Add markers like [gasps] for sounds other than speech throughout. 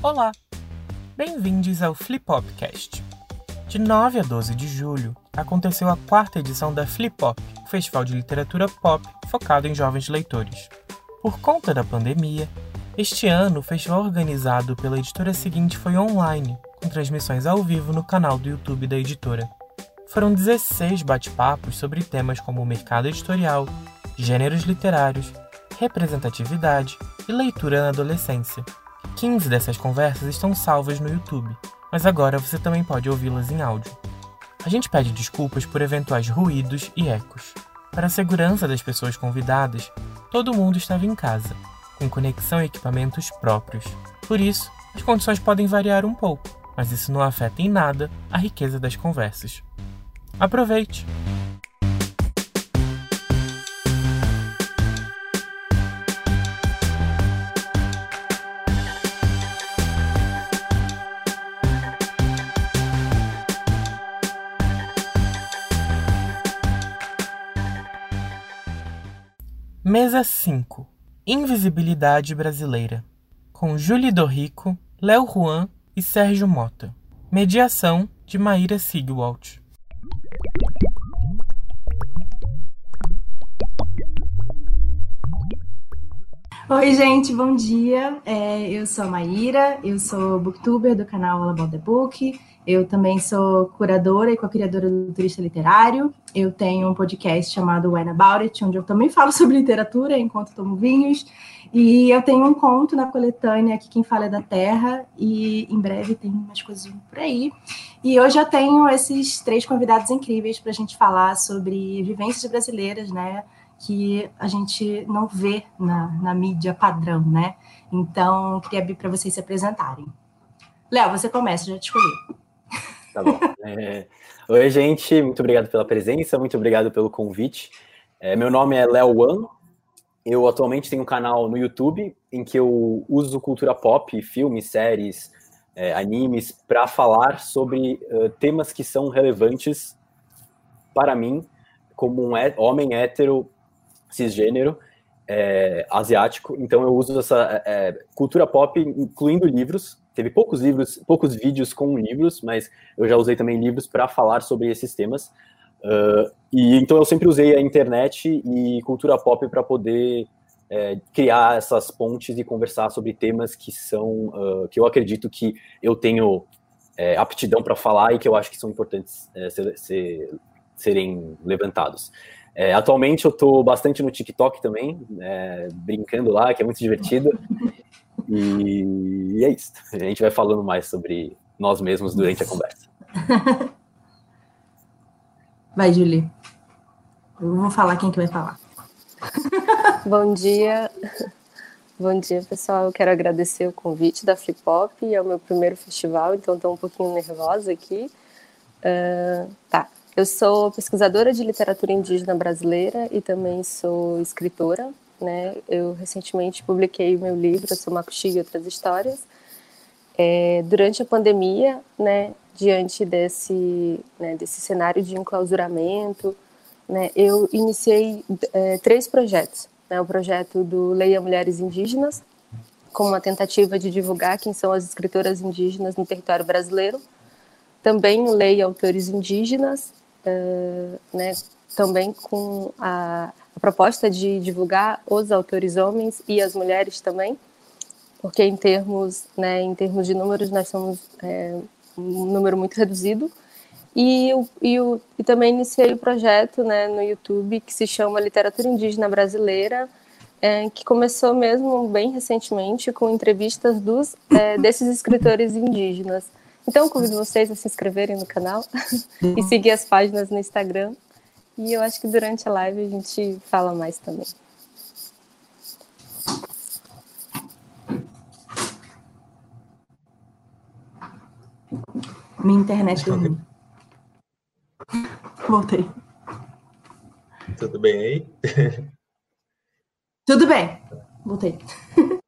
Olá! Bem-vindos ao Flipopcast. De 9 a 12 de julho, aconteceu a quarta edição da Flipop, festival de literatura pop focado em jovens leitores. Por conta da pandemia, este ano o festival organizado pela editora seguinte foi online, com transmissões ao vivo no canal do YouTube da editora. Foram 16 bate-papos sobre temas como mercado editorial, gêneros literários, representatividade e leitura na adolescência. 15 dessas conversas estão salvas no YouTube, mas agora você também pode ouvi-las em áudio. A gente pede desculpas por eventuais ruídos e ecos. Para a segurança das pessoas convidadas, todo mundo estava em casa, com conexão e equipamentos próprios. Por isso, as condições podem variar um pouco, mas isso não afeta em nada a riqueza das conversas. Aproveite! Mesa 5 Invisibilidade Brasileira com Julie Dorrico, Léo Juan e Sérgio Mota. Mediação de Maíra Sigwalt. Oi, gente, bom dia. É, eu sou a Maíra, eu sou booktuber do canal All About the Book. Eu também sou curadora e co-criadora do Turista Literário. Eu tenho um podcast chamado When About It, onde eu também falo [laughs] sobre literatura enquanto tomo vinhos. E eu tenho um conto na coletânea aqui Quem Fala é da Terra, e em breve tem umas coisas por aí. E hoje eu tenho esses três convidados incríveis para a gente falar sobre vivências brasileiras, né? Que a gente não vê na, na mídia padrão, né? Então, queria abrir para vocês se apresentarem. Léo, você começa, já te escolhi. Tá bom. [laughs] É... Oi, gente, muito obrigado pela presença, muito obrigado pelo convite. É, meu nome é Léo Wan, eu atualmente tenho um canal no YouTube em que eu uso cultura pop, filmes, séries, é, animes, para falar sobre uh, temas que são relevantes para mim, como um é, homem hétero, cisgênero, é, asiático. Então eu uso essa é, cultura pop, incluindo livros, teve poucos livros, poucos vídeos com livros, mas eu já usei também livros para falar sobre esses temas. Uh, e então eu sempre usei a internet e cultura pop para poder é, criar essas pontes e conversar sobre temas que são uh, que eu acredito que eu tenho é, aptidão para falar e que eu acho que são importantes é, ser, ser, serem levantados. É, atualmente eu estou bastante no TikTok também, é, brincando lá, que é muito divertido. [laughs] E, e é isso. A gente vai falando mais sobre nós mesmos durante a conversa. [laughs] Vai, Julie. Eu vou falar quem que vai falar. [laughs] Bom dia. Bom dia, pessoal. Eu quero agradecer o convite da Flip Pop. É o meu primeiro festival, então estou um pouquinho nervosa aqui. Uh, tá. Eu sou pesquisadora de literatura indígena brasileira e também sou escritora né? Eu recentemente publiquei o meu livro, Eu Sou Makushi e Outras Histórias. É, durante a pandemia, né, diante desse, né, desse cenário de enclausuramento, né, eu iniciei é, três projetos. Né, o projeto do Leia Mulheres Indígenas, como uma tentativa de divulgar quem são as escritoras indígenas no território brasileiro. Também o Leia Autores Indígenas, é, né, também com a a proposta de divulgar os autores homens e as mulheres também, porque em termos, né, em termos de números nós somos é, um número muito reduzido. E, e, e também iniciei o projeto né, no YouTube que se chama Literatura Indígena Brasileira, é, que começou mesmo bem recentemente com entrevistas dos, é, desses escritores indígenas. Então, convido vocês a se inscreverem no canal [laughs] e seguir as páginas no Instagram e eu acho que durante a live a gente fala mais também. Minha internet dormiu. Voltei. Tudo bem aí? [laughs] Tudo bem. Voltei. [laughs]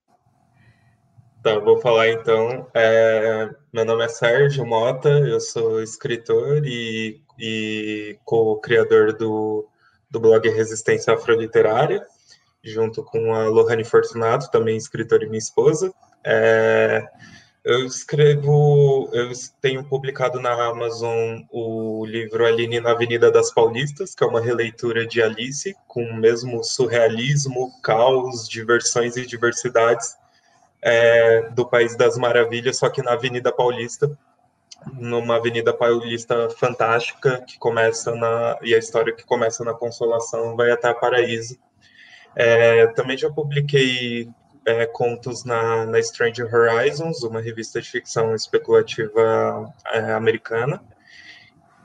Tá, vou falar então. É, meu nome é Sérgio Mota, eu sou escritor e, e co-criador do, do blog Resistência Afroliterária, junto com a Lohane Fortunato, também escritora e minha esposa. É, Eu escrevo, eu tenho publicado na Amazon o livro Aline na Avenida das Paulistas, que é uma releitura de Alice, com o mesmo surrealismo, caos, diversões e diversidades é, do País das Maravilhas, só que na Avenida Paulista, numa Avenida Paulista fantástica, que começa na. e a história que começa na Consolação vai até Paraíso. É, também já publiquei é, contos na, na Stranger Horizons, uma revista de ficção especulativa é, americana,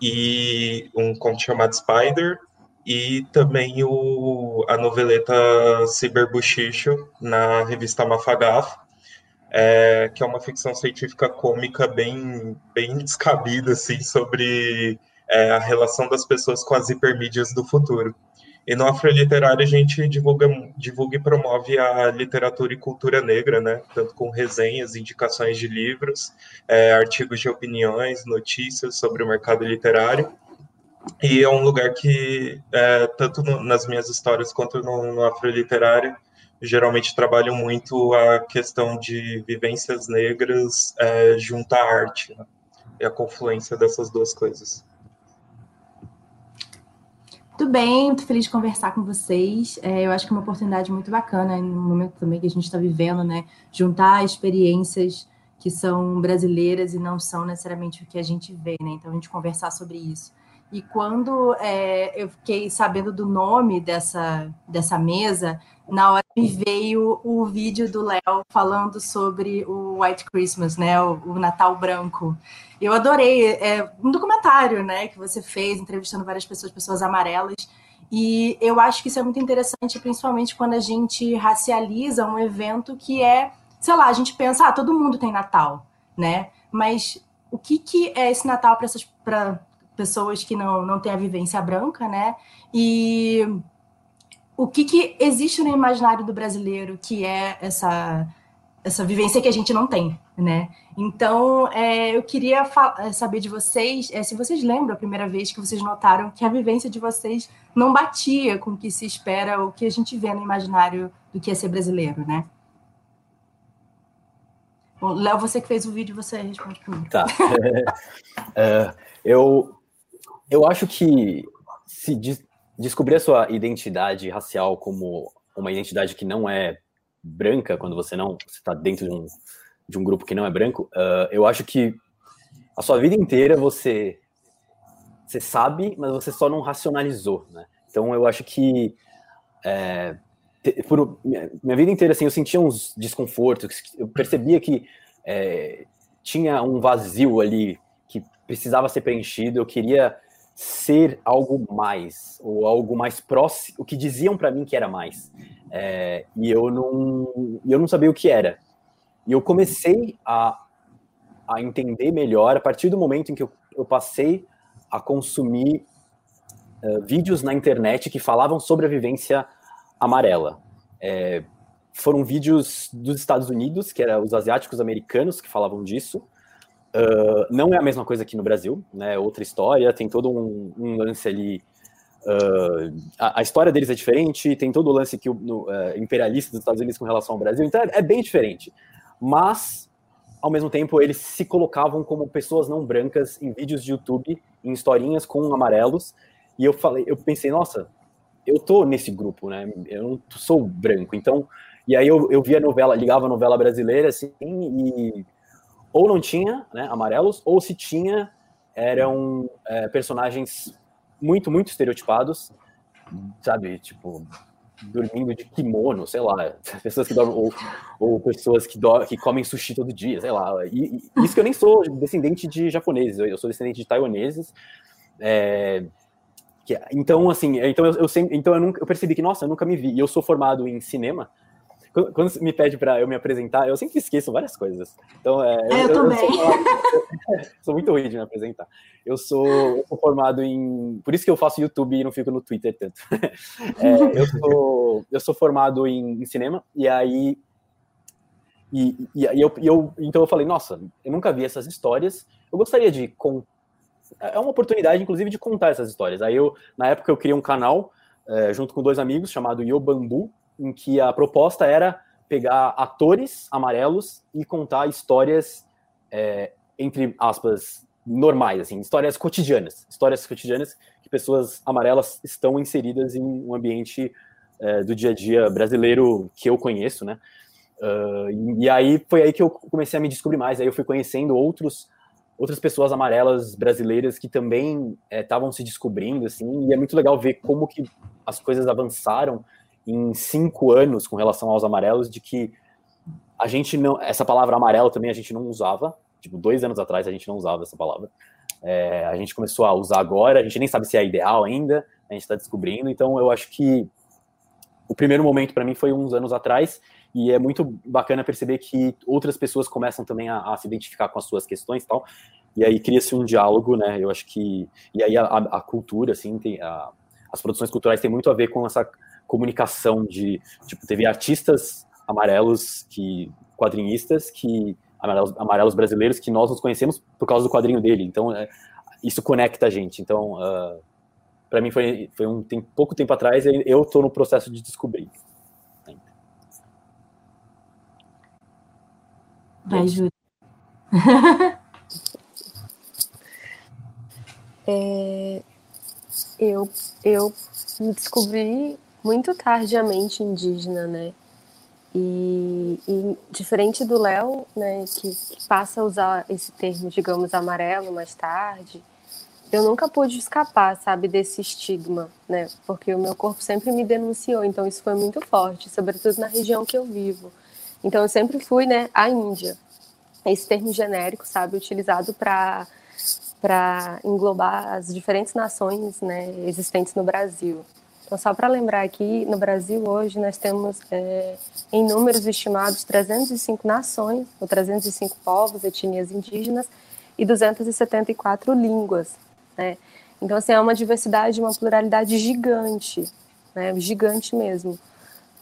e um conto chamado Spider, e também o, a noveleta Cyberbuchicho na revista Mafagaf, é, que é uma ficção científica cômica bem, bem [laughs] descabida assim, sobre é, a relação das pessoas com as hipermídias do futuro. E no Afroliterário a gente divulga, divulga e promove a literatura e cultura negra, né? Tanto com resenhas, indicações de livros, é, artigos de opiniões, notícias sobre o mercado literário. E é um lugar que, é, tanto no, nas minhas histórias quanto no, no Afroliterário, geralmente trabalho muito a questão de vivências negras é, junto à arte, né? E a confluência dessas duas coisas. Tudo bem, muito feliz de conversar com vocês. É, eu acho que é uma oportunidade muito bacana no momento também que a gente está vivendo, né? Juntar experiências que são brasileiras e não são necessariamente o que a gente vê, né? Então a gente conversar sobre isso. E quando é, eu fiquei sabendo do nome dessa, dessa mesa, na hora me veio o vídeo do Léo falando sobre o White Christmas, né? O, o Natal Branco. Eu adorei. É um documentário, né? Que você fez, entrevistando várias pessoas, pessoas amarelas. E eu acho que isso é muito interessante, principalmente quando a gente racializa um evento que é, sei lá, a gente pensa, ah, todo mundo tem Natal, né? Mas o que, que é esse Natal para essas pra pessoas que não, não têm a vivência branca, né? E o que, que existe no imaginário do brasileiro que é essa, essa vivência que a gente não tem, né? Então, é, eu queria é, saber de vocês, é, se vocês lembram a primeira vez que vocês notaram que a vivência de vocês não batia com o que se espera, o que a gente vê no imaginário do que é ser brasileiro, né? Léo, você que fez o vídeo, você responde mim. Tá. [laughs] é, eu, eu acho que se descobrir a sua identidade racial como uma identidade que não é branca, quando você não está dentro de um, de um grupo que não é branco, uh, eu acho que a sua vida inteira você você sabe, mas você só não racionalizou, né? Então eu acho que é, por minha, vida inteira assim eu sentia uns desconfortos, eu percebia que é, tinha um vazio ali que precisava ser preenchido, eu queria ser algo mais, ou algo mais próximo, o que diziam para mim que era mais. É, e eu não, eu não sabia o que era. E eu comecei a, a entender melhor a partir do momento em que eu, eu passei a consumir uh, vídeos na internet que falavam sobre a vivência amarela. É, foram vídeos dos Estados Unidos, que eram os asiáticos americanos que falavam disso, Uh, não é a mesma coisa aqui no Brasil, né? Outra história, tem todo um, um lance ali. Uh, a, a, história deles é diferente, tem todo o lance que o no, uh, imperialista dos Estados Unidos com relação ao Brasil, então é, é, bem diferente. Mas, ao mesmo tempo, eles se colocavam como pessoas não brancas em vídeos de YouTube, em historinhas com amarelos, e eu falei, eu pensei, nossa, eu tô nesse grupo, né? Eu não sou branco, então. E aí eu, eu via novela, ligava a novela brasileira, assim, e ou não tinha né, amarelos, ou se tinha, eram é, personagens muito, muito estereotipados, sabe? Tipo, dormindo de kimono, sei lá, [laughs] pessoas que dormem, ou, ou pessoas que, do, que comem sushi todo dia, sei lá. E, e, isso que eu nem sou descendente de japoneses, eu, sou descendente de taiwaneses. É, que, então, assim, então eu, eu, sempre, então eu, nunca, eu percebi que, nossa, eu nunca me vi. E eu sou formado em cinema, quando, quando me pede para eu me apresentar, eu sempre esqueço várias coisas. Então, é, é eu, eu, também. Eu sou, [laughs] sou, muito ruim de me apresentar. Eu sou, eu sou, formado em. Por isso que eu faço YouTube e não fico no Twitter tanto. [laughs] É, eu, sou, eu sou formado em, em cinema, e aí. E, e, e eu, eu, então eu falei, nossa, eu nunca vi essas histórias. Eu gostaria de contar. É uma oportunidade, inclusive, de contar essas histórias. Aí eu, na época, eu criei um canal é, junto com dois amigos chamado Yo Bambu, em que a proposta era pegar atores amarelos e contar histórias é, entre aspas, normais, assim, histórias cotidianas, histórias cotidianas que pessoas amarelas estão inseridas em um ambiente é, do dia a dia brasileiro que eu conheço, né? Uh, e, aí foi aí que eu comecei a me descobrir mais. Aí eu fui conhecendo outros outras pessoas amarelas brasileiras que também estavam é, se descobrindo, assim. E é muito legal ver como que as coisas avançaram em cinco anos com relação aos amarelos, de que a gente não, essa palavra amarelo também a gente não usava. Tipo, dois anos atrás a gente não usava essa palavra. É, a gente começou a usar agora. A gente nem sabe se é ideal ainda. A gente está descobrindo. Então eu acho que o primeiro momento para mim foi uns anos atrás e é muito bacana perceber que outras pessoas começam também a, a se identificar com as suas questões e tal, e aí cria-se um diálogo, né, eu acho que, e aí a, a cultura, assim, tem, a, as produções culturais têm muito a ver com essa comunicação de, tipo, teve artistas amarelos, que quadrinistas, que, amarelos, amarelos brasileiros, que nós nos conhecemos por causa do quadrinho dele, então é, isso conecta a gente, então... Uh, para mim foi, foi um tem, pouco tempo atrás, eu estou no processo de descobrir. Vai, Júlia. [laughs] é, eu, eu me descobri muito tardiamente indígena, né? E, e diferente do Léo, né, que, que, passa a usar esse termo, digamos, amarelo mais tarde, eu nunca pude escapar, sabe, desse estigma, né? Porque o meu corpo sempre me denunciou, então isso foi muito forte, sobretudo na região que eu vivo. Então eu sempre fui, né, a Índia. Esse termo genérico, sabe, utilizado para para englobar as diferentes nações, né, existentes no Brasil. Então só para lembrar aqui, no Brasil hoje nós temos é, em números estimados 305 nações, ou 305 povos, etnias indígenas e 274 línguas, né? Então assim é uma diversidade, uma pluralidade gigante, né, gigante mesmo.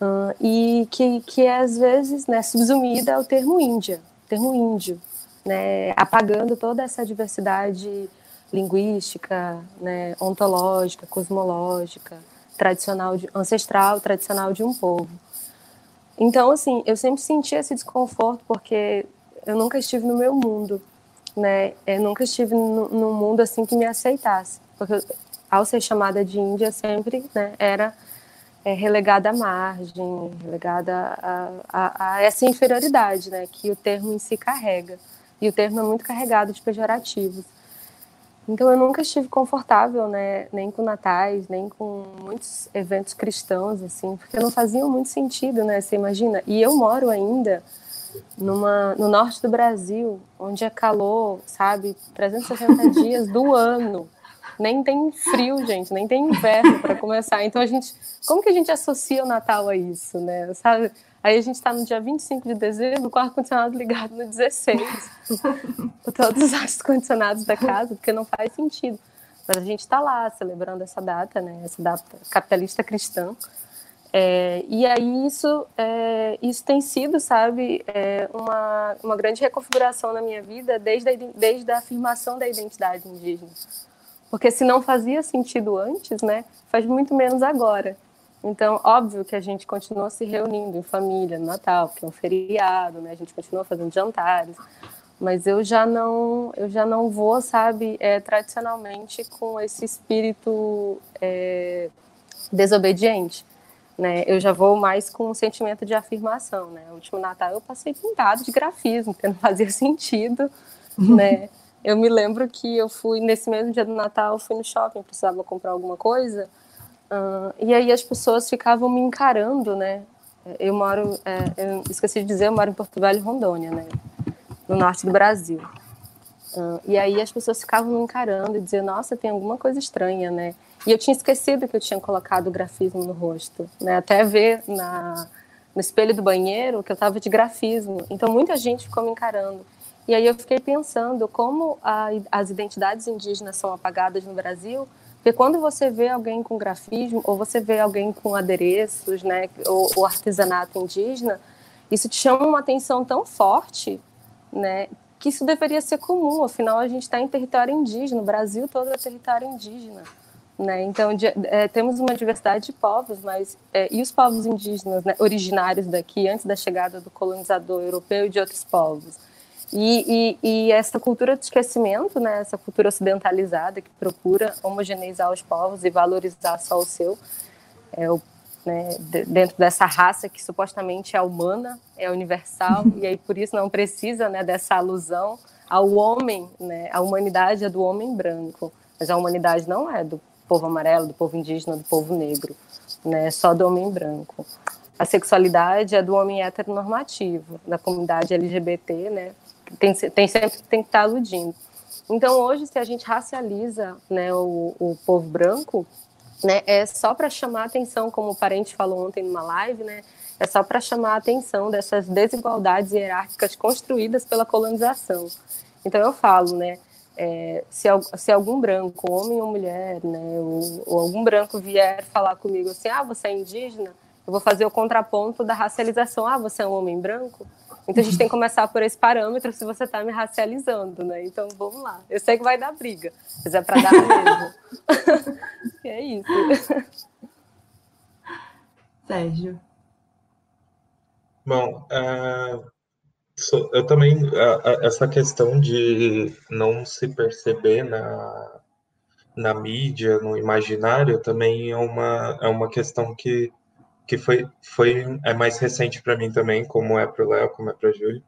Uh, e que, que é às vezes né, subsumida ao termo Índia, termo índio, né, apagando toda essa diversidade linguística, né, ontológica, cosmológica, tradicional, de, ancestral, tradicional de um povo. Então, assim, eu sempre senti esse desconforto porque eu nunca estive no meu mundo, né? Eu nunca estive num mundo assim que me aceitasse, porque ao ser chamada de Índia sempre, né, era é, relegada à margem, relegada a, a, a, essa inferioridade né, que o termo em si carrega. E o termo é muito carregado de pejorativos. Então eu nunca estive confortável, né, nem com natais, nem com muitos eventos cristãos, assim, porque não faziam muito sentido, né, você imagina. E eu moro ainda numa, no norte do Brasil, onde é calor, sabe, 360 [laughs] dias do ano nem tem frio, gente, nem tem inverno para começar. Então a gente, como que a gente associa o Natal a isso, né? Sabe? Aí a gente está no dia 25 de dezembro, com o ar-condicionado ligado no 16, com todos os ar-condicionados da casa, porque não faz sentido. Mas a gente está lá celebrando essa data, né? Essa data capitalista cristã. É, e aí isso, é, isso tem sido, sabe, é, uma, uma grande reconfiguração na minha vida desde a, desde a afirmação da identidade indígena. Porque se não fazia sentido antes, né, faz muito menos agora. Então, óbvio que a gente continua se reunindo em família no Natal, porque é um feriado, né? A gente continua fazendo jantares, mas eu já não, eu já não vou, sabe, é, tradicionalmente com esse espírito é, desobediente, né? Eu já vou mais com um sentimento de afirmação, né? O último Natal eu passei pintado de grafismo, porque não [laughs] fazia sentido, né? [laughs] Eu me lembro que eu fui, nesse mesmo dia do Natal, fui no shopping, precisava comprar alguma coisa, uh, e aí as pessoas ficavam me encarando, né? Eu moro, é, eu esqueci de dizer, eu moro em Porto Velho, Rondônia, né? No norte do Brasil. Uh, e aí as pessoas ficavam me encarando e diziam, nossa, tem alguma coisa estranha, né? E eu tinha esquecido que eu tinha colocado o grafismo no rosto, né? Até ver na, no espelho do banheiro que eu estava de grafismo. Então muita gente ficou me encarando. E aí eu fiquei pensando como a, as identidades indígenas são apagadas no Brasil, porque quando você vê alguém com grafismo, ou você vê alguém com adereços, né, ou, ou artesanato indígena, isso te chama uma atenção tão forte, né, que isso deveria ser comum, afinal a gente está em território indígena, o Brasil todo é território indígena. Né? Então, de, é, temos uma diversidade de povos, mas é, e os povos indígenas né, originários daqui, antes da chegada do colonizador europeu e de outros povos? E, e, e, essa cultura de esquecimento, né, essa cultura ocidentalizada que procura homogeneizar os povos e valorizar só o seu, é o, né, dentro dessa raça que supostamente é humana, é universal, e aí por isso não precisa né, dessa alusão ao homem, né, a humanidade é do homem branco, mas a humanidade não é do povo amarelo, do povo indígena, do povo negro, né, só do homem branco. A sexualidade é do homem heteronormativo, da comunidade LGBT, né, tem, tem sempre tem que estar aludindo. Então, hoje, se a gente racializa né, o, o povo branco, né, é só para chamar atenção, como o parente falou ontem numa live, né, é só para chamar a atenção dessas desigualdades hierárquicas construídas pela colonização. Então, eu falo, né, é, se, se, algum branco, homem ou mulher, né, ou, ou, algum branco vier falar comigo assim, ah, você é indígena, eu vou fazer o contraponto da racialização, ah, você é um homem branco, então a gente tem que começar por esse parâmetro se você está me racializando, né? Então vamos lá. Eu sei que vai dar briga, mas é para dar mesmo. [laughs] é isso. Sérgio. Bom, uh, eu também uh, essa questão de não se perceber na na mídia, no imaginário, também é uma é uma questão que que foi, foi é mais recente para mim também, como é para o Léo, como é para a Júlia.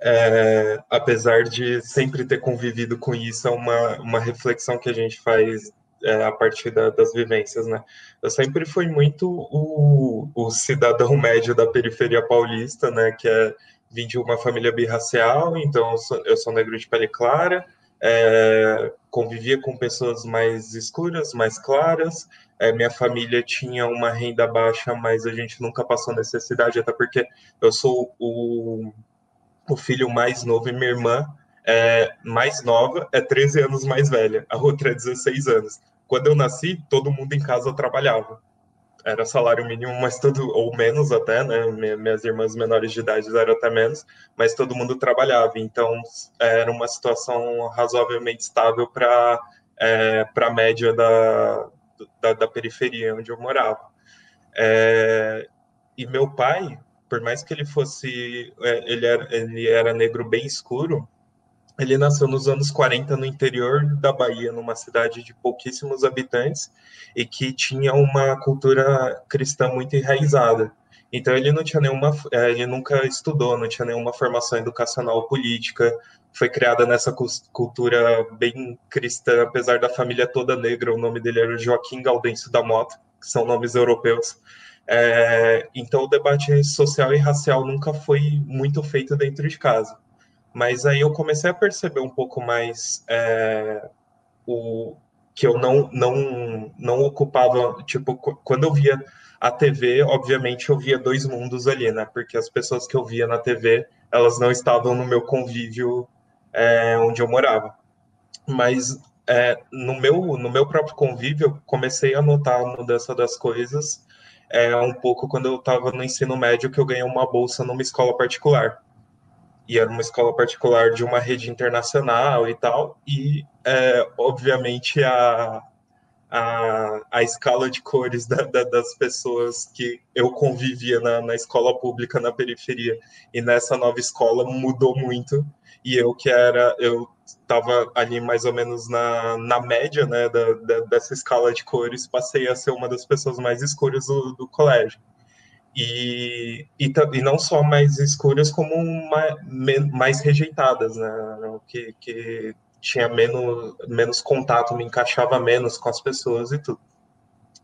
É, apesar de sempre ter convivido com isso, é uma, uma reflexão que a gente faz é, a partir da, das vivências, né? Eu sempre fui muito o, o cidadão [laughs] médio da periferia paulista, né? Que é vim de uma família birracial, então eu sou, eu sou negro de pele clara, é, convivia com pessoas mais escuras, mais claras, é, minha família tinha uma renda baixa, mas a gente nunca passou necessidade, até porque eu sou o, o filho mais novo e minha irmã é mais nova, é 13 anos mais velha, a outra é 16 anos. Quando eu nasci, todo mundo em casa trabalhava. Era salário mínimo, mas todo, ou menos até, né? Minhas irmãs menores de idade eram até menos, mas todo mundo trabalhava. Então, era uma situação razoavelmente estável para é, a média da, da, da periferia onde eu morava. É, e meu pai, por mais que ele fosse, é, ele era, ele era negro bem escuro, ele nasceu nos anos 40 no interior da Bahia, numa cidade de pouquíssimos habitantes e que tinha uma cultura cristã muito enraizada. Então ele não tinha nenhuma, é, ele nunca estudou, não tinha nenhuma formação educacional política, foi criada nessa cultura bem cristã, apesar da família toda negra. O nome dele era Joaquim Gaudêncio da Mota, que são nomes europeus. É, então, o debate social e racial nunca foi muito feito dentro de casa. Mas aí eu comecei a perceber um pouco mais é, o que eu não, não, não ocupava. Tipo, quando eu via a TV, obviamente eu via dois mundos ali, né? Porque as pessoas que eu via na TV, elas não estavam no meu convívio é, onde eu morava. Mas é, no, meu, no meu próprio convívio, eu comecei a notar a mudança das coisas é, um pouco quando eu estava no ensino médio, que eu ganhei uma bolsa numa escola particular. E era uma escola particular de uma rede internacional e tal. E, é, obviamente, a, a, a escala de cores da, da, das pessoas que eu convivia na, na escola pública na periferia e nessa nova escola mudou muito e eu que era, eu estava ali mais ou menos na, na média, né, da, da, dessa escala de cores, passei a ser uma das pessoas mais escuras do, do colégio. E, e, e, não só mais escuras, como uma, mais rejeitadas, né, que, que tinha menos, menos contato, me encaixava menos com as pessoas e tudo.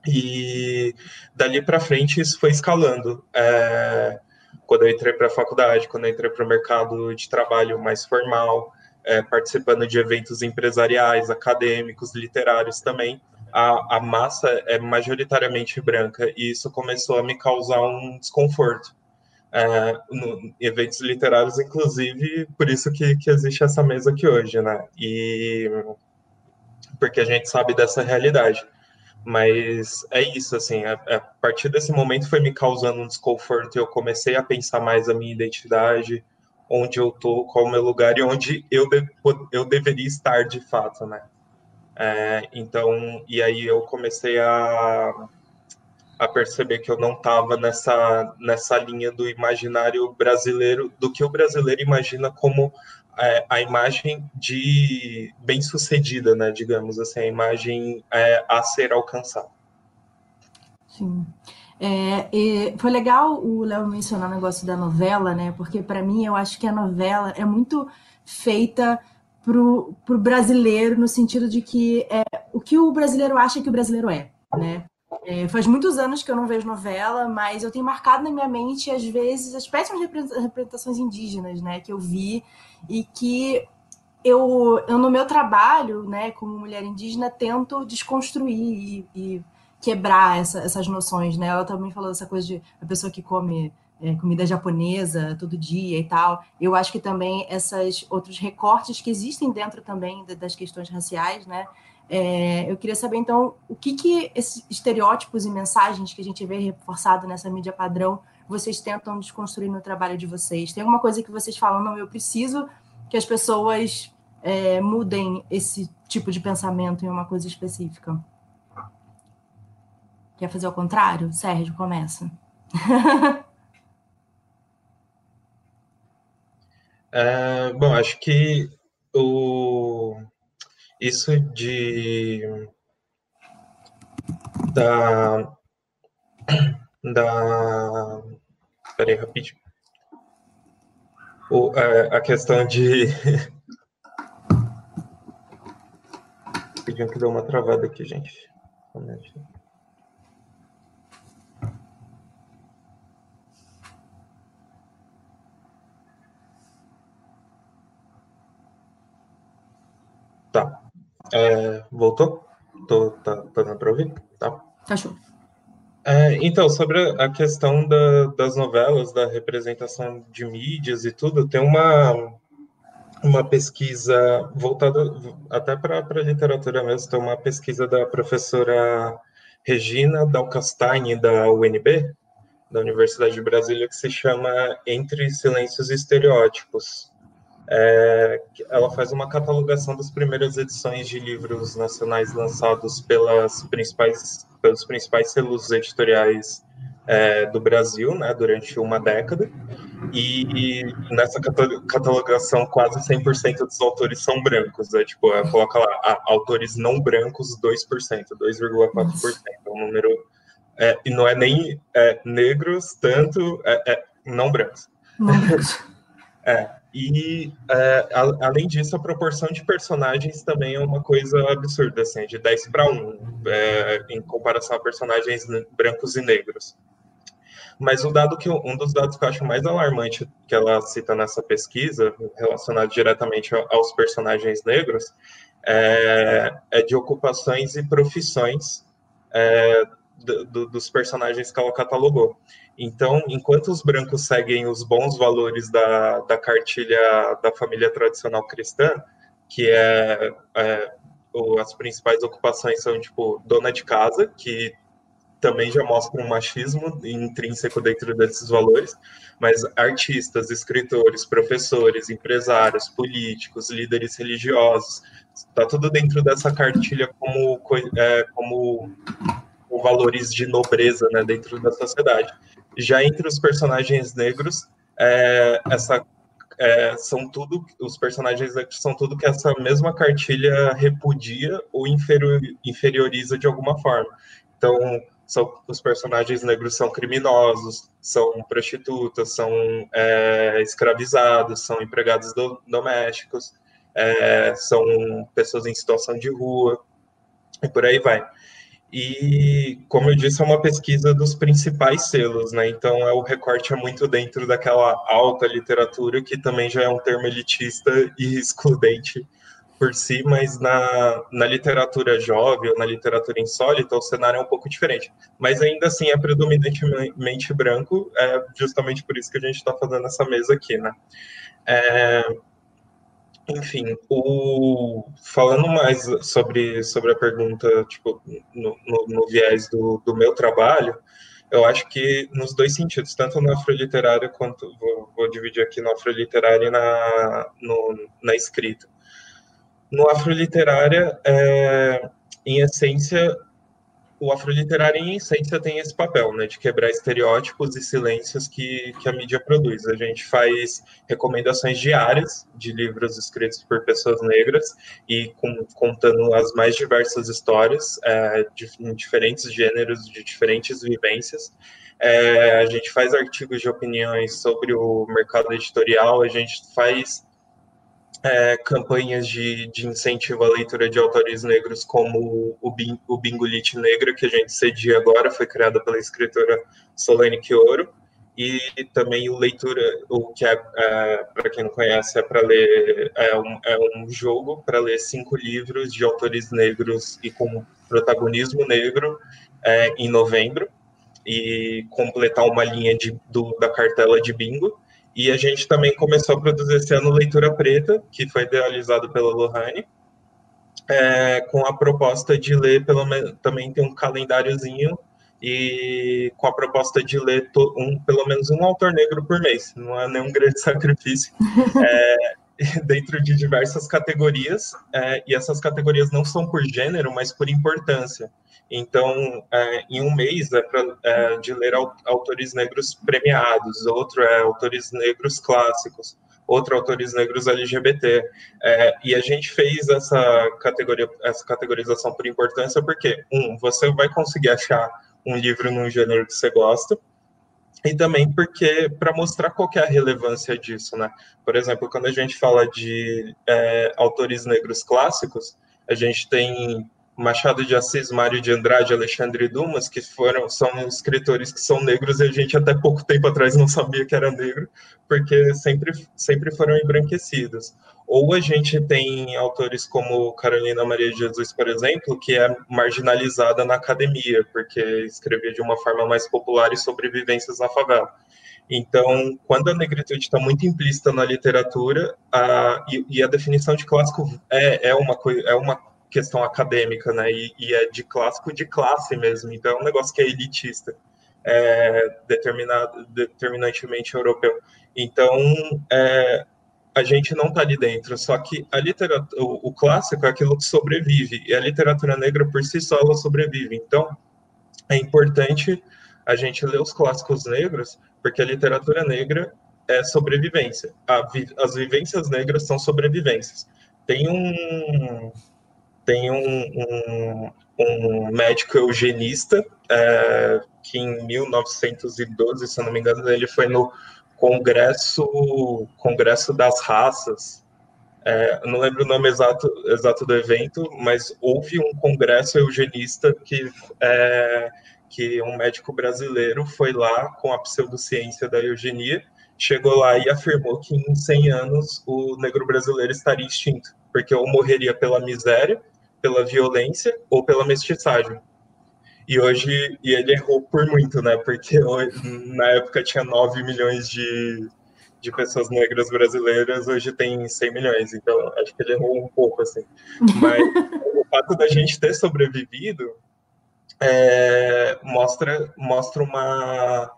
E dali para frente isso foi escalando. É, quando eu entrei para a faculdade, quando eu entrei para o mercado de trabalho mais formal, é, participando de eventos empresariais, acadêmicos, literários também, a, a massa é majoritariamente branca e isso começou a me causar um desconforto. É, no, eventos literários, inclusive, por isso que, que existe essa mesa aqui hoje, né? E porque a gente sabe dessa realidade. Mas é isso, assim, a, a, partir desse momento foi me causando um desconforto e eu comecei a pensar mais a minha identidade, onde eu tô, qual é o meu lugar e onde eu, de, eu deveria estar de fato, né? É, então, e aí eu comecei a, a perceber que eu não estava nessa, nessa linha do imaginário brasileiro, do que o brasileiro imagina como é, a imagem de bem-sucedida, né, digamos assim, a imagem é, a ser alcançada. Sim. É, foi legal o Léo mencionar o negócio da novela, né? Porque para mim eu acho que a novela é muito feita pro, pro brasileiro no sentido de que é o que o brasileiro acha que o brasileiro é, né? É, faz muitos anos que eu não vejo novela, mas eu tenho marcado na minha mente, às vezes, as péssimas representações indígenas, né, que eu vi e que eu, eu no meu trabalho, né, como mulher indígena, tento desconstruir e, e quebrar essa, essas noções, né? Ela também falou dessa coisa de a pessoa que come é, comida japonesa todo dia e tal. Eu acho que também esses outros recortes que existem dentro também das questões raciais, né? É, eu queria saber, então, o que, que esses estereótipos e mensagens que a gente vê reforçado nessa mídia padrão vocês tentam desconstruir no trabalho de vocês? Tem alguma coisa que vocês falam, não, eu preciso que as pessoas é, mudem esse tipo de pensamento em uma coisa específica? Quer fazer o contrário? Sérgio, começa. [laughs] é, bom, acho que o, isso de da da peraí rapidinho. O, a, a questão de pediam que deu uma travada aqui gente. Tá. É, voltou? Tô, tá, tá dando para ouvir? Tá. Achou. É, então, sobre a questão da, das novelas, da representação de mídias e tudo, tem uma, uma pesquisa voltada até para a literatura mesmo, tem uma pesquisa da professora Regina Dalcastagne, da UNB, da Universidade de Brasília, que se chama Entre Silêncios e Estereótipos é, ela faz uma catalogação das primeiras edições de livros nacionais lançados pelas principais, pelos principais selos editoriais é, do Brasil, né, durante uma década, e, e nessa catalogação quase 100% dos autores são brancos, né, tipo, ela coloca lá, ah, autores não brancos 2%, 2,4%, é um número, é, e não é nem é, negros, tanto, é, é não brancos. Não brancos. [laughs] É, e, é, a, além disso, a proporção de personagens também é uma coisa absurda, assim, de 10 para 1, é, em comparação a personagens brancos e negros. Mas o dado que um dos dados que eu acho mais alarmante que ela cita nessa pesquisa, relacionado diretamente aos personagens negros, é, é de ocupações e profissões é, do, dos personagens que ela catalogou. Então, enquanto os brancos seguem os bons valores da, da cartilha da família tradicional cristã, que é, é as principais ocupações são tipo dona de casa, que também já mostra um machismo intrínseco dentro desses valores, mas artistas, escritores, professores, empresários, políticos, líderes religiosos, está tudo dentro dessa cartilha como, é, como com valores de nobreza né, dentro da sociedade. Já entre os personagens negros, é, essa é, são tudo os personagens são tudo que essa mesma cartilha repudia ou inferior, inferioriza de alguma forma. Então, são, os personagens negros são criminosos, são prostitutas, são é, escravizados, são empregados do, domésticos, é, são pessoas em situação de rua e por aí vai. E, como eu disse, é uma pesquisa dos principais selos, né? Então, é, o recorte é muito dentro daquela alta literatura, que também já é um termo elitista e [laughs] excludente por si, mas na, na literatura jovem ou na literatura insólita, o cenário é um pouco diferente. Mas ainda assim é predominantemente branco, é justamente por isso que a gente está fazendo essa mesa aqui, né? É, enfim, o, falando mais sobre, sobre a pergunta, tipo, no, no, no viés do, do meu trabalho, eu acho que nos dois sentidos, tanto no afroliterário quanto, vou, vou dividir aqui no afroliterário e na, no, na escrita. No afroliterária, é, em essência, o afroliterário, em essência, tem esse papel, né, de quebrar estereótipos e silêncios que, que a mídia produz. A gente faz recomendações diárias de livros escritos por pessoas negras e com, contando as mais diversas histórias é, de, em diferentes gêneros, de diferentes vivências. É, a gente faz artigos de opiniões sobre o mercado editorial, a gente faz é, campanhas de, de, incentivo à leitura de autores negros, como o, Bing, o Bingolite Negra, que a gente cedia agora, foi criada pela escritora Solane Quioro, e também o leitura, o que é, é para quem não conhece, é para ler, é um, é um jogo para ler cinco livros de autores negros e com protagonismo negro é, em novembro, e completar uma linha de, do, da cartela de bingo. E a gente também começou a produzir esse ano Leitura Preta, que foi idealizado pela Lohane, é, com a proposta de ler, pelo também tem um calendáriozinho, e com a proposta de ler um, pelo menos um autor negro por mês, não é nenhum grande [laughs] sacrifício, é, [laughs] dentro de diversas categorias, é, e essas categorias não são por gênero, mas por importância. Então, é, em um mês é, pra, é, de ler autores negros premiados, outro é autores negros clássicos, outro autores negros LGBT. É, e a gente fez essa categoria, essa categorização por importância porque um, você vai conseguir achar um livro num gênero que você gosta, e também porque para mostrar qual é a relevância disso, né? Por exemplo, quando a gente fala de é, autores negros clássicos, a gente tem Machado de Assis, Mário de Andrade, Alexandre Dumas, que foram são escritores que são negros e a gente até pouco tempo atrás não sabia que era negro, porque sempre sempre foram embranquecidos. Ou a gente tem autores como Carolina Maria de Jesus, por exemplo, que é marginalizada na academia, porque escrevia de uma forma mais popular e sobrevivências na favela. Então, quando a negritude está muito implícita na literatura, a, e, e, a definição de clássico é, é uma é uma questão acadêmica, né? E, e, é de clássico de classe mesmo. Então é um negócio que é elitista, é, determinado, determinantemente europeu. Então é, a gente não está ali dentro. Só que a literatura, o, o, clássico é aquilo que sobrevive e a literatura negra por si só ela sobrevive. Então é importante a gente ler os clássicos negros, porque a literatura negra é sobrevivência. As vivências negras são sobrevivências. Tem um tem um, um, um médico eugenista é, que em 1912, se não me engano, ele foi no Congresso, Congresso das Raças. É, não lembro o nome exato, exato do evento, mas houve um congresso eugenista que, é, que um médico brasileiro foi lá com a pseudociência da eugenia, chegou lá e afirmou que em 100 anos o negro brasileiro estaria extinto, porque ou morreria pela miséria pela violência ou pela mestiçagem. E hoje, e ele errou por muito, né? Porque na época tinha 9 milhões de, de pessoas negras brasileiras, hoje tem 100 milhões. Então, acho que ele errou um pouco, assim. Mas [laughs] o fato da gente ter sobrevivido é, mostra, mostra uma,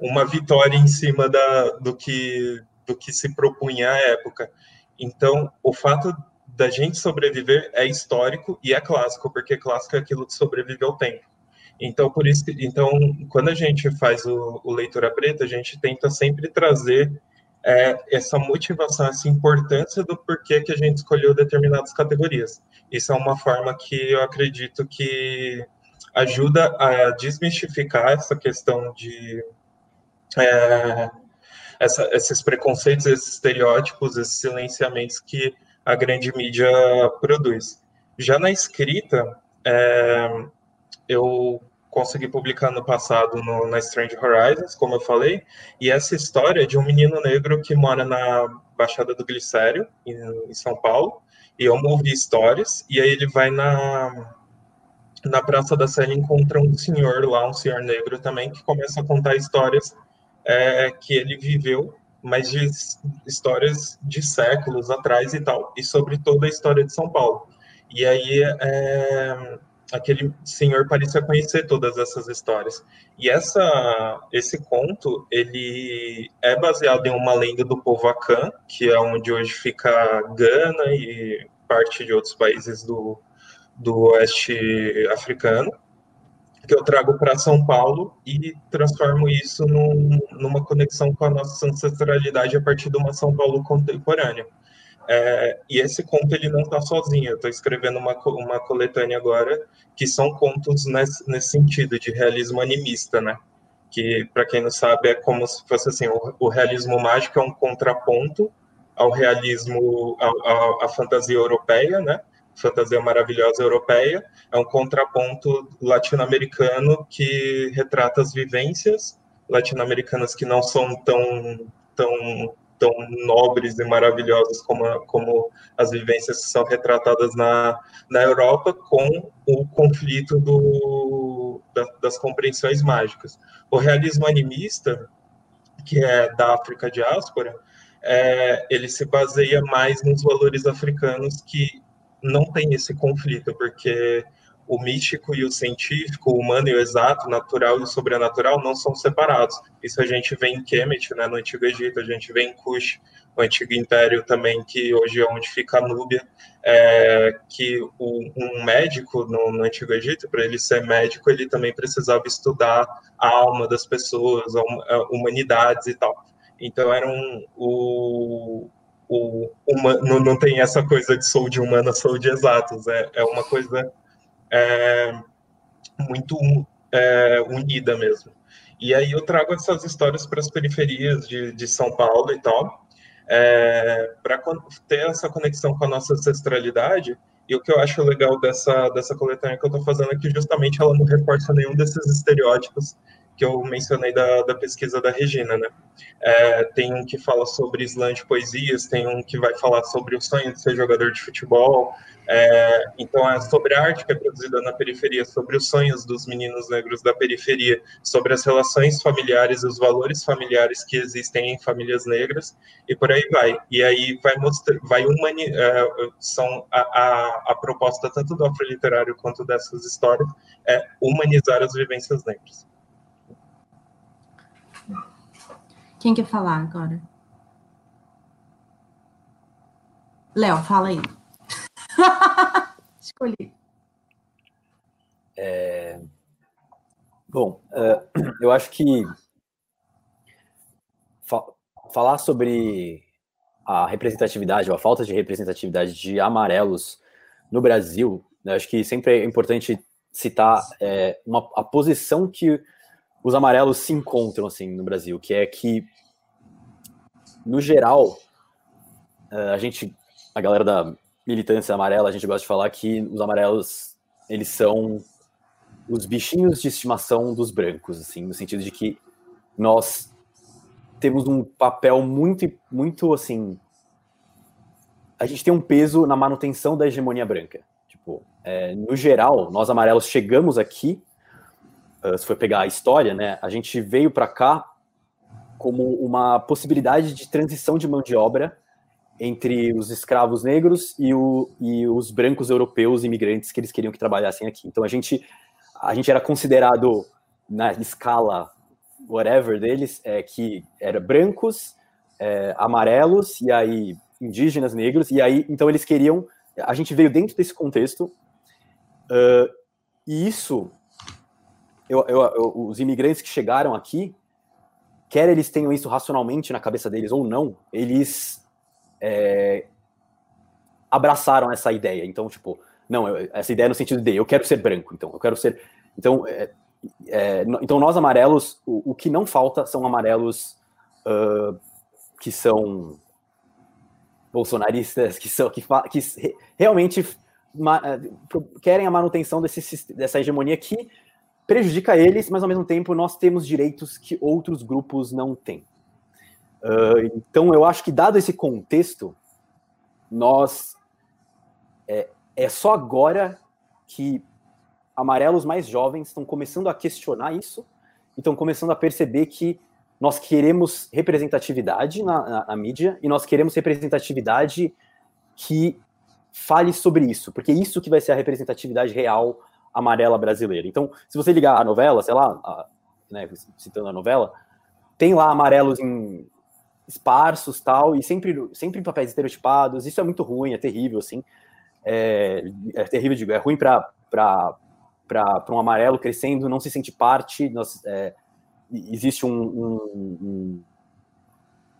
uma vitória em cima da, do, que, do que se propunha à época. Então, o fato da gente sobreviver é histórico e é clássico, porque clássico é aquilo que sobrevive ao tempo. Então, por isso, que, então, quando a gente faz o, o leitura preta, a gente tenta sempre trazer é, essa motivação, essa importância do porquê que a gente escolheu determinadas categorias. Isso é uma forma que eu acredito que ajuda a desmistificar essa questão de é, essa, esses preconceitos, esses estereótipos, esses silenciamentos que a grande mídia produz. Já na escrita, é, eu consegui publicar no passado no, na Strange Horizons, como eu falei, e essa história é de um menino negro que mora na Baixada do Glicério, em, em São Paulo, e eu ouvi histórias, e aí ele vai na, na Praça da Sé e encontra um senhor lá, um senhor negro também, que começa a contar histórias é, que ele viveu mas de histórias de séculos atrás e tal, e sobre toda a história de São Paulo. E aí é, aquele senhor parecia conhecer todas essas histórias. E essa, esse conto, ele é baseado em uma lenda do povo Akan, que é onde hoje fica Gana e parte de outros países do, do oeste africano. que eu trago para São Paulo e transformo isso num, numa conexão com a nossa ancestralidade a partir de uma São Paulo contemporânea. É, e esse conto ele não está sozinho. Eu estou escrevendo uma, uma coletânea agora que são contos nesse, nesse sentido de realismo animista, né? Que para quem não sabe é como se fosse assim o, o realismo mágico é um contraponto ao realismo, à fantasia europeia, né? fantasia maravilhosa europeia, é um contraponto latino-americano que retrata as vivências latino-americanas que não são tão, tão, tão nobres e maravilhosas como, como as vivências que são retratadas na, na Europa, com o conflito do, da, das compreensões mágicas. O realismo animista, que é da África diáspora, é, ele se baseia mais nos valores africanos que não tem esse conflito, porque o místico e o científico, o humano e o exato, o natural e o sobrenatural não são separados. Isso a gente vê em Kemet, né, no Antigo Egito, a gente vê em Kush, o Antigo Império também, que hoje é onde fica a Núbia, é, que o, um médico no, no Antigo Egito, para ele ser médico, ele também precisava estudar a alma das pessoas, a, a humanidades e tal. Então eram o, o, uma, não, não tem essa coisa de sou de humana, sou de exatos. É, é uma coisa é, muito é, unida mesmo. E aí eu trago essas histórias para as periferias de, de São Paulo e tal, é, para ter essa conexão com a nossa ancestralidade. E o que eu acho legal dessa, dessa coletânea que eu estou fazendo é que justamente ela não reforça nenhum desses estereótipos que eu mencionei da, da pesquisa da Regina, né? É, tem um que fala sobre slam de poesias, tem um que vai falar sobre o sonho de ser jogador de futebol. É, então, é sobre a arte que é produzida na periferia, sobre os sonhos dos meninos negros da periferia, sobre as relações familiares e os valores familiares que existem em famílias negras, e por aí vai. E aí vai mostrar, vai humani é, são a, a, a proposta tanto do afroliterário quanto dessas histórias é humanizar as vivências negras. Quem quer falar agora? Léo, fala aí. [laughs] Escolhi. É... Bom, uh, eu acho que fa falar sobre a representatividade ou a falta de representatividade de amarelos no Brasil, né, acho que sempre é importante citar é, uma, a posição que os amarelos se encontram assim no Brasil, que é que no geral eh, a gente, a galera da militância amarela, a gente gosta de falar que os amarelos eles são os bichinhos de estimação dos brancos, assim, no sentido de que nós temos um papel muito, muito assim, a gente tem um peso na manutenção da hegemonia branca. Tipo, é, no geral, nós amarelos chegamos aqui uh, se for pegar a história, né, a gente veio para cá como uma possibilidade de transição de mão de obra entre os escravos negros e, o, e os brancos europeus imigrantes que eles queriam que trabalhassem aqui. Então a gente a gente era considerado na escala whatever deles é que era brancos, é, amarelos e aí indígenas negros e aí então eles queriam a gente veio dentro desse contexto uh, e isso eu, eu, eu, os imigrantes que chegaram aqui, quer eles tenham isso racionalmente na cabeça deles ou não, eles é, abraçaram essa ideia. Então, tipo, não, essa ideia no sentido de eu quero ser branco, então eu quero ser. Então, é, é, então nós amarelos, o, o, que não falta são amarelos uh, que são bolsonaristas, que são que, que realmente querem a manutenção desse, dessa hegemonia que prejudica eles, mas ao mesmo tempo nós temos direitos que outros grupos não têm. Uh, então eu acho que dado esse contexto, nós é, é só agora que amarelos mais jovens estão começando a questionar isso e estão começando a perceber que nós queremos representatividade na, na, na, mídia e nós queremos representatividade que fale sobre isso, porque é isso que vai ser a representatividade real amarela brasileira. Então, se você ligar a novela, sei lá, a, né, citando a novela, tem lá amarelos em esparsos tal, e sempre, sempre em papéis estereotipados. Isso é muito ruim, é terrível, assim. É, é terrível, digo, é ruim para um amarelo crescendo, não se sente parte. Nós, é, existe um, um, um,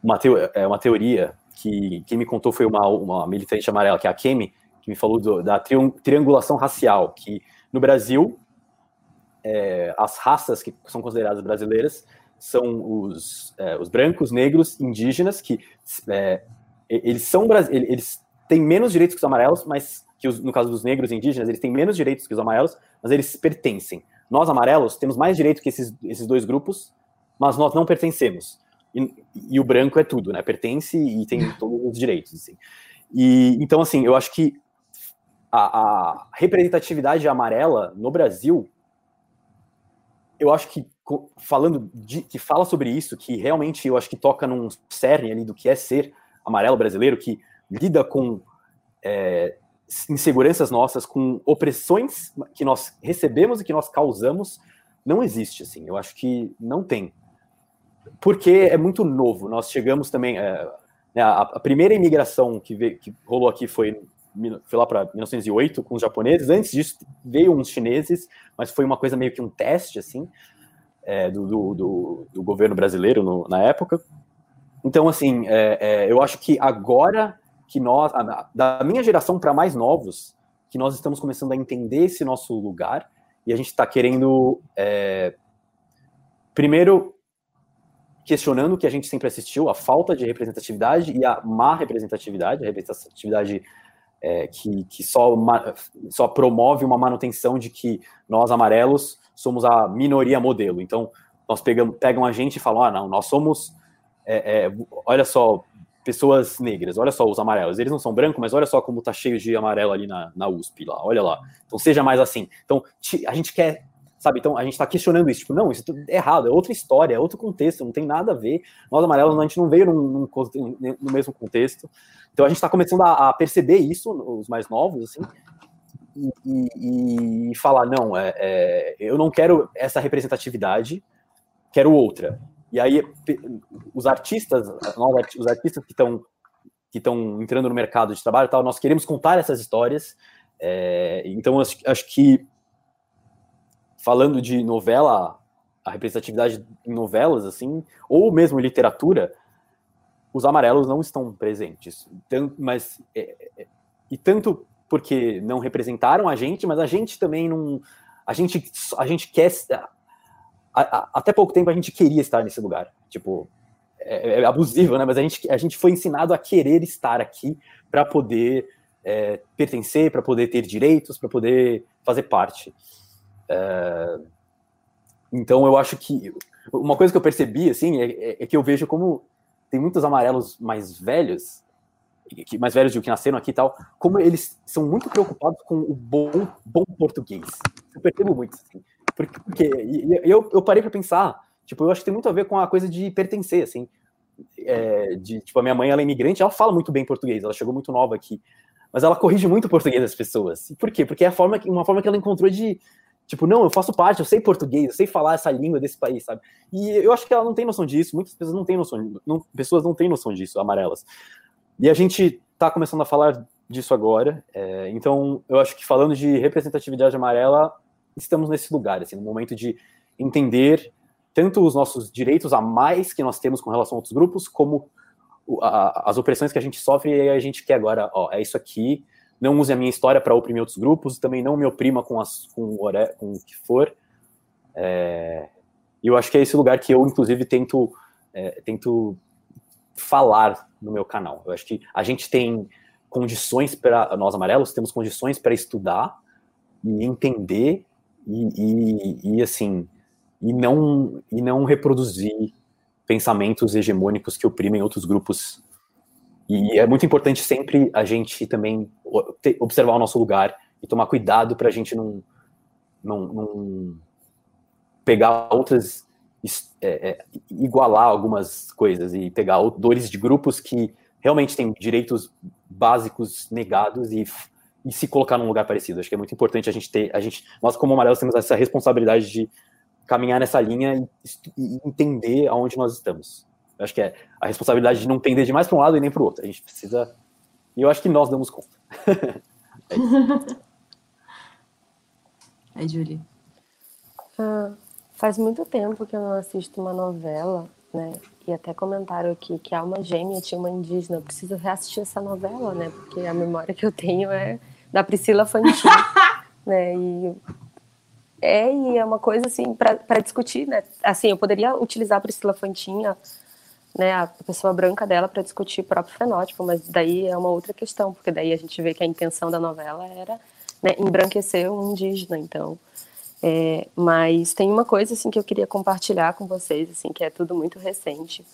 uma, teo, é, uma teoria que quem me contou foi uma, uma militante amarela, que é a Kemi, que me falou do, da triangulação racial, que no Brasil, é, as raças que são consideradas brasileiras são os, é, os brancos, negros, indígenas, que é, eles são eles têm menos direitos que os amarelos, mas que os, no caso dos negros e indígenas, eles têm menos direitos que os amarelos, mas eles pertencem. Nós, amarelos, temos mais direito que esses, esses dois grupos, mas nós não pertencemos. E, e o branco é tudo, né? Pertence e tem [laughs] todos os direitos, assim. E, então, assim, eu acho que a, a representatividade amarela no Brasil, eu acho que falando de, que fala sobre isso, que realmente eu acho que toca num cerne ali do que é ser amarelo brasileiro, que lida com é, inseguranças nossas, com opressões que nós recebemos e que nós causamos, não existe, assim. Eu acho que não tem. Porque é muito novo. Nós chegamos também. É, né, a, a, primeira imigração que, veio, que rolou aqui foi foi lá para 1908 com os japoneses. Antes disso veio uns chineses, mas foi uma coisa meio que um teste assim é, do, do, do, do, governo brasileiro no, na época. Então, assim, é, é, eu acho que agora que nós, da minha geração para mais novos, que nós estamos começando a entender esse nosso lugar e a gente está querendo, é, primeiro, questionando o que a gente sempre assistiu, a falta de representatividade e a má representatividade, a representatividade é, que, que só, só promove uma manutenção de que nós, amarelos, somos a minoria modelo. Então, nós pegamos, pegam a gente e falam, ah, não, nós somos, é, é, olha só, pessoas negras, olha só os amarelos, eles não são brancos, mas olha só como tá cheio de amarelo ali na, na USP lá, olha lá. Então, seja mais assim. Então, a gente quer sabe? Então a gente está questionando isso, tipo, não, isso é errado, é outra história, é outro contexto, não tem nada a ver. Nós amarelos a gente não veio num, num, no mesmo contexto. Então a gente está começando a, a, perceber isso, os mais novos, assim, e, e, e falar, não, é, é, eu não quero essa representatividade, quero outra. E aí os artistas, os artistas que estão que estão entrando no mercado de trabalho, tal, nós queremos contar essas histórias. É, então acho, acho que falando de novela, a representatividade em novelas, assim, ou mesmo literatura, os amarelos não estão presentes. Tanto, mas, é, é, e tanto porque não representaram a gente, mas a gente também não. A gente, a gente quer. A, a, até pouco tempo a gente queria estar nesse lugar. Tipo, é, é abusivo, né? Mas a gente, a gente foi ensinado a querer estar aqui para poder é, pertencer, para poder ter direitos, para poder fazer parte. É, então eu acho que uma coisa que eu percebi assim é, é, é, que eu vejo como tem muitos amarelos mais velhos, que, mais velhos do que nasceram aqui e tal, como eles são muito preocupados com o bom, bom português. Eu percebo muito assim, porque, porque eu, eu parei para pensar, tipo, eu acho que tem muito a ver com a coisa de pertencer, assim. É, de, tipo, a minha mãe ela é imigrante, ela fala muito bem português, ela chegou muito nova aqui, mas ela corrige muito o português das pessoas. Por quê? Porque é a forma, uma forma que ela encontrou de, Tipo, não, eu faço parte, eu sei português, eu sei falar essa língua desse país, sabe? E eu acho que ela não tem noção disso, muitas pessoas não têm noção, não, pessoas não têm noção disso, amarelas. E a gente tá começando a falar disso agora, é, então eu acho que falando de representatividade amarela, estamos nesse lugar, assim, no momento de entender tanto os nossos direitos a mais que nós temos com relação a outros grupos, como a, as opressões que a gente sofre e a gente quer agora, ó, é isso aqui, não use a minha história para oprimir outros grupos, também não me oprima com, as, com, com o que for. É, e eu acho que é esse lugar que eu, inclusive, tento, é, tento falar no meu canal. Eu acho que a gente tem condições para, nós amarelos, temos condições para estudar e entender e, e, e, assim, e não, e não reproduzir pensamentos hegemônicos que oprimem outros grupos e é muito importante sempre a gente também observar o nosso lugar e tomar cuidado para a gente não, não, não, pegar outras, é, é, igualar algumas coisas e pegar dores de grupos que realmente têm direitos básicos negados e, e se colocar num lugar parecido. Acho que é muito importante a gente ter, a gente, nós como amarelos temos essa responsabilidade de caminhar nessa linha e, e entender aonde nós estamos. Eu acho que é a responsabilidade de não pender de mais para um lado e nem para o outro. A gente precisa. E eu acho que nós damos conta. [laughs] é Aí, [laughs] Julie. Ah, faz muito tempo que eu não assisto uma novela, né? E até comentaram aqui que a Alma Gêmea tinha uma indígena. Eu preciso reassistir essa novela, né? Porque a memória que eu tenho é da Priscila Fantin, [laughs] né? E é, e é uma coisa assim para discutir, né? Assim, eu poderia utilizar a Priscila Fantinha, né, a pessoa branca dela para discutir o próprio fenótipo, mas daí é uma outra questão, porque daí a gente vê que a intenção da novela era né, embranquecer o indígena, então. É, mas tem uma coisa assim que eu queria compartilhar com vocês, assim, que é tudo muito recente.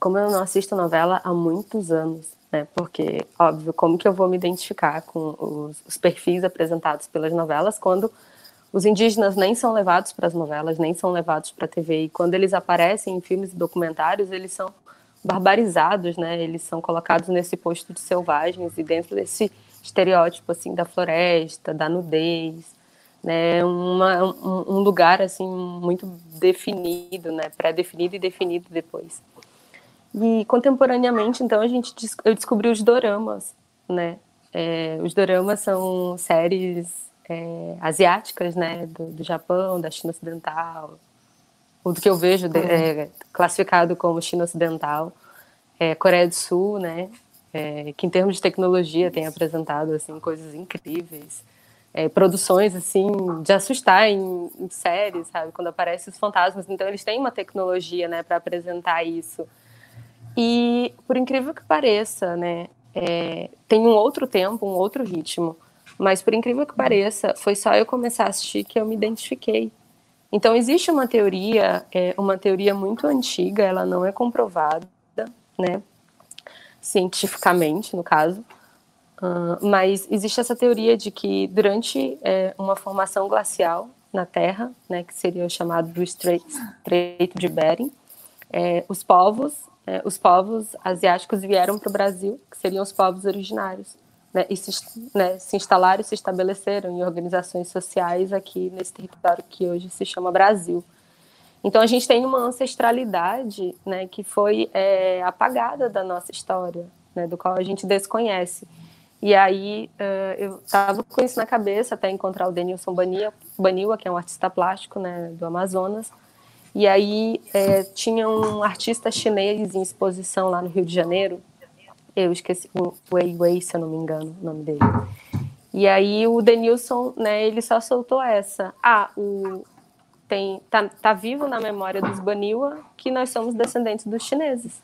Como eu não assisto novela há muitos anos, né? Porque, óbvio, como que eu vou me identificar com os, os perfis apresentados pelas novelas quando os indígenas nem são levados para as novelas, nem são levados para a TV. E quando eles aparecem em filmes e documentários, eles são barbarizados, né? Eles são colocados nesse posto de selvagens e dentro desse estereótipo assim da floresta, da nudez, né? Uma, um, um lugar assim muito definido, né? Pré-definido e definido depois. E contemporaneamente, então a gente eu descobri os doramas, né? É, os doramas são séries é, asiáticas, né, do, do, Japão, da China Ocidental, ou do que eu vejo de, é, classificado como China Ocidental, é, Coreia do Sul, né, é, que em termos de tecnologia tem apresentado assim coisas incríveis, é, produções assim de assustar em, em séries, sabe, quando aparecem os fantasmas. Então eles têm uma tecnologia, né, para apresentar isso. E por incrível que pareça, né, é, tem um outro tempo, um outro ritmo. Mas, por incrível que pareça, foi só eu começar a assistir que eu me identifiquei. Então, existe uma teoria, é, uma teoria muito antiga, ela não é comprovada, né? Cientificamente, no caso. Uh, mas existe essa teoria de que durante é, uma formação glacial na Terra, né, que seria o chamado do Estreito, de Bering, é, os povos, é, os povos asiáticos vieram para o Brasil, que seriam os povos originários né, e se, né, se instalaram e se estabeleceram em organizações sociais aqui nesse território que hoje se chama Brasil. Então a gente tem uma ancestralidade né, que foi é, apagada da nossa história, né, do qual a gente desconhece. E aí uh, eu estava com isso na cabeça até encontrar o Denilson Baniwa, que é um artista plástico né, do Amazonas. E aí é, tinha um artista chinês em exposição lá no Rio de Janeiro, eu esqueci o Wei Wei, se eu não me engano, o nome dele. E aí o Denilson, né, ele só soltou essa. Ah, o tem tá, tá vivo na memória dos Baniwa que nós somos descendentes dos chineses.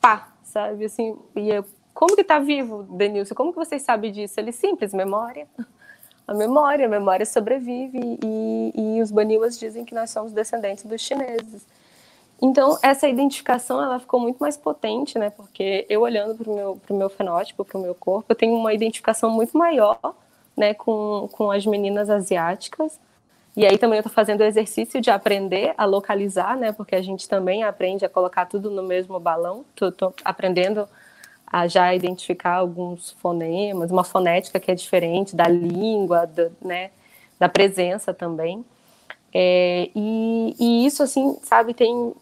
Pá, sabe assim, e eu, como que tá vivo, Denilson? Como que vocês sabem disso? Ele simples, memória. A memória, a memória sobrevive e, e os Baniwas dizem que nós somos descendentes dos chineses. Então, essa identificação ela ficou muito mais potente, né? Porque eu olhando para o meu, meu fenótipo, para o meu corpo, eu tenho uma identificação muito maior, né, com, com as meninas asiáticas. E aí também eu estou fazendo o exercício de aprender a localizar, né? Porque a gente também aprende a colocar tudo no mesmo balão. Estou aprendendo a já identificar alguns fonemas, uma fonética que é diferente da língua, do, né? Da presença também. É, e, e, isso, assim, sabe, tem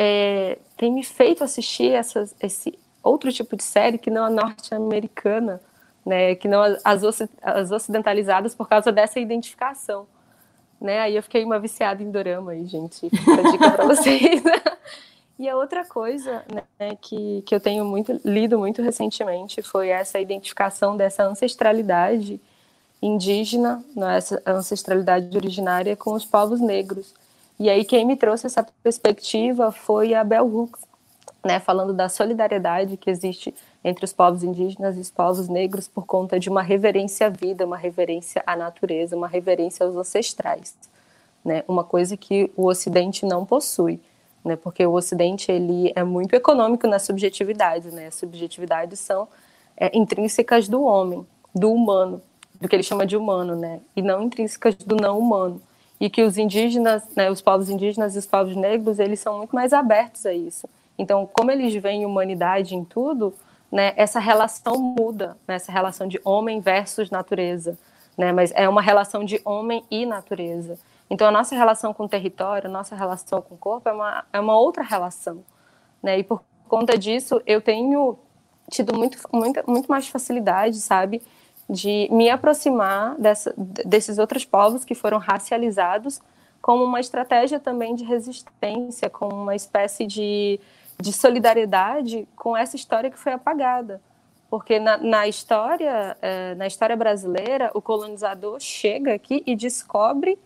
é, tem me feito assistir essas, esse outro tipo de série que não a norte-americana, né, que não as, as ocidentalizadas por causa dessa identificação. Né? Aí eu fiquei uma viciada em dorama aí, gente. Fica dica para [laughs] vocês. e a outra coisa né, que, que eu tenho muito lido muito recentemente foi essa identificação dessa ancestralidade indígena, né, essa ancestralidade originária com os povos negros. E aí quem me trouxe essa perspectiva foi a Bell Hooks, né, falando da solidariedade que existe entre os povos indígenas e os povos negros por conta de uma reverência à vida, uma reverência à natureza, uma reverência aos ancestrais, né, uma coisa que o Ocidente não possui, né, porque o Ocidente ele é muito econômico na subjetividade, né, as subjetividades são é, intrínsecas do homem, do humano, do que ele chama de humano, né, e não intrínsecas do não humano e que os indígenas, né, os povos indígenas e os povos negros, eles são muito mais abertos a isso. Então, como eles veem humanidade em tudo, né, essa relação muda, né, essa relação de homem versus natureza, né, mas é uma relação de homem e natureza. Então, a nossa relação com o território, a nossa relação com o corpo é uma, é uma outra relação, né, e por conta disso, eu tenho tido muito, muito, muito mais facilidade, sabe, de me aproximar dessa, desses outros povos que foram racializados como uma estratégia também de resistência, como uma espécie de, de solidariedade com essa história que foi apagada. Porque na, na história, é, na história brasileira, o colonizador chega aqui e descobre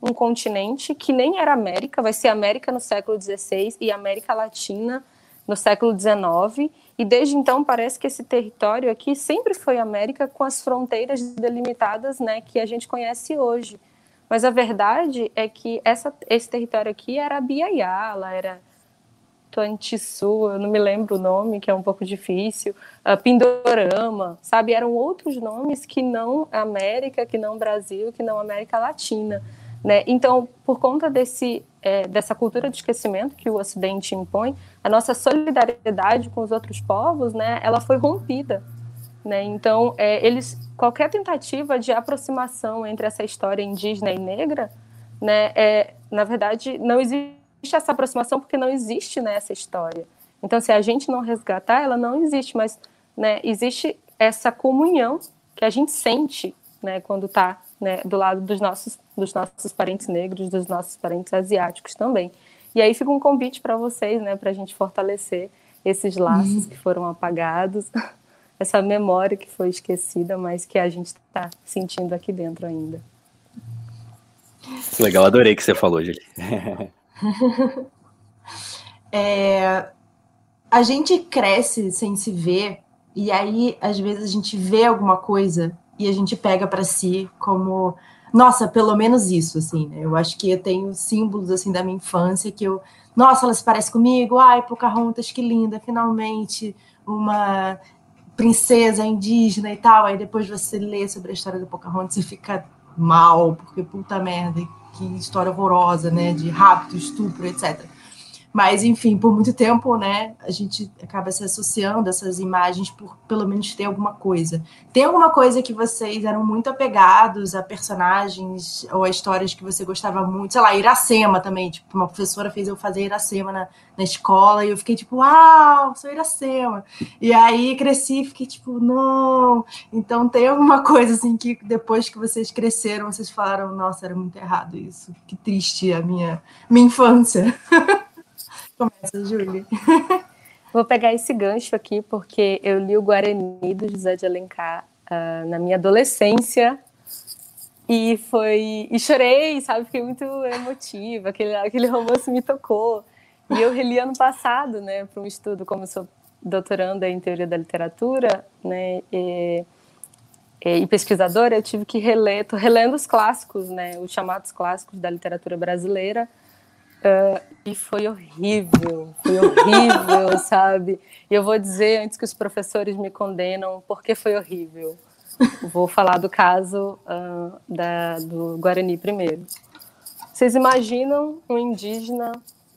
um continente que nem era América, vai ser América no século XVI e América Latina no século XIX, e desde então parece que esse território aqui sempre foi América com as fronteiras delimitadas né, que a gente conhece hoje. Mas a verdade é que essa, esse território aqui era Biayala, era Tuantissu, eu não me lembro o nome, que é um pouco difícil, uh, Pindorama, sabe? Eram outros nomes que não América, que não Brasil, que não América Latina. Né? Então, por conta desse, é, dessa cultura de esquecimento que o Ocidente impõe, a nossa solidariedade com os outros povos, né, ela foi rompida. Né? Então, é, eles, qualquer tentativa de aproximação entre essa história indígena e negra, né, é, na verdade, não existe essa aproximação porque não existe né, essa história. Então, se a gente não resgatar, ela não existe, mas né, existe essa comunhão que a gente sente né, quando está né, do lado dos nossos, dos nossos parentes negros, dos nossos parentes asiáticos também. E aí fica um convite para vocês, né, para a gente fortalecer esses laços uhum. que foram apagados, [laughs] essa memória que foi esquecida, mas que a gente está sentindo aqui dentro ainda. Legal, adorei que você falou, gente. [laughs] é, a gente cresce sem se ver, e aí, às vezes, a gente vê alguma coisa e a gente pega para si como nossa, pelo menos isso, assim, né? Eu acho que eu tenho símbolos, assim, da minha infância que eu, nossa, ela se parece comigo, ai, Pocahontas, que linda, finalmente uma princesa indígena e tal, aí depois você lê sobre a história do Pocahontas e fica mal, porque puta merda, que história horrorosa, né, de rapto, estupro, etc. Mas, enfim, por muito tempo, né, a gente acaba se associando a essas imagens por pelo menos ter alguma coisa. Tem alguma coisa que vocês eram muito apegados a personagens ou a histórias que você gostava muito? Sei lá, Iracema também. Tipo, uma professora fez eu fazer Iracema na, na escola e eu fiquei tipo, uau, sou Iracema. E aí cresci e fiquei tipo, não. Então tem alguma [laughs] coisa assim que depois que vocês cresceram, vocês falaram, nossa, era muito errado isso. Que triste a minha, minha infância. [laughs] Começa, Júlia. [laughs] Vou pegar esse gancho aqui, porque eu li o Guarani do José de Alencar uh, na minha adolescência. E foi. E chorei, sabe? Fiquei muito emotiva. Aquele, aquele romance me tocou. E eu reli ano passado, né, para um estudo, como sou doutoranda em teoria da literatura, né, e, e pesquisadora, eu tive que reler, tô relendo os clássicos, né, os chamados clássicos da literatura brasileira, Uh, e foi horrível, foi horrível, [laughs] sabe? E eu vou dizer antes que os professores me condenam, porque foi horrível. Vou falar do caso uh, da, do Guarani primeiro. Vocês imaginam um indígena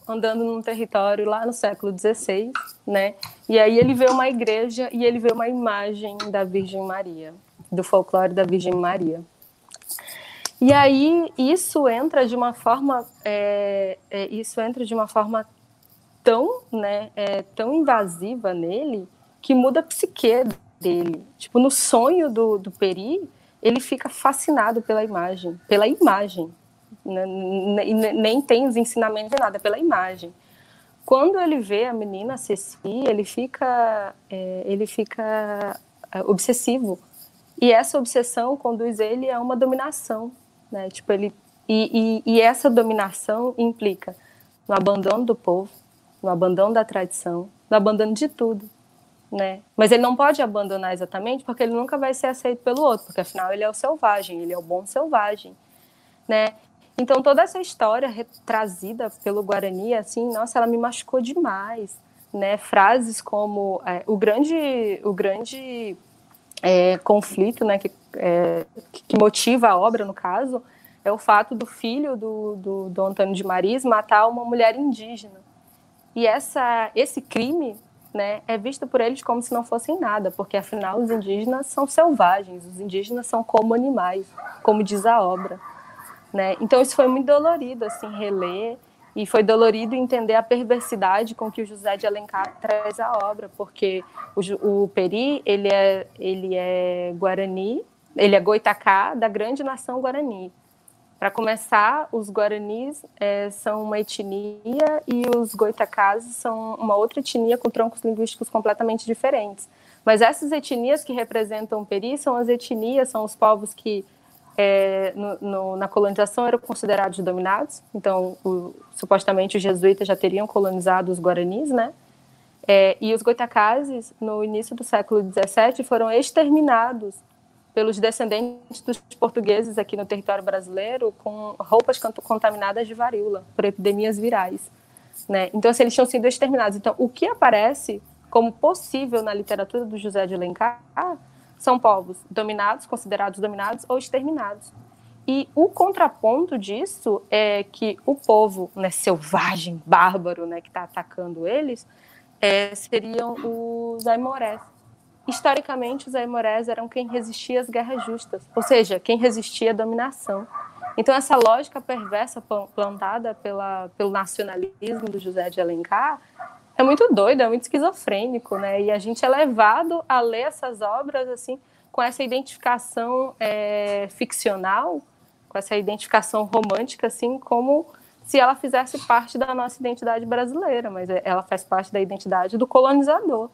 andando num território lá no século XVI, né? E aí ele vê uma igreja e ele vê uma imagem da Virgem Maria, do folclore da Virgem Maria. E aí isso entra de uma forma, é, é, isso entra de uma forma tão, né, é, tão invasiva nele que muda a psique dele. Tipo, no sonho do, do Peri, ele fica fascinado pela imagem, pela imagem. Né, nem tem os ensinamentos de nada, pela imagem. Quando ele vê a menina Ceci, ele fica, é, ele fica é, obsessivo. E essa obsessão conduz ele a uma dominação né? Tipo, ele, e, e, e essa dominação implica no abandono do povo, no abandono da tradição, no abandono de tudo. Né? Mas ele não pode abandonar exatamente porque ele nunca vai ser aceito pelo outro, porque afinal ele é o selvagem, ele é o bom selvagem, né? Então toda essa história trazida pelo Guarani, assim, nossa, ela me machucou demais, né? Frases como é, o grande, o grande é, conflito, né, que, é, que motiva a obra, no caso, é o fato do filho do, do, do Antônio de Maris matar uma mulher indígena. E essa, esse crime né, é visto por eles como se não fossem nada, porque afinal os indígenas são selvagens, os indígenas são como animais, como diz a obra. Né? Então isso foi muito dolorido, assim, reler e foi dolorido entender a perversidade com que o José de Alencar traz a obra, porque o, o Peri ele é, ele é Guarani, ele é Goitacá da grande nação Guarani. Para começar, os Guaranis é, são uma etnia e os Goitacás são uma outra etnia com troncos linguísticos completamente diferentes. Mas essas etnias que representam o Peri são as etnias, são os povos que é, no, no, na colonização eram considerados dominados, então o, supostamente os jesuítas já teriam colonizado os guaranis, né? É, e os goitacazes, no início do século XVII, foram exterminados pelos descendentes dos portugueses aqui no território brasileiro com roupas contaminadas de varíola, por epidemias virais. Né? Então, assim, eles tinham sido exterminados. Então, o que aparece como possível na literatura do José de Alencar são povos dominados, considerados dominados ou exterminados. E o contraponto disso é que o povo né, selvagem, bárbaro, né, que está atacando eles, é, seriam os aimorés. Historicamente, os aimorés eram quem resistia às guerras justas, ou seja, quem resistia à dominação. Então, essa lógica perversa plantada pela, pelo nacionalismo do José de Alencar é muito doido, é muito esquizofrênico, né? E a gente é levado a ler essas obras assim com essa identificação é, ficcional, com essa identificação romântica, assim como se ela fizesse parte da nossa identidade brasileira, mas é, ela faz parte da identidade do colonizador,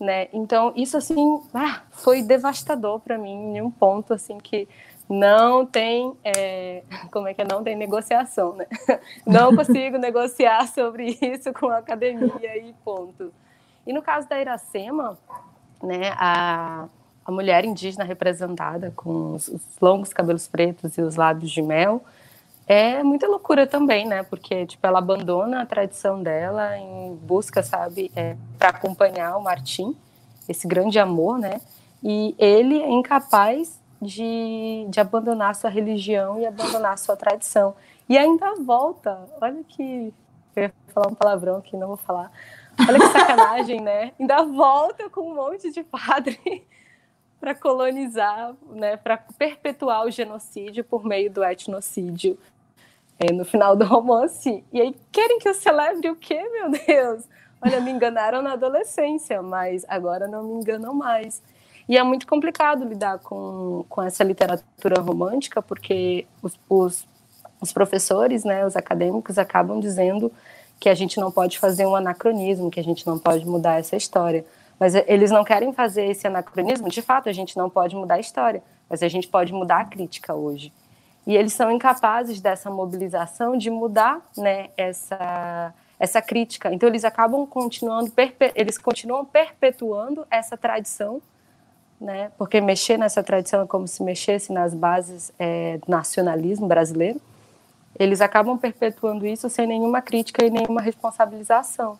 né? Então isso assim ah, foi devastador para mim em um ponto assim que não tem, é, [laughs] como é que é, não tem negociação, né? [laughs] Não consigo negociar sobre isso com a academia e ponto. E no caso da Iracema, né, a, a mulher indígena representada com os, os longos cabelos pretos e os lábios de mel, é muita loucura também, né? Porque tipo ela abandona a tradição dela em busca, sabe, é, para acompanhar o Martim, esse grande amor, né? E ele é incapaz de, de abandonar sua religião e abandonar sua tradição. E ainda volta, olha que. Eu ia falar um palavrão aqui, não vou falar. Olha que sacanagem, né? [laughs] Ainda volta com um monte de padre [laughs] para colonizar, né, para perpetuar o genocídio por meio do etnocídio é, no final do romance. E aí querem que eu celebre o quê, meu Deus? Olha, me enganaram na adolescência, mas agora não me enganam mais. E é muito complicado lidar com, com essa literatura romântica, porque os, os, os professores, né, os acadêmicos, acabam dizendo que a gente não pode fazer um anacronismo, que a gente não pode mudar essa história. Mas eles não querem fazer esse anacronismo. De fato, a gente não pode mudar a história, mas a gente pode mudar a crítica hoje. E eles são incapazes dessa mobilização de mudar né, essa, essa crítica. Então, eles acabam continuando, eles continuam perpetuando essa tradição né? Porque mexer nessa tradição é como se mexesse nas bases é, do nacionalismo brasileiro. Eles acabam perpetuando isso sem nenhuma crítica e nenhuma responsabilização,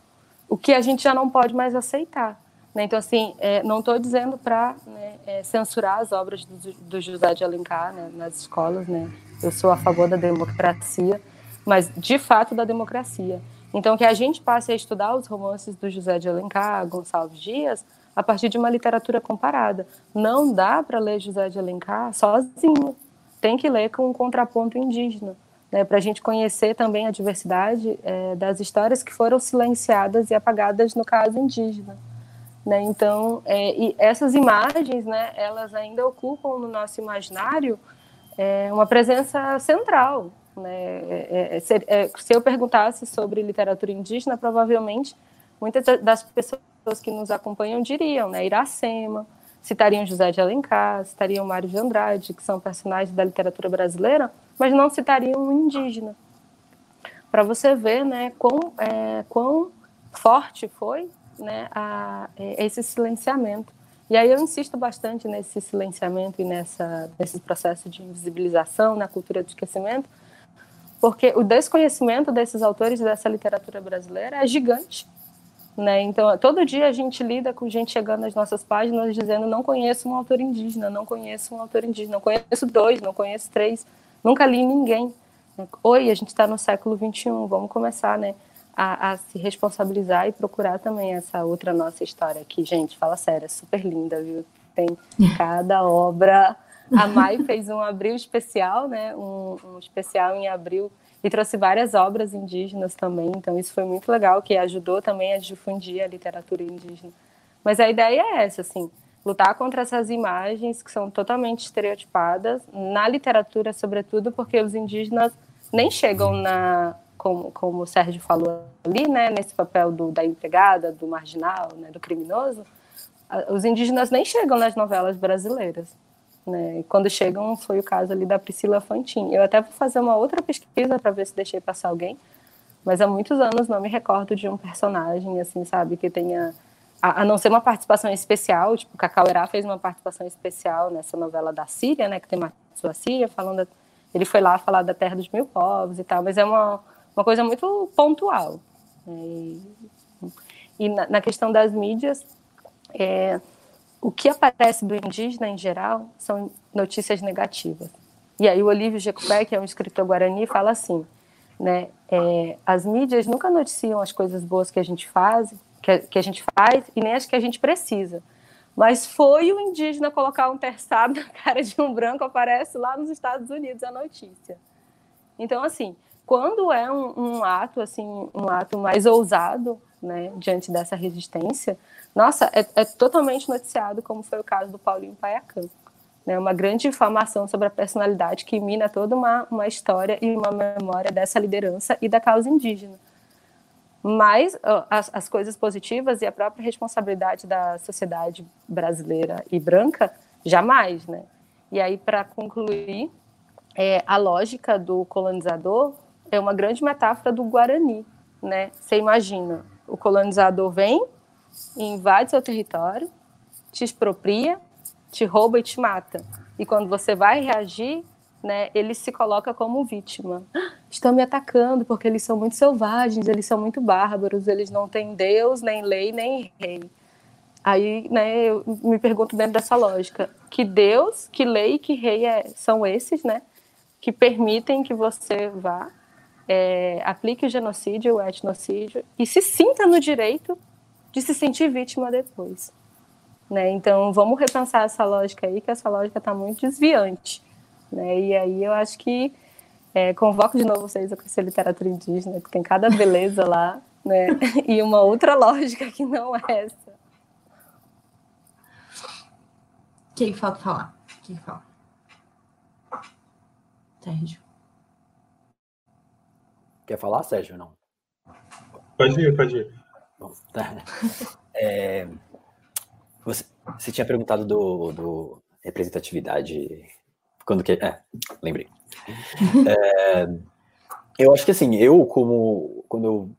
o que a gente já não pode mais aceitar. Né? Então, assim, é, não estou dizendo para né, é, censurar as obras do, do José de Alencar né, nas escolas, né? Eu sou a favor da democracia, mas de fato da democracia. Então, que a gente passe a estudar os romances do José de Alencar, Gonçalves Dias, a partir de uma literatura comparada. Não dá para ler José de Alencar sozinho. Tem que ler com um contraponto indígena, né, para a gente conhecer também a diversidade é, das histórias que foram silenciadas e apagadas no caso indígena. Né? Então, é, e essas imagens, né, elas ainda ocupam no nosso imaginário é, uma presença central. Né? É, é, se, é, se eu perguntasse sobre literatura indígena, provavelmente muitas das pessoas que nos acompanham diriam, né? Iracema, citariam José de Alencar, citariam Mário de Andrade, que são personagens da literatura brasileira, mas não citariam um indígena. Para você ver, né, quão, é, quão forte foi né, a, é, esse silenciamento. E aí eu insisto bastante nesse silenciamento e nessa, nesse processo de invisibilização na cultura do esquecimento, porque o desconhecimento desses autores dessa literatura brasileira é gigante. Né? Então, todo dia a gente lida com gente chegando nas nossas páginas dizendo não conheço um autor indígena, não conheço um autor indígena, não conheço dois, não conheço três, nunca li ninguém. Oi, a gente está no século XXI, vamos começar né, a, a, se responsabilizar e procurar também essa outra nossa história aqui. Gente, fala sério, é super linda, viu? Tem [laughs] cada obra a Mai fez um abril especial, né? Um, um, especial em abril e trouxe várias obras indígenas também. Então isso foi muito legal, que ajudou também a difundir a literatura indígena. Mas a ideia é essa, assim, lutar contra essas imagens que são totalmente estereotipadas na literatura, sobretudo porque os indígenas nem chegam na como, como o Sérgio falou ali, né, nesse papel do, da empregada, do marginal, né, do criminoso, os indígenas nem chegam nas novelas brasileiras. Né? E quando chegam, foi o caso ali da Priscila Fantin. Eu até vou fazer uma outra pesquisa para ver se deixei passar alguém, mas há muitos anos não me recordo de um personagem, assim, sabe, que tenha. A, a não ser uma participação especial, tipo, Cacauerá fez uma participação especial nessa novela da Síria, né, que tem sua Síria, falando. Ele foi lá falar da Terra dos Mil Povos e tal, mas é uma, uma coisa muito pontual. Né? E, e na, na, questão das mídias, é, o que aparece do indígena em geral são notícias negativas. E aí o Olívio Jecupé, que é um escritor guarani, fala assim, né, é, as mídias nunca noticiam as coisas boas que a gente faz, que, que a gente faz e nem as que a gente precisa. Mas foi o indígena colocar um terçado [laughs] na cara de um branco, aparece lá nos Estados Unidos a notícia. Então, assim, quando é um, um ato, assim, um ato mais ousado, né, diante dessa resistência, nossa, é, é, totalmente noticiado, como foi o caso do Paulinho Paiacan. Né, uma grande informação sobre a personalidade que mina toda uma, uma história e uma memória dessa liderança e da causa indígena. Mas as, as coisas positivas e a própria responsabilidade da sociedade brasileira e branca, jamais, né? E aí, para concluir, é, a lógica do colonizador é uma grande metáfora do Guarani, né? Você imagina, o colonizador vem, invade seu território, te expropria, te rouba e te mata. E quando você vai reagir, né, ele se coloca como vítima. [gasps] Estão me atacando porque eles são muito selvagens, eles são muito bárbaros, eles não têm Deus, nem lei, nem rei. Aí, né, eu me pergunto dentro dessa lógica, que Deus, que lei que rei é, são esses, né, que permitem que você vá, é, aplique o genocídio, o etnocídio e se sinta no direito de se sentir vítima depois. Né? Então, vamos repensar essa lógica aí, que essa lógica está muito desviante. Né? E aí eu acho que é, convoco de novo vocês a conhecer literatura indígena, que tem cada beleza lá, né? [laughs] e uma outra lógica que não é essa. Quem falta falar? Quem fala? Sérgio. Quer falar, Sérgio, não? Pode ir, pode ir. Bom, tá. É, você, você, tinha perguntado do, do representatividade quando que. É, lembrei. É, eu acho que assim, eu como. Quando eu.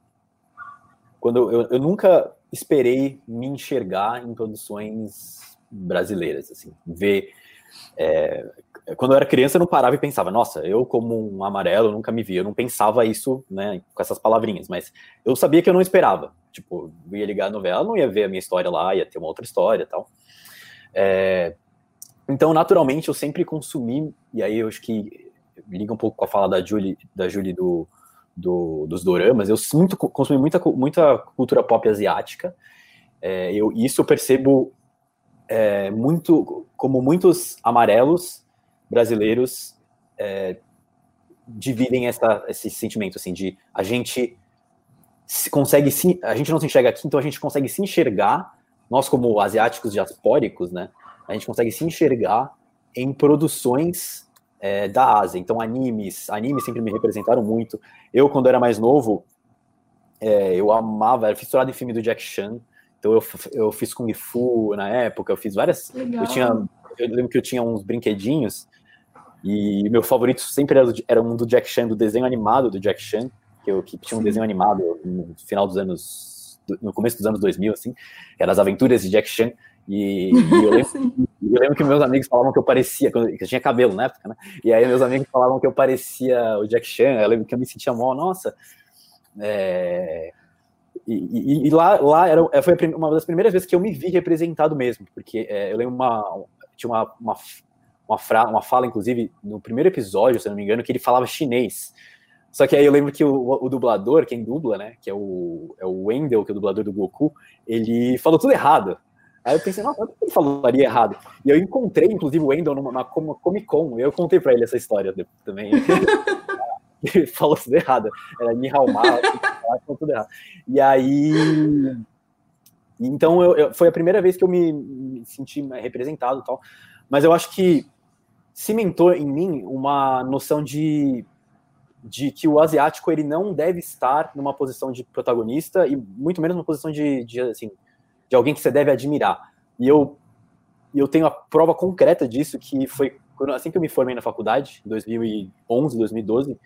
Quando eu, eu nunca esperei me enxergar em produções brasileiras, assim, ver. É, quando eu era criança, eu não parava e pensava, nossa, eu como um amarelo nunca me vi, eu não pensava isso, né, com essas palavrinhas, mas eu sabia que eu não esperava. Tipo, eu ia ligar a novela, não ia ver a minha história lá, ia ter uma outra história e tal. É, então, naturalmente, eu sempre consumi, e aí eu acho que liga um pouco com a fala da Julie, da Julie do, do, dos doramas, eu muito, consumi muita, muita cultura pop asiática, é, eu, isso eu percebo é, muito, como muitos amarelos brasileiros é, dividem essa, esse sentimento, assim, de a gente se consegue, se, a gente não se enxerga aqui, então a gente consegue se enxergar, nós como asiáticos diaspóricos, né, a gente consegue se enxergar em produções é, da Ásia. Então, animes, animes sempre me representaram muito. Eu, quando era mais novo, é, eu amava, era fissurado em filme do Jack Chan. Então, eu, eu fiz Kung Fu na época, eu fiz várias. Legal. Eu tinha. Eu lembro que eu tinha uns brinquedinhos, e meu favorito sempre era, era um do Jack Chan, do desenho animado do Jack Chan, que, eu, que tinha um desenho animado no final dos anos. no começo dos anos 2000, assim, que era As Aventuras de Jack Chan. E, e eu, lembro, [laughs] eu, lembro, que meus amigos falavam que eu parecia, que eu tinha cabelo na época, né? E aí meus amigos falavam que eu parecia o Jack Chan, eu lembro que eu me sentia mal, nossa. É... E, e, e, lá, lá era, foi uma das primeiras vezes que eu me vi representado mesmo, porque é, eu lembro uma, tinha uma, uma, uma, fra, uma fala, inclusive, no primeiro episódio, se não me engano, que ele falava chinês. Só que aí eu lembro que o, o, dublador, quem dubla, né, que é o, é o Wendell, que é o dublador do Goku, ele falou tudo errado. Aí eu pensei, nossa, ele falaria errado? E eu encontrei, inclusive, o Wendell numa, Comic Con, eu contei pra ele essa história também. [laughs] ele falou tudo errado. Era Nihalmar, falou tudo errado. E aí. Então, eu, eu, foi a primeira vez que eu me, me senti representado e tal. Mas eu acho que cimentou em mim uma noção de, de que o asiático ele não deve estar numa posição de protagonista e muito menos numa posição de, de assim, de alguém que você deve admirar. E eu, eu tenho a prova concreta disso, que foi assim que eu me formei na faculdade, em 2011, 2012,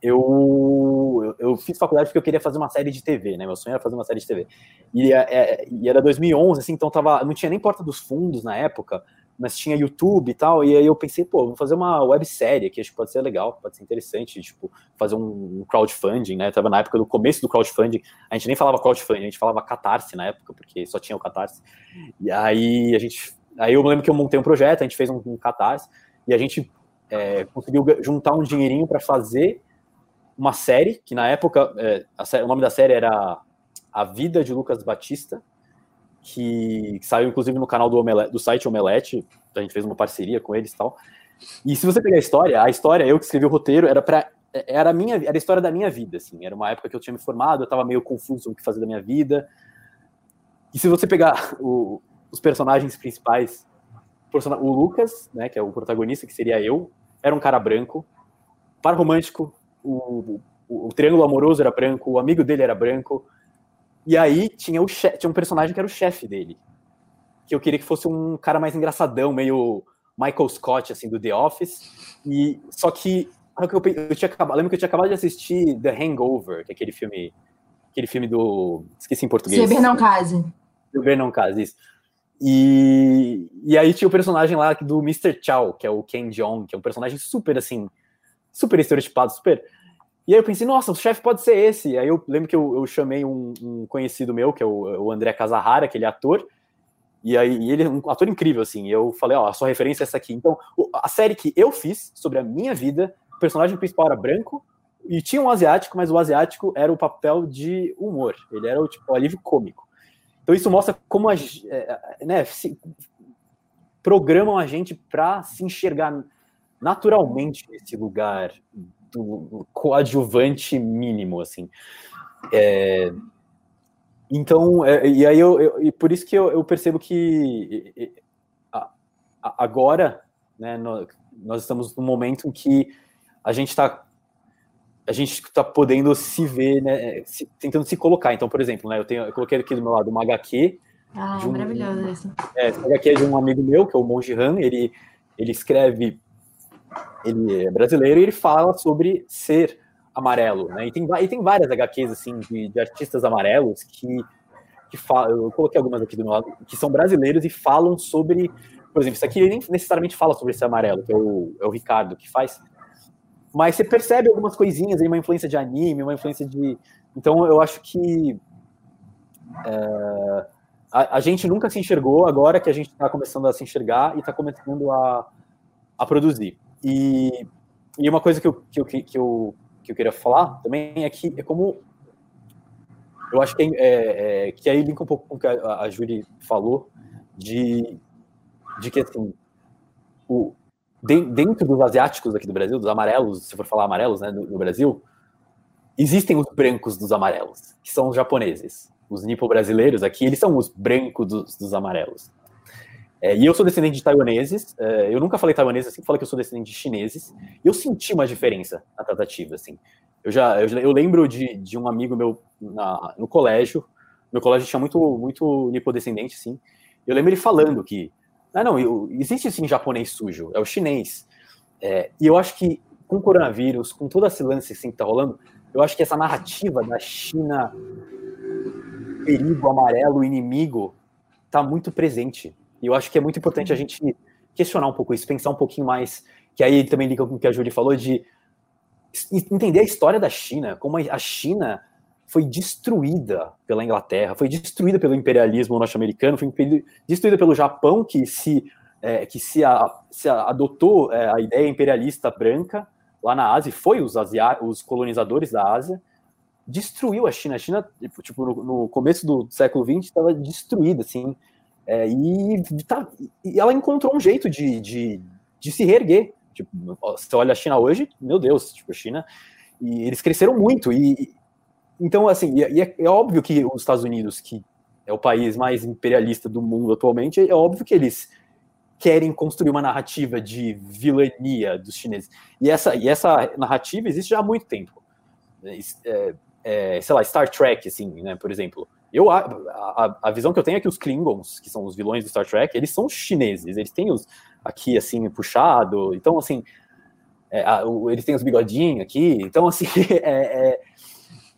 eu, eu, fiz faculdade porque eu queria fazer uma série de TV, né? Meu sonho era fazer uma série de TV. E, é, é, e era 2011, assim, então tava, não tinha nem Porta dos Fundos na época, mas tinha YouTube e tal, e aí eu pensei, pô, vou fazer uma websérie que acho que pode ser legal, pode ser interessante, tipo, fazer um crowdfunding, né? Tava na época do começo do crowdfunding, a gente nem falava crowdfunding, a gente falava catarse na época, porque só tinha o catarse. E aí a gente, aí eu lembro que eu montei um projeto, a gente fez um, um catarse, e a gente é, conseguiu juntar um dinheirinho para fazer uma série, que na época, é, o nome da série era A Vida de Lucas Batista, que saiu inclusive no canal do, Omelete, do site Omelete, a gente fez uma parceria com eles e tal. E se você pegar a história, a história, eu que escrevi o roteiro, era para era a minha era a história da minha vida, assim. Era uma época que eu tinha me formado, eu estava meio confuso o que fazer da minha vida. E se você pegar o, os personagens principais, o Lucas, né, que é o protagonista, que seria eu, era um cara branco, par romântico, o, o, o triângulo amoroso era branco, o amigo dele era branco, e aí tinha, o chefe, tinha um personagem que era o chefe dele. Que eu queria que fosse um cara mais engraçadão, meio Michael Scott, assim, do The Office. E só que eu, eu tinha acabado, lembro que eu tinha acabado de assistir The Hangover, que é aquele filme, aquele filme do, esqueci em português. Beber não case. Beber não case, isso. E, e aí tinha o personagem lá do Mr. Chow, que é o Ken Jeong, que é um personagem super assim, super estereotipado, super e aí eu pensei, nossa, o chefe pode ser esse. Aí eu lembro que eu, eu chamei um, um, conhecido meu, que é o, o André Casahara, aquele ator, e aí e ele é um ator incrível, assim. Eu falei, ó, a sua referência é essa aqui. Então, a série que eu fiz sobre a minha vida, o personagem principal era branco, e tinha um asiático, mas o asiático era o papel de humor. Ele era o tipo o alívio cômico. Então isso mostra como a, é, né, se, programam a gente para se enxergar naturalmente nesse lugar coadjuvante mínimo, assim. É, então, é, e aí eu, eu, e por isso que eu, eu percebo que a, agora, né, nós, nós estamos num momento em que a gente está a gente está podendo se ver, né, se, tentando se colocar. Então, por exemplo, né, eu tenho, eu coloquei aqui do meu lado uma HQ. Ah, um, maravilhoso isso. É, essa HQ é de um amigo meu, que é o Monge Han, ele, ele escreve ele é brasileiro e ele fala sobre ser amarelo, né? E tem, e tem várias HQs, assim, de, de artistas amarelos que, que falam, eu coloquei algumas aqui do meu lado, que são brasileiros e falam sobre, por exemplo, isso aqui nem necessariamente fala sobre esse amarelo, que é o, é o Ricardo que faz, mas você percebe algumas coisinhas aí, uma influência de anime, uma influência de... Então, eu acho que é, a, a, gente nunca se enxergou, agora que a gente está começando a se enxergar e está começando a, a produzir. E, e uma coisa que eu, que, eu, que, eu, que eu queria falar também é que é como. Eu acho que, é, é, é que aí linka um pouco com o que a, a Júlia falou, de, de que assim, o, dentro dos asiáticos aqui do Brasil, dos amarelos, se for falar amarelos né, no, no Brasil, existem os brancos dos amarelos, que são os japoneses. Os nipo-brasileiros aqui, eles são os brancos dos, dos amarelos. É, e eu sou descendente de taiwaneses, é, eu nunca falei taiwanês assim, falei que eu sou descendente de chineses, e eu senti uma diferença na tratativa, assim. Eu já, eu, eu lembro de, de um amigo meu na, no colégio, meu colégio tinha muito, muito nipodescendente, assim, eu lembro ele falando que, ah, não, eu, existe sim japonês sujo, é o chinês. É, e eu acho que com o coronavírus, com toda essa lance assim, que tá rolando, eu acho que essa narrativa da China perigo amarelo, inimigo, tá muito presente e eu acho que é muito importante a gente questionar um pouco isso, pensar um pouquinho mais, que aí também liga com o que a Júlia falou, de entender a história da China, como a China foi destruída pela Inglaterra, foi destruída pelo imperialismo norte-americano, foi destruída pelo Japão, que se, é, que se, a, se adotou é, a ideia imperialista branca lá na Ásia, foi os, asia, os colonizadores da Ásia, destruiu a China. A China, tipo, no, no começo do século XX, estava destruída, assim, É, e, tá, e ela encontrou um jeito de, de, de se reerguer. Tipo, você olha a China hoje, meu Deus, tipo, a China. E eles cresceram muito. E, então, assim, e é, é óbvio que os Estados Unidos, que é o país mais imperialista do mundo atualmente, é óbvio que eles querem construir uma narrativa de vilania dos chineses. E essa, e essa narrativa existe já há muito tempo. É, é, sei lá, Star Trek, assim, né, por exemplo. Eu, a, a, a, visão que eu tenho é que os Klingons, que são os vilões do Star Trek, eles são chineses, eles têm os aqui, assim, puxado, então, assim, é, a, o, eles têm os bigodinhos aqui, então, assim, [laughs] é, é,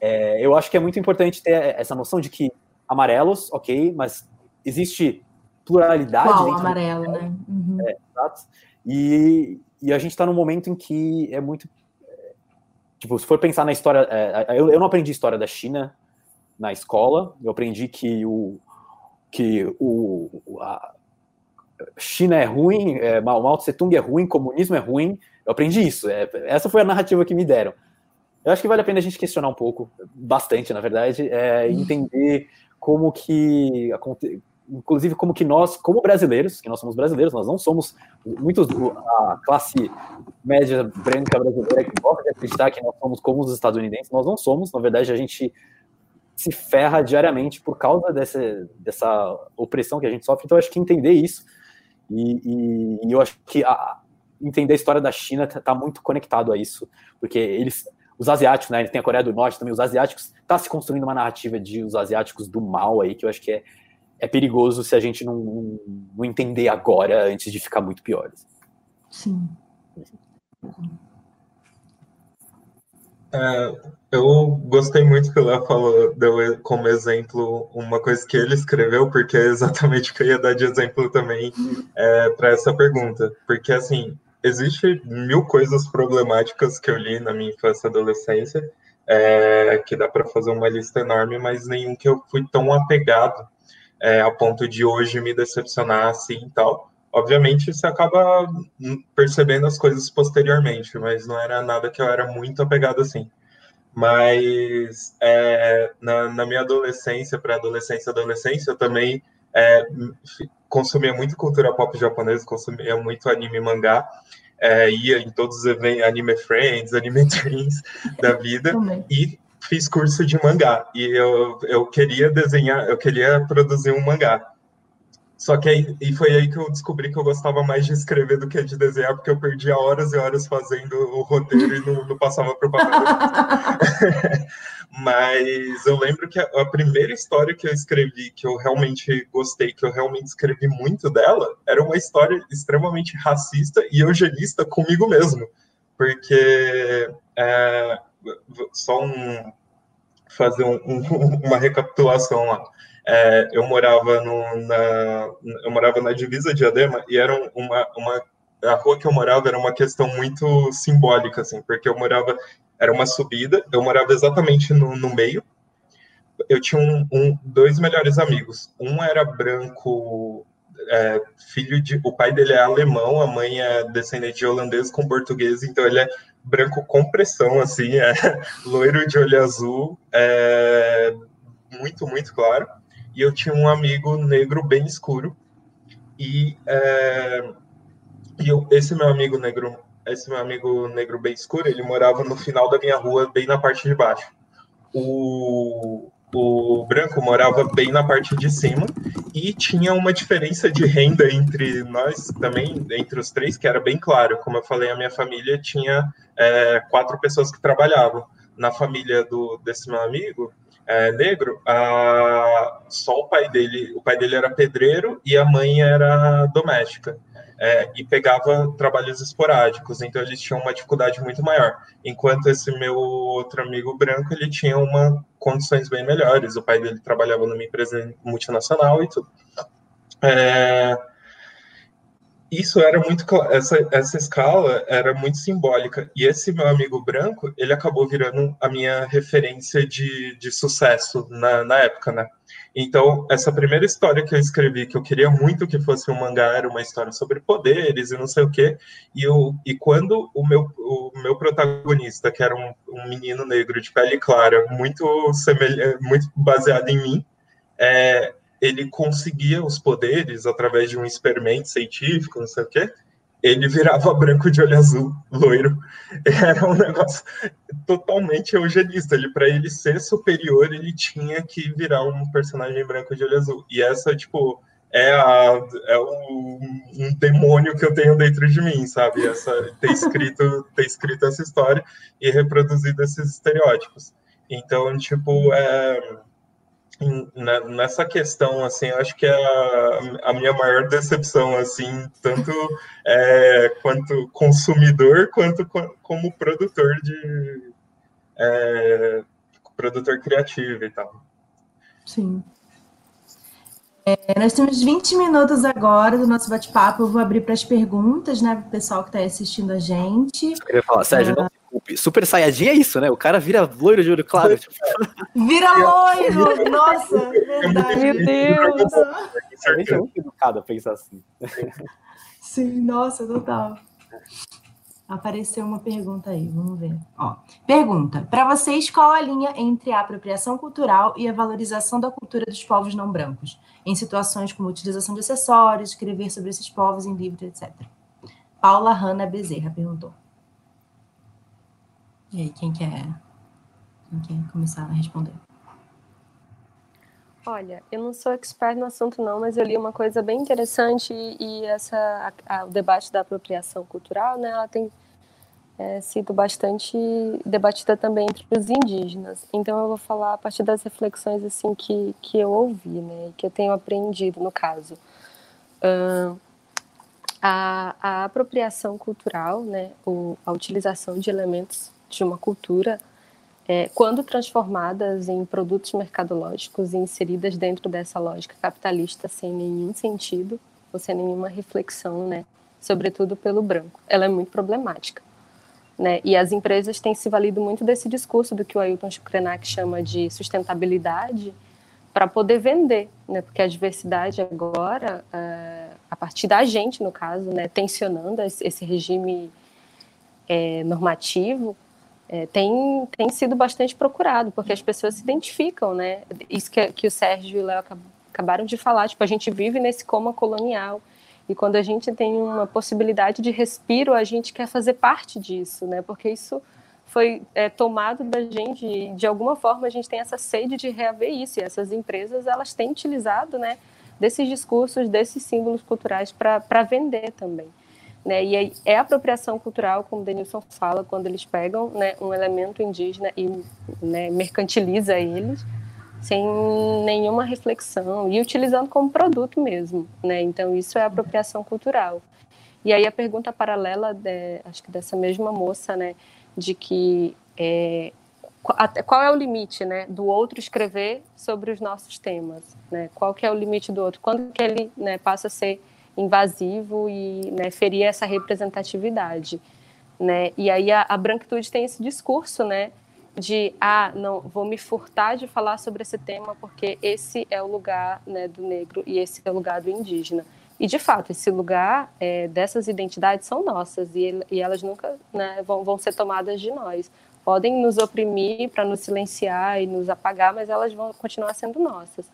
é, eu acho que é muito importante ter essa noção de que amarelos, ok, mas existe pluralidade. Qual amarelo, do... né? Uhum. É, exato. E, e a gente está num momento em que é muito. Tipo, se for pensar na história. É, eu, eu não aprendi história da China na escola, eu aprendi que o. que o. A China é ruim, é, Mao Tse Tung é ruim, comunismo é ruim. Eu aprendi isso. É, essa foi a narrativa que me deram. Eu acho que vale a pena a gente questionar um pouco, bastante, na verdade, é, entender como que inclusive como que nós, como brasileiros, que nós somos brasileiros, nós não somos muitos a classe média branca brasileira que gosta de acreditar que nós somos como os estadunidenses, nós não somos, na verdade a gente se ferra diariamente por causa dessa, dessa opressão que a gente sofre, então eu acho que entender isso e, e, e eu acho que a, entender a história da China está tá muito conectado a isso, porque eles os asiáticos, né? Tem a Coreia do Norte também, os asiáticos, tá se construindo uma narrativa de os asiáticos do mal aí, que eu acho que é, é perigoso se a gente não, não entender agora, antes de ficar muito pior. Sim. É, eu gostei muito que o Léo falou, deu como exemplo uma coisa que ele escreveu, porque é exatamente o que eu ia dar de exemplo também é, para essa pergunta. Porque, assim, existe mil coisas problemáticas que eu li na minha infância e adolescência, é, que dá para fazer uma lista enorme, mas nenhum que eu fui tão apegado é, a ponto de hoje me decepcionar assim e tal. Obviamente, você acaba percebendo as coisas posteriormente, mas não era nada que eu era muito apegado assim. Mas é, na, na, minha adolescência, pré-adolescência, adolescência, eu também é, consumia muito cultura pop japonesa, consumia muito anime e mangá, é, ia em todos os eventos, anime friends, anime [laughs] dreams da vida, e fiz curso de mangá e eu, eu queria desenhar, eu queria produzir um mangá. Só que aí, e foi aí que eu descobri que eu gostava mais de escrever do que de desenhar, porque eu perdia horas e horas fazendo o roteiro e não, não passava para o papel. [laughs] Mas eu lembro que a, a, primeira história que eu escrevi, que eu realmente gostei, que eu realmente escrevi muito dela, era uma história extremamente racista e eugenista comigo mesmo. Porque é, só um, fazer um, um, [laughs] uma recapitulação lá. É, eu morava no, na eu morava na divisa de Adema e era uma, uma a rua que eu morava era uma questão muito simbólica assim porque eu morava era uma subida eu morava exatamente no, no meio eu tinha um, um, dois melhores amigos um era branco é, filho de o pai dele é alemão a mãe é descendente de holandês com português então ele é branco com pressão, assim, é [laughs] loiro de olho azul, é muito, muito claro. E eu tinha um amigo negro bem escuro. E, é, e eu, esse meu amigo negro, esse meu amigo negro bem escuro, ele morava no final da minha rua, bem na parte de baixo. O, o branco morava bem na parte de cima e tinha uma diferença de renda entre nós também, entre os três, que era bem claro. Como eu falei, a minha família tinha é, quatro pessoas que trabalhavam. Na família do, desse meu amigo é, negro, a, só o pai dele, o pai dele era pedreiro e a mãe era doméstica é, e pegava trabalhos esporádicos, então eles tinham uma dificuldade muito maior. Enquanto esse meu outro amigo branco, ele tinha uma condições bem melhores. O pai dele trabalhava numa empresa multinacional e tudo. É, isso era muito essa, essa escala era muito simbólica. E esse meu amigo branco ele acabou virando a minha referência de, de sucesso na, na época né? Então essa primeira história que eu escrevi que eu queria muito que fosse um mangá era uma história sobre poderes e não sei o que e eu, e quando o meu o meu protagonista que era um, um menino negro de pele clara muito semelhante muito baseado em mim é, ele conseguia os poderes através de um experimento científico, não sei o quê, ele virava branco de olho azul, loiro. [laughs] Era um negócio totalmente eugenista. Ele, para ele ser superior, ele tinha que virar um personagem branco de olho azul. E essa, tipo, é, a, é um, um demônio que eu tenho dentro de mim, sabe? Essa, ter, escrito, [laughs] ter escrito essa história e reproduzido esses estereótipos. Então, tipo, é nessa questão, assim, acho que é a, a minha maior decepção, assim, tanto é, quanto consumidor, quanto como produtor de é, produtor criativo e tal. Sim. É, nós temos 20 minutos agora do nosso bate-papo. Eu vou abrir para as perguntas, né, para o pessoal que está assistindo a gente. Eu queria falar, Sérgio, não Super Saiyajin é isso, né? O cara vira loiro de olho claro. Tipo... Vira loiro! Nossa, verdade. Meu Deus! A gente é muito educado a pensar assim. Sim, nossa, total. Apareceu uma pergunta aí, vamos ver. Ó, pergunta: para vocês, qual a linha entre a apropriação cultural e a valorização da cultura dos povos não brancos, em situações como utilização de acessórios, escrever sobre esses povos em livros, etc? Paula Hanna Bezerra perguntou. E aí, quem quer, quem quer começar a responder? Olha, eu não sou expert no assunto não, mas eu li uma coisa bem interessante e, e essa a, a, o debate da apropriação cultural, né, ela tem é, sido bastante debatida também entre os indígenas. Então eu vou falar a partir das reflexões assim que, que eu ouvi, né, que eu tenho aprendido no caso. Uh, a, a apropriação cultural, né, o, a utilização de elementos de uma cultura, é, quando transformadas em produtos mercadológicos e inseridas dentro dessa lógica capitalista sem nenhum sentido ou sem nenhuma reflexão, né, sobretudo pelo branco, ela é muito problemática. Né? E as empresas têm se valido muito desse discurso do que o Ailton Krenak chama de sustentabilidade para poder vender, né? porque a diversidade agora, é, a partir da gente, no caso, né, tensionando esse regime é, normativo, é, tem, tem sido bastante procurado, porque as pessoas se identificam, né? Isso que, que o Sérgio e o Léo acabaram de falar, tipo, a gente vive nesse coma colonial, e quando a gente tem uma possibilidade de respiro, a gente quer fazer parte disso, né? Porque isso foi é, tomado da gente, e de alguma forma a gente tem essa sede de reaver isso, e essas empresas, elas têm utilizado, né, desses discursos, desses símbolos culturais para vender também. Né? E é apropriação cultural, como Denilson fala, quando eles pegam né, um elemento indígena e né, mercantiliza eles sem nenhuma reflexão e utilizando como produto mesmo. Né? Então isso é apropriação cultural. E aí a pergunta paralela, de, acho que dessa mesma moça, né, de que é, qual é o limite, né, do outro escrever sobre os nossos temas, né? Qual que é o limite do outro? Quando que ele, né, passa a ser invasivo e né, ferir essa representatividade. Né? E aí a, a branquitude tem esse discurso, né, de ah, não, vou me furtar de falar sobre esse tema porque esse é o lugar né, do negro e esse é o lugar do indígena. E de fato, esse lugar é, dessas identidades são nossas e, e elas nunca né, vão, vão ser tomadas de nós. Podem nos oprimir para nos silenciar e nos apagar, mas elas vão continuar sendo nossas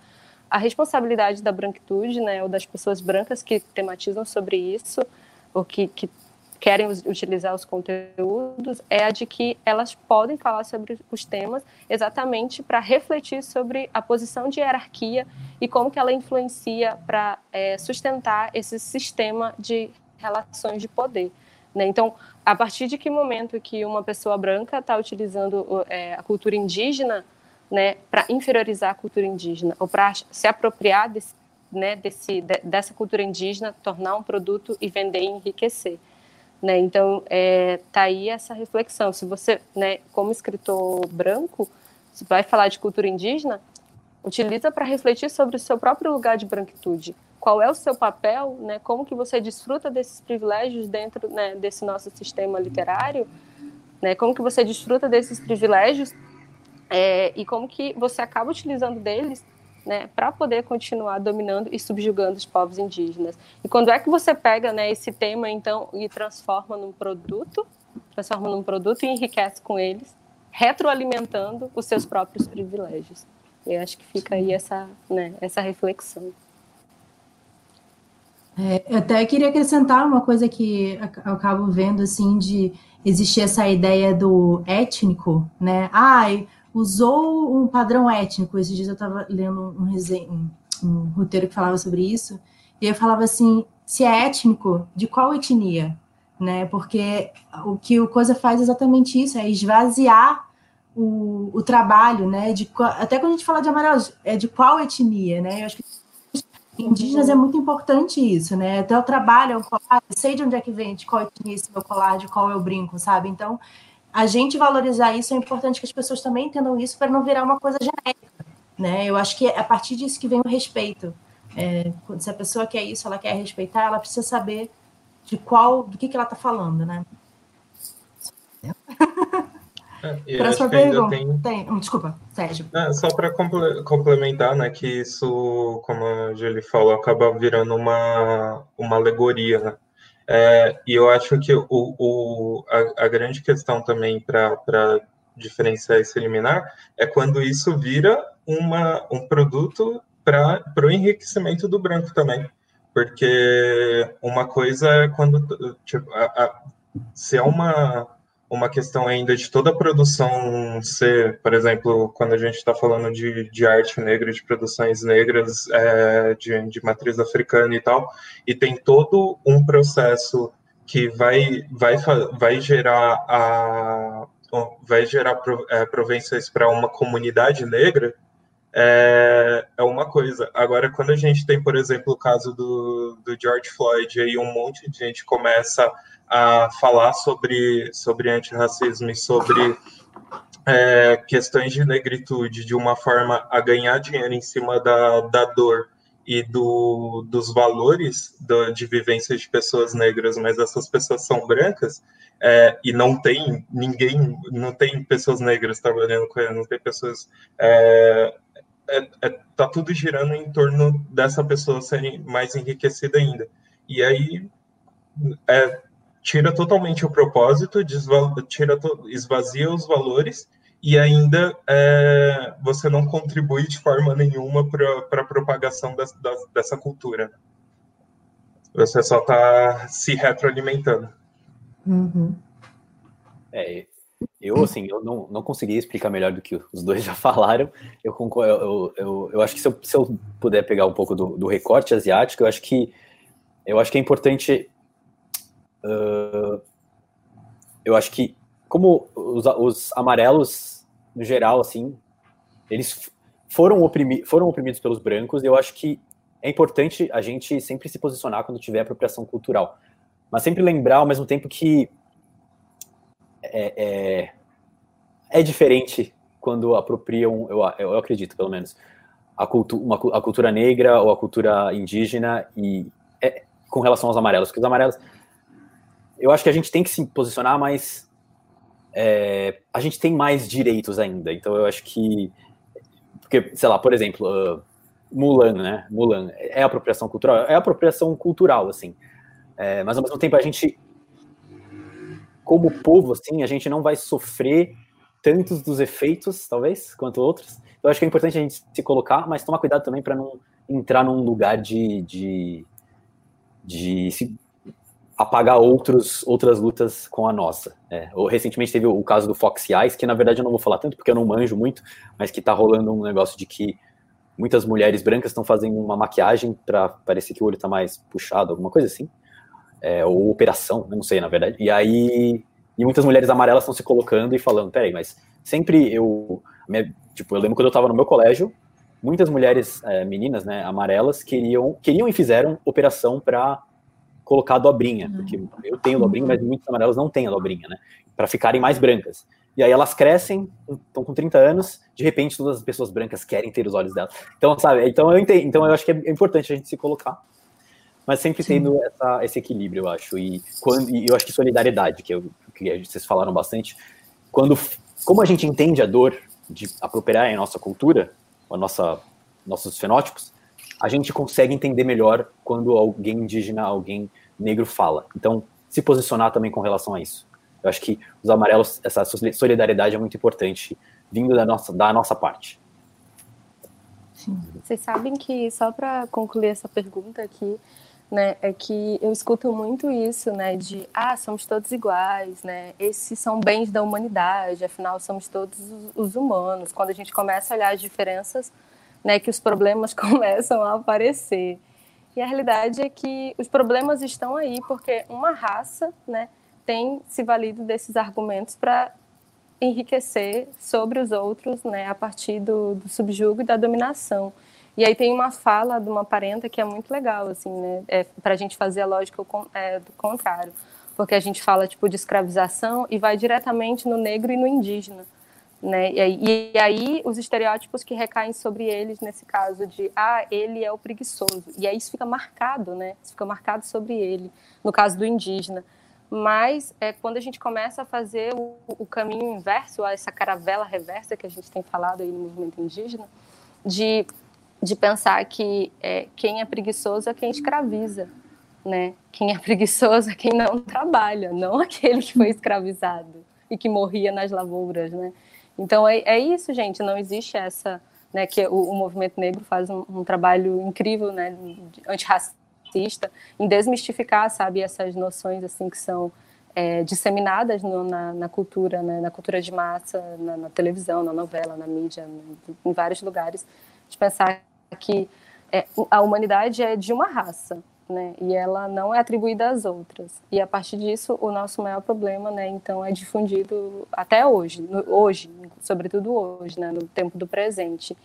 a responsabilidade da branquitude, né, ou das pessoas brancas que tematizam sobre isso, ou que, que querem utilizar os conteúdos, é a de que elas podem falar sobre os temas exatamente para refletir sobre a posição de hierarquia e como que ela influencia para é, sustentar esse sistema de relações de poder. Né? Então, a partir de que momento que uma pessoa branca está utilizando é, a cultura indígena né, para inferiorizar a cultura indígena ou para se apropriar desse, né, desse, de, dessa cultura indígena, tornar um produto e vender e enriquecer. Né? Então, é, tá aí essa reflexão. Se você, né, como escritor branco, vai falar de cultura indígena, utiliza para refletir sobre o seu próprio lugar de branquitude. Qual é o seu papel, né? Como que você desfruta desses privilégios dentro né, desse nosso sistema literário? Né? Como que você desfruta desses privilégios é, e como que você acaba utilizando deles né, para poder continuar dominando e subjugando os povos indígenas. E quando é que você pega né, esse tema então e transforma num produto, transforma num produto e enriquece com eles, retroalimentando os seus próprios privilégios. E acho que fica aí essa, né, essa reflexão. É, eu até queria acrescentar uma coisa que eu acabo vendo, assim, de existir essa ideia do étnico, né? Ai, usou um padrão étnico. Esses dias eu estava lendo um, um, um roteiro que falava sobre isso, e eu falava assim, se é étnico, de qual etnia? Né? Porque o que o Coisa faz é exatamente isso, é esvaziar o, o trabalho, né? De, até quando a gente fala de amarelos, é de qual etnia, né? Eu acho que indígenas é muito importante isso, né? Até o trabalho, eu sei de onde é que vem, de qual etnia esse meu colar, de qual é o brinco, sabe? Então, a gente valorizar isso é importante que as pessoas também entendam isso para não virar uma coisa genérica, né? Eu acho que é a partir disso que vem o respeito. É, se a pessoa quer isso, ela quer respeitar, ela precisa saber de qual, do que, que ela está falando, né? É, Próxima pergunta. Tem... tem... Desculpa, Sérgio. É, só para complementar, né, que isso, como a Julie falou, acaba virando uma, uma alegoria, né? É, e eu acho que o, o, a, a grande questão também para diferenciar esse eliminar é quando isso vira uma, um produto para o enriquecimento do branco também. Porque uma coisa é quando. Tipo, a, a, se é uma, uma questão ainda de toda a produção ser, por exemplo, quando a gente está falando de, de arte negra, de produções negras é, de, de matriz africana e tal, e tem todo um processo que vai, vai, vai gerar a vai gerar é, para uma comunidade negra, é, é uma coisa. Agora, quando a gente tem, por exemplo, o caso do, do George Floyd, aí um monte de gente começa a falar sobre, sobre antirracismo e sobre é, questões de negritude de uma forma a ganhar dinheiro em cima da, da dor e do, dos valores do, de vivência de pessoas negras, mas essas pessoas são brancas é, e não tem ninguém, não tem pessoas negras trabalhando com ela, não tem pessoas é, é, é, tá tudo girando em torno dessa pessoa ser mais enriquecida ainda. E aí é, tira totalmente o propósito, tira esvazia os valores e ainda é, você não contribui de forma nenhuma para a propagação das, das, dessa cultura. Você só está se retroalimentando. Uhum. É, eu, assim, eu não, não consegui explicar melhor do que os dois [laughs] já falaram. Eu, concordo, eu, eu, eu acho que se eu, se eu puder pegar um pouco do, do recorte asiático, eu acho que eu acho que é importante. Uh, eu acho que, como os, os, amarelos, no geral, assim, eles foram, oprimi, foram oprimidos pelos brancos, eu acho que é importante a gente sempre se posicionar quando tiver apropriação cultural. Mas sempre lembrar, ao mesmo tempo, que é, é, é diferente quando apropriam, eu, eu acredito, pelo menos, a, cultu uma, a cultura negra ou a cultura indígena e é, com relação aos amarelos. Porque os amarelos, eu acho que a gente tem que se posicionar, mas é, a gente tem mais direitos ainda. Então eu acho que, porque, sei lá, por exemplo, uh, Mulan, né? Mulan é apropriação cultural, é apropriação cultural, assim. É, mas ao mesmo tempo a gente como povo, assim, a gente não vai sofrer tantos dos efeitos, talvez, quanto outros. Eu acho que é importante a gente se colocar, mas tomar cuidado também para não entrar num lugar de, de, de se apagar outros, outras lutas com a nossa. É, recentemente teve o, caso do Fox Eyes, que na verdade eu não vou falar tanto porque eu não manjo muito, mas que tá rolando um negócio de que muitas mulheres brancas estão fazendo uma maquiagem para parecer que o olho tá mais puxado, alguma coisa assim é, ou operação, não sei, na verdade. E aí, e muitas mulheres amarelas estão se colocando e falando, peraí, mas sempre eu, minha, tipo, eu lembro quando eu estava no meu colégio, muitas mulheres, é, meninas, né, amarelas, queriam, queriam e fizeram operação para colocar a dobrinha, uhum. porque eu tenho dobrinha, mas muitas amarelas não têm a dobrinha, né, para ficarem mais brancas. E aí elas crescem, estão com 30 anos, de repente todas as pessoas brancas querem ter os olhos delas. Então, sabe, então eu entendo, então eu acho que é importante a gente se colocar mas sempre Sim. tendo essa, esse equilíbrio, eu acho. E, quando, e eu acho que solidariedade, que, eu, que vocês falaram bastante, quando, como a gente entende a dor de apropriar em nossa cultura, a nossa, nossos fenótipos, a gente consegue entender melhor quando alguém indígena, alguém negro fala. Então, se posicionar também com relação a isso. Eu acho que os amarelos, essa solidariedade é muito importante, vindo da nossa, da nossa parte. Sim. Vocês sabem que, só para concluir essa pergunta aqui, né, é que eu escuto muito isso, né, de, ah, somos todos iguais, né, esses são bens da humanidade, afinal somos todos os humanos. Quando a gente começa a olhar as diferenças, né, que os problemas [laughs] começam a aparecer. E a realidade é que os problemas estão aí porque uma raça, né, tem se valido desses argumentos para enriquecer sobre os outros, né, a partir do, do subjugo e da dominação. E aí tem uma fala de uma parenta que é muito legal, assim, né? É, para a gente fazer a lógica é, do contrário. Porque a gente fala, tipo, de escravização e vai diretamente no negro e no indígena. Né? E, e aí os estereótipos que recaem sobre eles, nesse caso de, ah, ele é o preguiçoso. E aí isso fica marcado, né? Isso fica marcado sobre ele, no caso do indígena. Mas é, quando a gente começa a fazer o, o caminho inverso, essa caravela reversa que a gente tem falado aí no movimento indígena, de de pensar que é, quem é preguiçoso é quem escraviza, né? Quem é preguiçoso é quem não trabalha, não [laughs] aquele que foi escravizado e que morria nas lavouras, né? Então é, é isso, gente. Não existe essa, né? Que o, o movimento negro faz um, um, trabalho incrível, né? Antirracista, em desmistificar, sabe, essas noções assim que são é, disseminadas no, na, na, cultura, né? Na cultura de massa, na, na televisão, na novela, na mídia, em vários lugares, de pensar que é, a humanidade é de uma raça, né? E ela não é atribuída às outras. E a partir disso, o nosso maior problema, né? Então, é difundido até hoje, no, hoje, sobretudo hoje, né? No tempo do presente.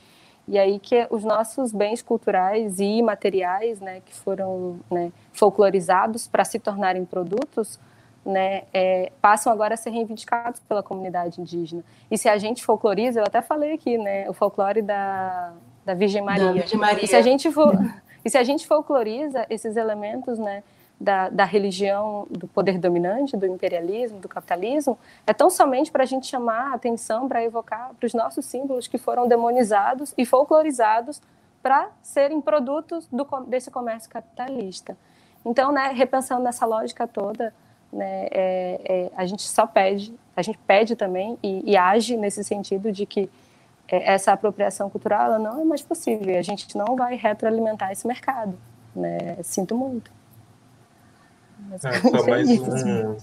E aí que os nossos bens culturais e imateriais, né? Que foram né, folclorizados para se tornarem produtos, né, é, passam agora a ser reivindicados pela comunidade indígena. E se a gente folcloriza, eu até falei aqui, né, o folclore da, da Virgem Maria. Da Virgem Maria. E se a gente for, e se a gente folcloriza esses elementos, né, da, da religião, do poder dominante, do imperialismo, do capitalismo, é tão somente para a gente chamar a atenção, para evocar para os nossos símbolos que foram demonizados e folclorizados para serem produtos do, desse comércio capitalista. Então, né, repensando nessa lógica toda, né, é, é, a gente só pede, a gente pede também e, e age nesse sentido de que essa apropriação cultural ela não é mais possível. A gente não vai retroalimentar esse mercado. Né? Sinto muito. É [laughs] só, mais um,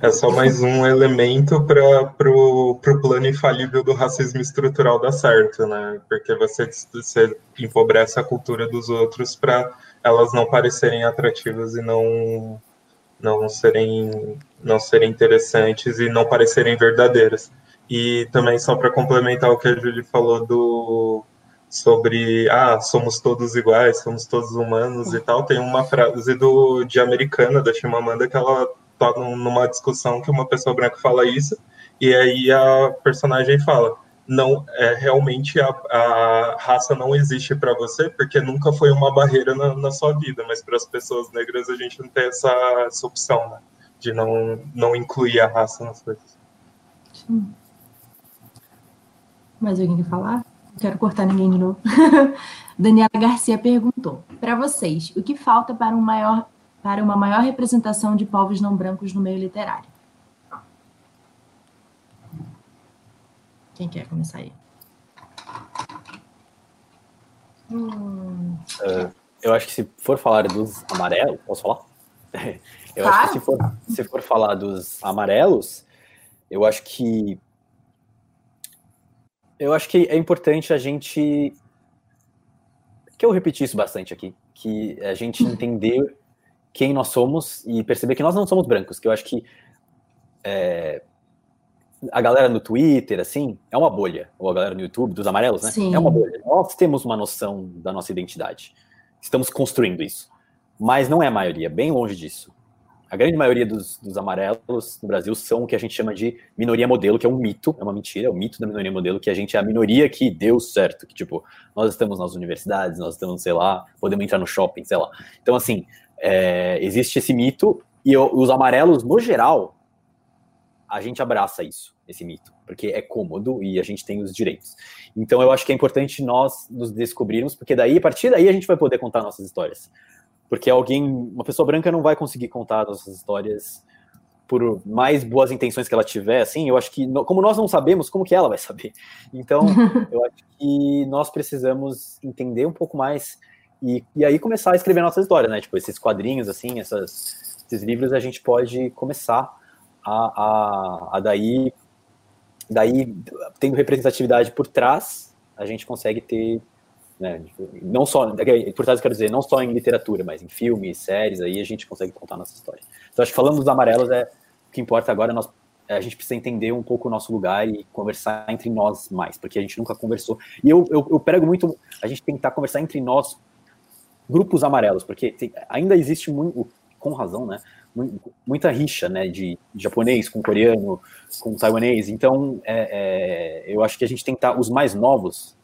[laughs] é só mais um elemento para o plano infalível do racismo estrutural dar certo, né? Porque você, você empobrece a cultura dos outros para elas não parecerem atrativas e não, não, serem, não serem interessantes e não parecerem verdadeiras. E também só para complementar o que a Julie falou do sobre ah, somos todos iguais, somos todos humanos e tal, tem uma frase do de Americana da Chimamanda que ela tá numa discussão que uma pessoa branca fala isso e aí a personagem fala não é realmente a, a raça não existe para você porque nunca foi uma barreira na, na sua vida, mas para as pessoas negras a gente não tem essa, essa opção né, de não não incluir a raça nas coisas. Sim. Mais alguém quer falar? Não quero cortar ninguém de novo. [laughs] Daniela Garcia perguntou: para vocês, o que falta para, um maior, para uma maior representação de povos não brancos no meio literário? Quem quer começar aí? Hum. Uh, eu acho que se for falar dos amarelos, posso falar? [laughs] Eu claro. acho que se for, se for falar dos amarelos, eu acho que eu acho que é importante a gente. Que eu repeti isso bastante aqui. Que a gente entender quem nós somos e perceber que nós não somos brancos. Que eu acho que é, a galera no Twitter, assim, é uma bolha. Ou a galera no YouTube, dos amarelos, né? Sim. É uma bolha. Nós temos uma noção da nossa identidade. Estamos construindo isso. Mas não é a maioria, bem longe disso a grande maioria dos, dos, amarelos no Brasil são o que a gente chama de minoria modelo, que é um mito, é uma mentira, é o mito da minoria modelo, que a gente é a minoria que deu certo, que tipo, nós estamos nas universidades, nós estamos, sei lá, podemos entrar no shopping, sei lá. Então, assim, é, existe esse mito, e os amarelos, no geral, a gente abraça isso, esse mito, porque é cômodo e a gente tem os direitos. Então, eu acho que é importante nós nos descobrirmos, porque daí, a partir daí, a gente vai poder contar nossas histórias porque alguém, uma pessoa branca não vai conseguir contar nossas histórias por mais boas intenções que ela tiver, assim, eu acho que, como nós não sabemos, como que ela vai saber? Então, [laughs] eu acho que nós precisamos entender um pouco mais e, e aí começar a escrever nossas histórias, né? Tipo, esses quadrinhos, assim, essas, esses livros, a gente pode começar a, a, a daí, daí, tendo representatividade por trás, a gente consegue ter né? Não só, por trás quero dizer, não só em literatura, mas em filmes, séries, aí a gente consegue contar nossa história. Então acho que falando dos amarelos é o que importa agora, nós, a gente precisa entender um pouco o nosso lugar e conversar entre nós mais, porque a gente nunca conversou. E eu, eu, eu prego muito a gente tentar conversar entre nós, grupos amarelos, porque tem, ainda existe muito, com razão, né? Muita rixa, né, de, japonês com coreano, com taiwanês. Então, é, é, eu acho que a gente estar, os mais novos,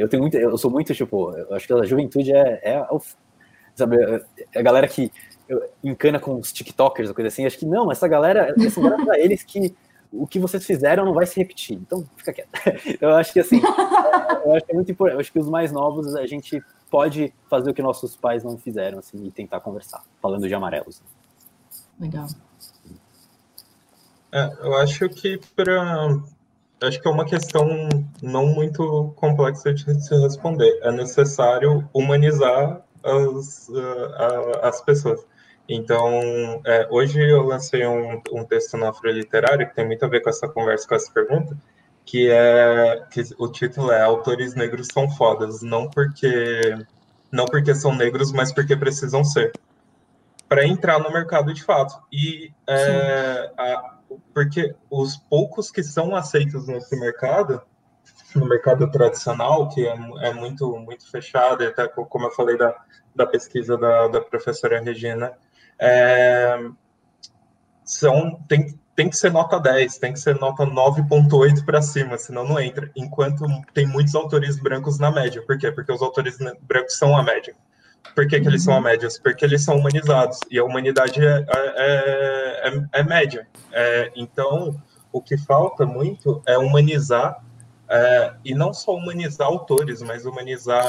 eu tenho muito, eu sou muito, tipo, eu acho que a juventude é, é, sabe, é a galera que encana com os TikTokers, coisa assim. Acho que não, essa galera, essa galera pra [laughs] eles que o que vocês fizeram não vai se repetir. Então, fica quieto. [laughs] Eu acho que assim, [laughs] eu acho que é muito importante. Eu acho que os mais novos a gente pode fazer o que nossos pais não fizeram, assim, e tentar conversar, falando de amarelos. Legal. É, eu acho que para acho que é uma questão não muito complexa de se responder. É necessário humanizar as, as pessoas. Então, é, hoje eu lancei um, um texto no Afroliterário que tem muito a ver com essa conversa, com essa pergunta, que é que o título é Autores Negros são fodas, não porque não porque são negros, mas porque precisam ser para entrar no mercado de fato. E é, a, porque os poucos que são aceitos nesse mercado, no mercado tradicional, que é, é muito muito fechado, até como eu falei da, da pesquisa da, da professora Regina, é, são, tem, tem que ser nota 10, tem que ser nota 9.8 para cima, senão não entra. Enquanto tem muitos autores brancos na média. Por quê? Porque os autores brancos são a média. Por que, que eles são a média? Porque eles são humanizados. E a humanidade é, é, é, é média. É, então, o que falta muito é humanizar, é, e não só humanizar autores, mas humanizar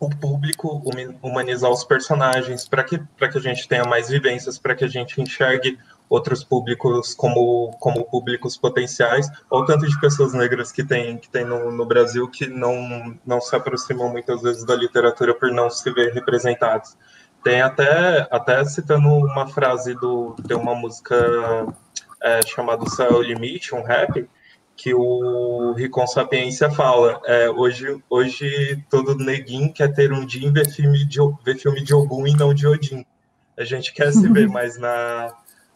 o público, humanizar os personagens, para que, que a gente tenha mais vivências, para que a gente enxergue outros públicos como, como públicos potenciais, ou tanto de pessoas negras que tem, que tem no, no Brasil que não, não se aproximam muitas vezes da literatura por não se ver representados. Tem até, até citando uma frase do, de uma música é, chamada Céu é Limite, um rap, que o Ricon Sapiência fala. É, hoje, hoje todo neguinho quer ter um dia ver filme de, ver filme de Ogum e não de Odin. A gente quer se [laughs] ver mais na,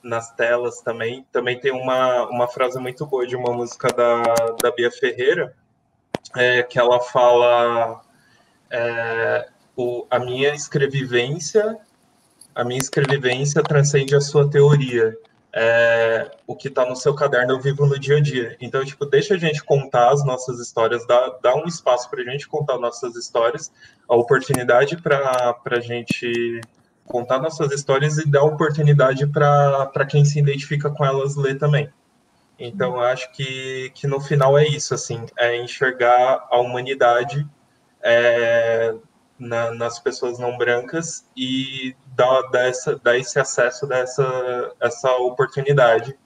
nas telas também. Também tem uma, uma frase muito boa de uma música da, da Bia Ferreira, é, que ela fala é, o, a minha escrevivência a minha escrevivência transcende a sua teoria é, o que está no seu caderno eu vivo no dia a dia. Então, tipo, deixa a gente contar as nossas histórias, dá, dá um espaço para a gente contar nossas histórias, a oportunidade para a gente contar nossas histórias e dar oportunidade para quem se identifica com elas ler também. Então, acho que, que no final é isso, assim, é enxergar a humanidade é, na, nas pessoas não brancas e dar, dar, essa, dar esse acesso dessa essa oportunidade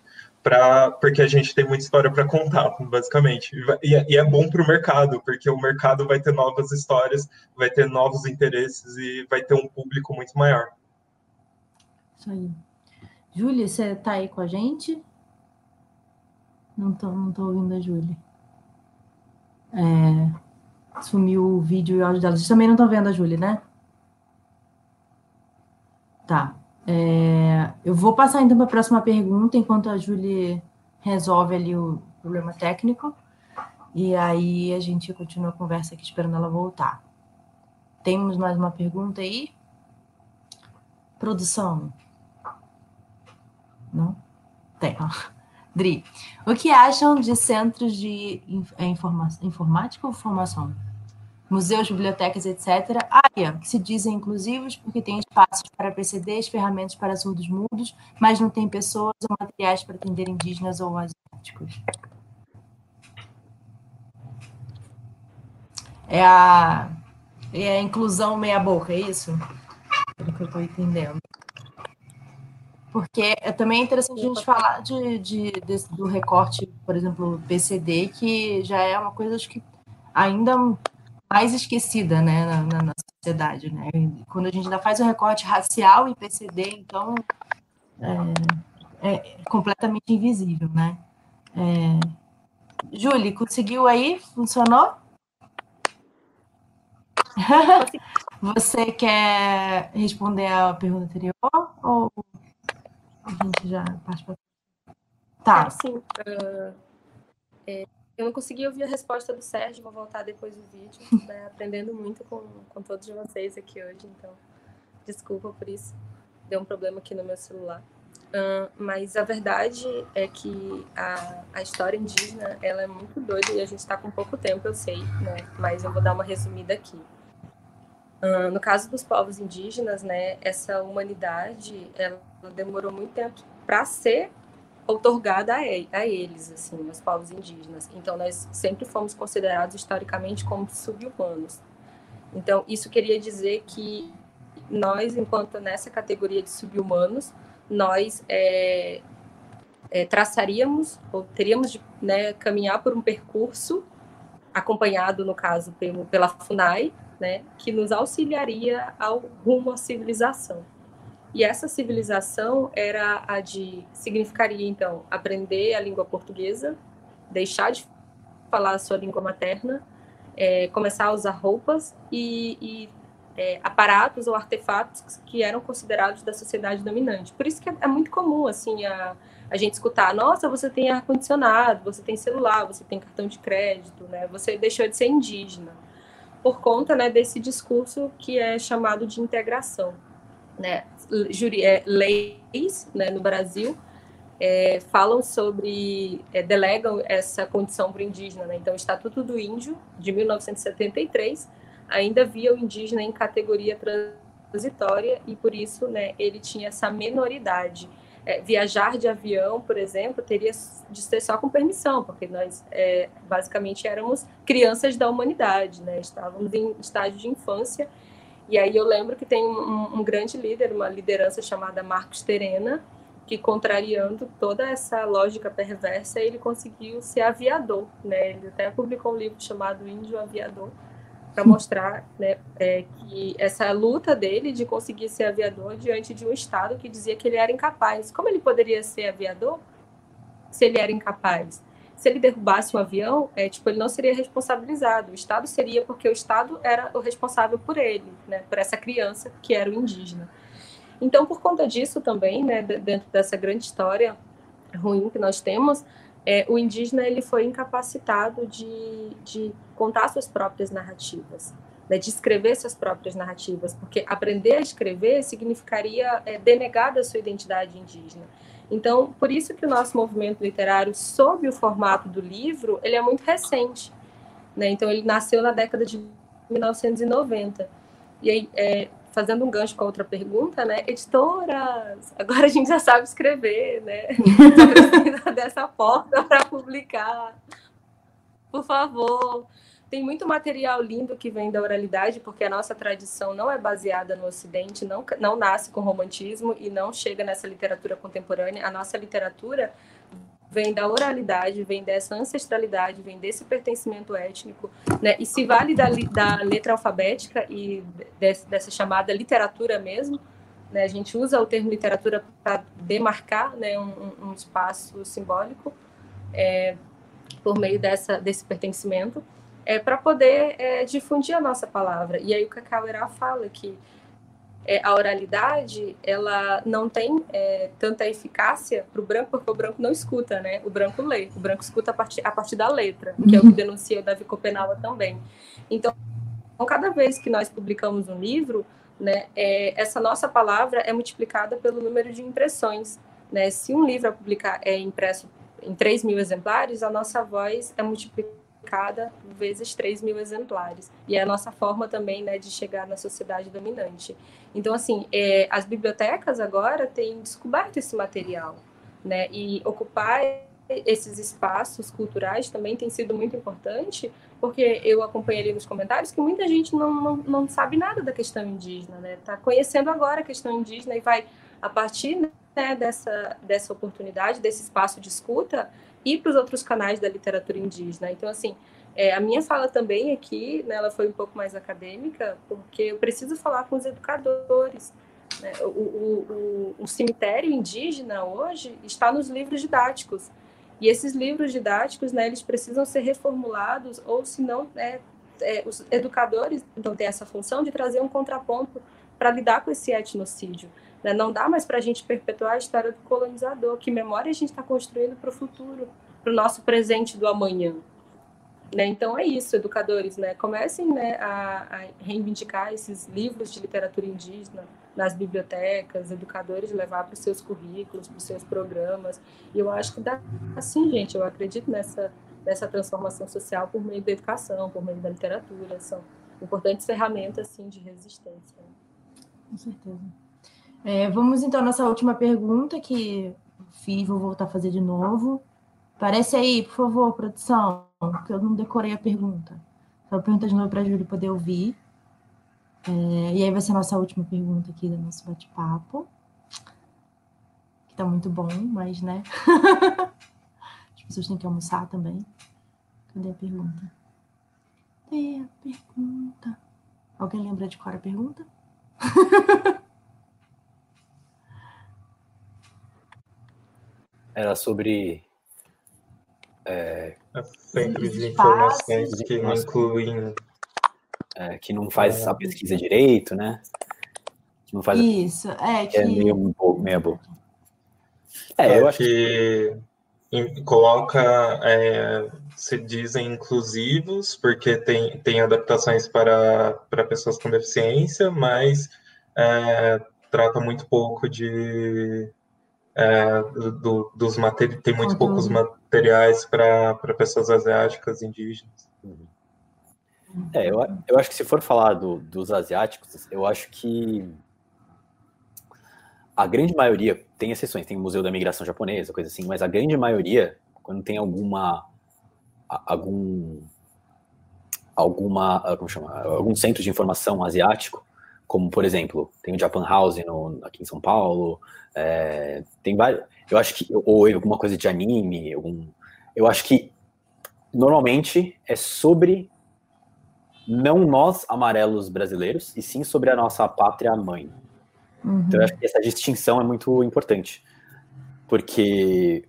para porque a gente tem muita história para contar, basicamente. E, e é bom para o mercado, porque o mercado vai ter novas histórias, vai ter novos interesses e vai ter um público muito maior. Isso aí. Júlia, você está aí com a gente? Não tô, não tô ouvindo a Júlia. É... Sumiu o vídeo e o áudio dela. Vocês também não estão vendo a Júlia, né? Tá. É, eu vou passar então para a próxima pergunta, enquanto a Júlia resolve ali o problema técnico. E aí a gente continua a conversa aqui esperando ela voltar. Temos mais uma pergunta aí? Produção? Não? Tem. Dri, o que acham de centros de é informa informática ou formação? Museus, bibliotecas, etc. Área, que se dizem inclusivos porque tem espaços para PCDs, ferramentas para surdos mudos, mas não tem pessoas ou materiais para atender indígenas ou asiáticos. É a, é a inclusão meia-boca, é isso? Pelo que eu estou entendendo. Porque é também interessante a gente falar de, de, do recorte, por exemplo, PCD, que já é uma coisa acho que ainda mais esquecida né, na, na, na sociedade. Né? Quando a gente ainda faz o recorte racial em PCD, então é, é completamente invisível. Né? É... Conseguiu aí? Funcionou? [laughs] Você quer responder a pergunta anterior ou a gente já parte para. Tá. É, sim. Uh, é, eu não consegui ouvir a resposta do Sérgio, vou voltar depois do vídeo. [laughs] Né, aprendendo muito com, com todos vocês aqui hoje, então desculpa por isso. Deu um problema aqui no meu celular. Uh, mas a verdade é que a, a história indígena ela é muito doida e a gente está com pouco tempo, eu sei, né? Mas eu vou dar uma resumida aqui. Uh, no caso dos povos indígenas, né, essa humanidade ela demorou muito tempo para ser otorgada a, a eles, assim, os povos indígenas. Então, nós sempre fomos considerados historicamente como sub-humanos. Então, isso queria dizer que nós, enquanto nessa categoria de sub-humanos, nós é, é, traçaríamos ou teríamos de né, caminhar por um percurso acompanhado, no caso, pela FUNAI, né, que nos auxiliaria ao rumo à civilização. E essa civilização era a de significaria então aprender a língua portuguesa, deixar de falar a sua língua materna, é, começar a usar roupas e, e é, aparatos ou artefatos que eram considerados da sociedade dominante. Por isso que é, é muito comum assim a, a gente escutar: nossa, você tem ar condicionado, você tem celular, você tem cartão de crédito, né? Você deixou de ser indígena por conta né, desse discurso que é chamado de integração. Né? É, leis né, no Brasil é, falam sobre, é, delegam essa condição para o indígena. Né? Então, o Estatuto do Índio, de 1973, ainda via o indígena em categoria transitória e, por isso, né, ele tinha essa menoridade é, viajar de avião, por exemplo, teria de ser só com permissão, porque nós é, basicamente éramos crianças da humanidade, né? Estávamos em estágio de infância. E aí eu lembro que tem um, um grande líder, uma liderança chamada Marcos Terena, que contrariando toda essa lógica perversa, ele conseguiu ser aviador, né? Ele até publicou um livro chamado Índio Aviador, para mostrar né, é, que essa luta dele de conseguir ser aviador diante de um Estado que dizia que ele era incapaz. Como ele poderia ser aviador se ele era incapaz? Se ele derrubasse um avião, é, tipo, ele não seria responsabilizado. O Estado seria porque o Estado era o responsável por ele, né, por essa criança que era o indígena. Então, por conta disso também, né, dentro dessa grande história ruim que nós temos, é, o indígena ele foi incapacitado de, de contar suas próprias narrativas, né, de escrever suas próprias narrativas, porque aprender a escrever significaria é, denegar da sua identidade indígena. Então, por isso que o nosso movimento literário, sob o formato do livro, ele é muito recente. Né? Então, ele nasceu na década de 1990. E aí, é, fazendo um gancho com a outra pergunta, né? Editoras, agora a gente já sabe escrever, né? Só [laughs] precisa dessa porta para publicar. Por favor. Tem muito material lindo que vem da oralidade, porque a nossa tradição não é baseada no Ocidente, não, não nasce com romantismo e não chega nessa literatura contemporânea. A nossa literatura vem da oralidade, vem dessa ancestralidade, vem desse pertencimento étnico, né? E se vale da, da letra alfabética e desse, dessa chamada literatura mesmo, né? A gente usa o termo literatura para demarcar, né? Um, um, espaço simbólico é, por meio dessa desse pertencimento, é para poder é, difundir a nossa palavra. E aí o Cacau Irá fala que é, a oralidade ela não tem é, tanta eficácia para o branco, porque o branco não escuta, né? O branco lê, o branco escuta a partir, a partir da letra, que é o que denuncia o Davi Copenau também. Então, cada vez que nós publicamos um livro, né, é, essa nossa palavra é multiplicada pelo número de impressões. Né? Se um livro é, publicar, é impresso em 3 mil exemplares, a nossa voz é multiplicada cada vezes 3 mil exemplares. E é a nossa forma também né, de chegar na sociedade dominante. Então, assim, é, as bibliotecas agora têm descoberto esse material, né? E ocupar esses espaços culturais também tem sido muito importante, porque eu acompanhei ali nos comentários que muita gente não, não, não sabe nada da questão indígena, né? Está conhecendo agora a questão indígena e vai, a partir né, dessa, dessa oportunidade, desse espaço de escuta, e para os outros canais da literatura indígena. Então, assim, é, a minha fala também aqui, né, ela foi um pouco mais acadêmica, porque eu preciso falar com os educadores. Né? O, o, o, o cemitério indígena hoje está nos livros didáticos. E esses livros didáticos, né, eles precisam ser reformulados, ou se não, né, é, os educadores então têm essa função de trazer um contraponto para lidar com esse etnocídio. Né? Não dá mais para a gente perpetuar a história do colonizador. Que memória a gente está construindo para o futuro, para o nosso presente do amanhã. Né? Então é isso, educadores, né? comecem né, a, a, reivindicar esses livros de literatura indígena nas bibliotecas, educadores levar para os seus currículos, para os seus programas. E eu acho que dá assim, gente. Eu acredito nessa nessa transformação social por meio da educação, por meio da literatura. São importantes ferramentas assim de resistência. Né? Com certeza. É, vamos então à nossa última pergunta, que fiz, vou voltar a fazer de novo. Parece aí, por favor, produção, que eu não decorei a pergunta. Só pergunta de novo para a Júlia poder ouvir. É, e aí vai ser a nossa última pergunta aqui do nosso bate-papo. Que tá muito bom, mas, né? [laughs] As pessoas têm que almoçar também. Cadê a pergunta? Cadê a pergunta? Alguém lembra de qual era a pergunta? [laughs] Era sobre. É, Centro de informações que não incluem. É, que não faz a pesquisa direito, né? Que não faz Isso, é que. É meio, meio bobo. É, eu acho que. que coloca, é, se dizem inclusivos, porque tem, tem adaptações para, para pessoas com deficiência, mas é, trata muito pouco de é, do, dos materiais, tem muito uhum. poucos materiais para pessoas asiáticas indígenas. Uhum. É, eu, eu acho que se for falar do, dos asiáticos, eu acho que a grande maioria, tem exceções, tem o Museu da Migração Japonesa, coisa assim, mas a grande maioria, quando tem alguma algum alguma como chama, algum centro de informação asiático, como por exemplo, tem o Japan House no, aqui em São Paulo, é, tem vários, eu acho que, ou alguma coisa de anime, algum, eu acho que normalmente é sobre não nós amarelos brasileiros, e sim sobre a nossa pátria mãe. Uhum. Então eu acho que essa distinção é muito importante, porque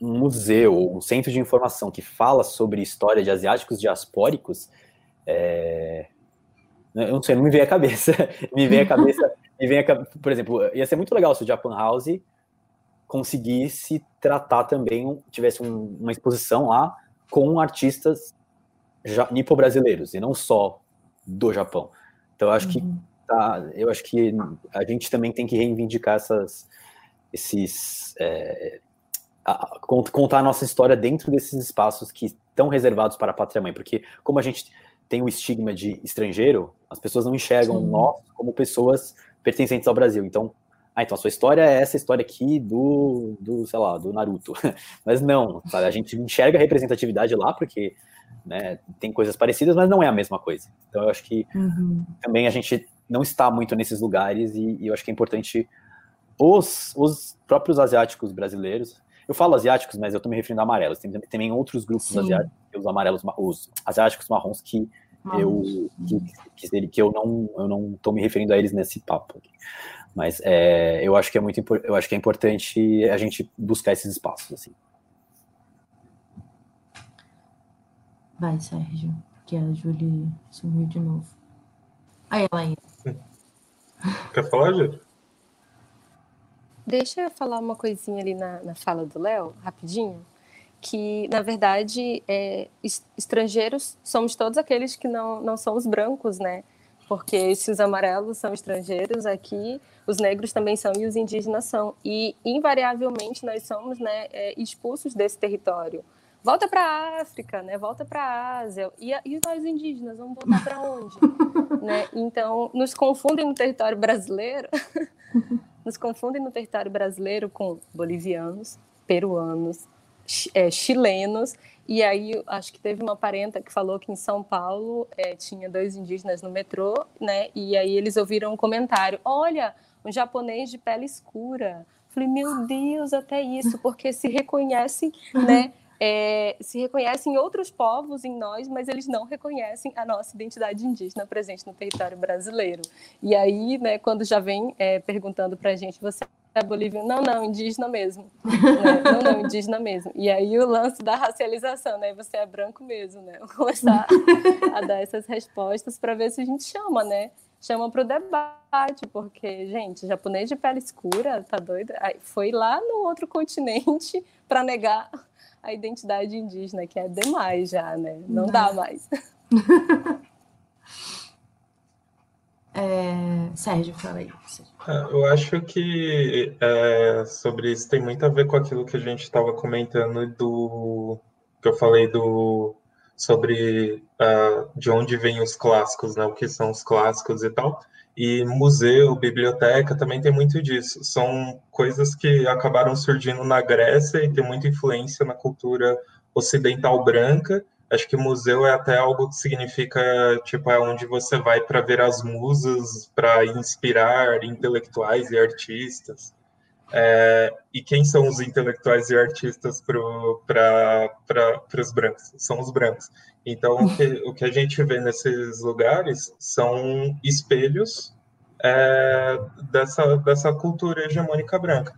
um museu, um centro de informação que fala sobre história de asiáticos diaspóricos, é, eu não sei, não me vem a cabeça. [laughs] me vem a cabeça, [laughs] me vem a, por exemplo, ia ser muito legal se o Japan House conseguisse tratar também, tivesse um, uma exposição lá com artistas nipo-brasileiros e não só do Japão. Então eu acho que uhum. tá, eu acho que a gente também tem que reivindicar essas, esses é, a, contar a nossa história dentro desses espaços que estão reservados para a pátria mãe, porque como a gente tem o estigma de estrangeiro, as pessoas não enxergam Sim. nós como pessoas pertencentes ao Brasil. Então, ah, então a sua história é essa história aqui do, do sei lá, do Naruto. [laughs] Mas não, sabe? a gente enxerga a representatividade lá porque né, tem coisas parecidas, mas não é a mesma coisa. Então eu acho que uhum. também a gente não está muito nesses lugares e, e eu acho que é importante os, os próprios asiáticos brasileiros eu falo asiáticos, mas eu estou me referindo a amarelos. Tem também outros grupos Sim. asiáticos, os amarelos, os asiáticos marrons que eu que, que, que, eu não eu não estou me referindo a eles nesse papo. Aqui. Mas é, eu acho que é muito eu acho que é importante a gente buscar esses espaços assim. Vai, Sérgio, que a Julie sumiu de novo. Aí ela aí. Quer falar, Júlia? Deixa eu falar uma coisinha ali na, na fala do Léo, rapidinho. Que, na verdade, é, estrangeiros somos todos aqueles que não, não são os brancos, né? Porque se os amarelos são estrangeiros aqui, os negros também são e os indígenas são. E, invariavelmente, nós somos né, é, expulsos desse território. Volta para a África, né? volta para a Ásia. E, e nós indígenas, vamos voltar para onde? [laughs] né? Então, nos confundem no território brasileiro [laughs] nos confundem no território brasileiro com bolivianos, peruanos, é, chilenos, e aí acho que teve uma parenta que falou que em São Paulo é, tinha dois indígenas no metrô, né? E aí eles ouviram um comentário: olha, um japonês de pele escura falei, meu Deus, até isso, porque se reconhecem, [laughs] né? É, se reconhecem outros povos em nós, mas eles não reconhecem a nossa identidade indígena presente no território brasileiro. E aí, né, quando já vem é, perguntando para a gente, você é boliviano? Não, não, indígena mesmo. [laughs] né? Não, não, indígena mesmo. E aí o lance da racialização, né? Você é branco mesmo, né? Vou começar a dar essas respostas para ver se a gente chama, né? Chama para o debate, porque, gente, japonês de pele escura, tá doido? Foi lá no outro continente para negar a identidade indígena, que é demais já, né? Não, Não. dá mais. [laughs] É, Sérgio, fala aí. É, eu acho que é, sobre isso tem muito a ver com aquilo que a gente estava comentando do que eu falei do sobre uh, de onde vêm os clássicos, né? O que são os clássicos e tal. E museu, biblioteca também tem muito disso. São coisas que acabaram surgindo na Grécia e tem muita influência na cultura ocidental branca Acho que museu é até algo que significa, tipo, é onde você vai para ver as musas, para inspirar intelectuais e artistas. É, e quem são os intelectuais e artistas para os brancos? São os brancos. Então, o que, o que, a gente vê nesses lugares são espelhos é, dessa, dessa cultura hegemônica branca.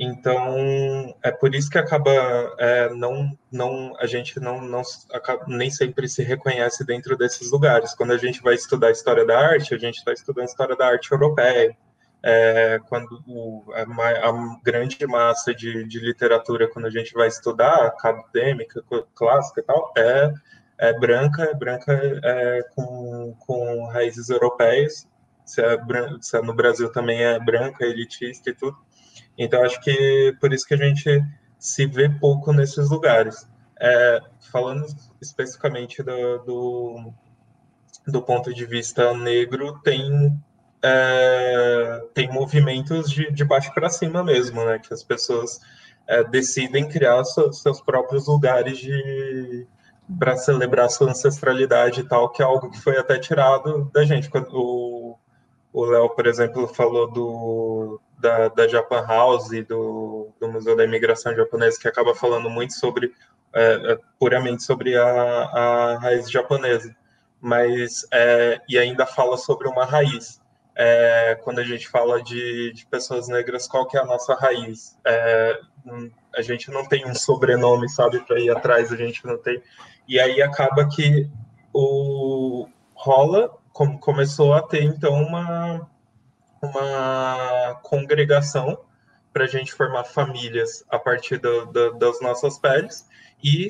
Então, é por isso que acaba é, não, não a gente não, não acaba, nem sempre se reconhece dentro desses lugares. Quando a gente vai estudar história da arte, a gente está estudando história da arte europeia. É, quando o, a, a, grande massa de, de, literatura, quando a gente vai estudar, acadêmica, clássica e tal, é, é branca, é branca é, com, com raízes europeias. Se é, se é no Brasil também é branca, elitista e tudo então, acho que por isso que a gente se vê pouco nesses lugares. É, falando especificamente do, do, do, ponto de vista negro, tem, é, tem movimentos de, de baixo para cima mesmo, né? Que as pessoas é, decidem criar seus, seus próprios lugares de para celebrar sua ancestralidade e tal, que é algo que foi até tirado da gente. O Léo, por exemplo, falou do, da, da Japan House e do, do Museu da Imigração Japonesa, que acaba falando muito sobre, é, é, puramente sobre a, a raiz japonesa, mas, é, e ainda fala sobre uma raiz. É, quando a gente fala de, de, pessoas negras, qual que é a nossa raiz? É, a gente não tem um sobrenome, sabe, para ir atrás, a gente não tem. E aí acaba que o rola, como começou a ter, então, uma uma congregação para a gente formar famílias a partir do, do, das nossas peles e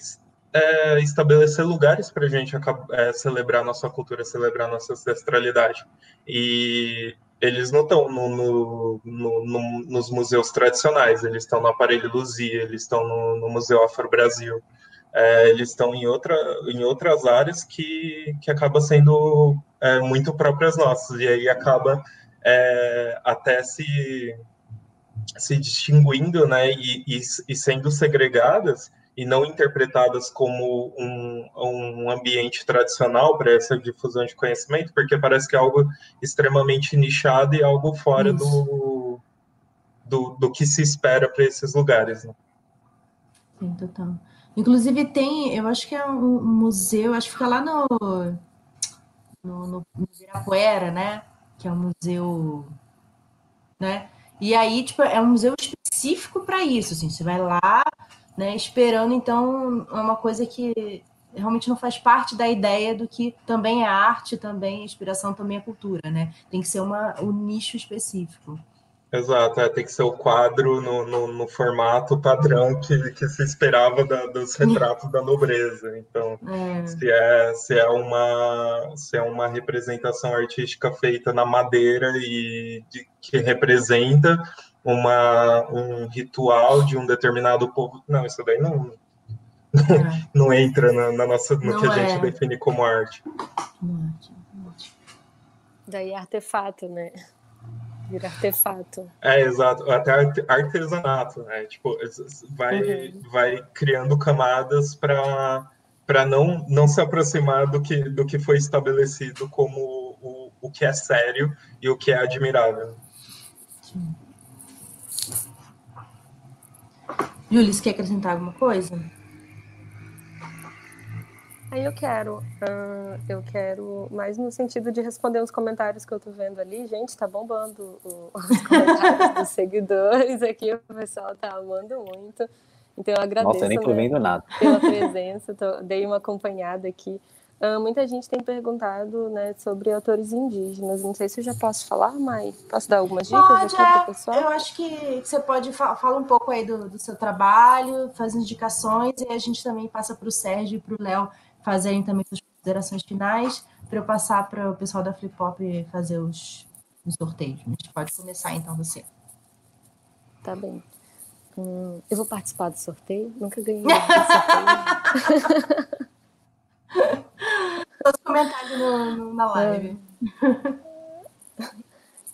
é, estabelecer lugares para a gente é, celebrar nossa cultura, celebrar nossa ancestralidade. E eles não estão no, no, no, nos museus tradicionais, eles estão no Aparelho Luzia, eles estão no, Museu Afro Brasil, é, eles estão em, outra, em outras áreas que, que acabam sendo é, muito próprias nossas, e aí acaba é, até se, se distinguindo né, e, e, e, sendo segregadas e não interpretadas como um, um ambiente tradicional para essa difusão de conhecimento, porque parece que é algo extremamente nichado e algo fora do, do, do, que se espera para esses lugares. Né? Sim, total. Inclusive tem, eu acho que é um museu, acho que fica lá no, no, no, Ibirapuera, né? que é um museu, né? E aí, tipo, é um museu específico para isso, assim, você vai lá, né, esperando, então, é uma coisa que realmente não faz parte da ideia do que também é arte, também é inspiração, também é cultura, né? Tem que ser uma, um nicho específico. Exato, é, tem que ser o quadro no, no, no formato padrão que, que se esperava da, dos retratos da nobreza. Então, [laughs] é. Se, é, se, é uma, se é uma representação artística feita na madeira e de, que representa uma, um ritual de um determinado povo, não, isso daí não, é. não entra na, na nossa, no não que a gente é. define como arte. Daí é artefato, né? Vira artefato. É, exato. Até artesanato, né? Tipo, vai, uhum. vai criando camadas para para não, não se aproximar do que, do que foi estabelecido como o, o que é sério e o que é admirável. Júlia, você quer acrescentar alguma coisa? Aí eu quero, uh, eu quero, mais no sentido de responder os comentários que eu tô vendo ali. Gente, tá bombando o, [laughs] os comentários dos seguidores aqui, o pessoal tá amando muito. Então eu agradeço Nossa, eu nem tô né, vendo nada. pela presença, tô, dei uma acompanhada aqui. Uh, muita gente tem perguntado né, sobre autores indígenas. Não sei se eu já posso falar, mas posso dar algumas dicas Pode, aqui é. para o pessoal? Eu acho que você pode fa falar um pouco aí do, do, seu trabalho, faz indicações, e a gente também passa para o Sérgio e para o Léo fazerem também suas considerações finais, para eu passar para o pessoal da Flip Pop fazer os, os sorteios. A gente pode começar então você. Tá bem. Hum, eu vou participar do sorteio. Nunca ganhei [laughs] sorteio. [laughs] Os comentários no, no, na live. É.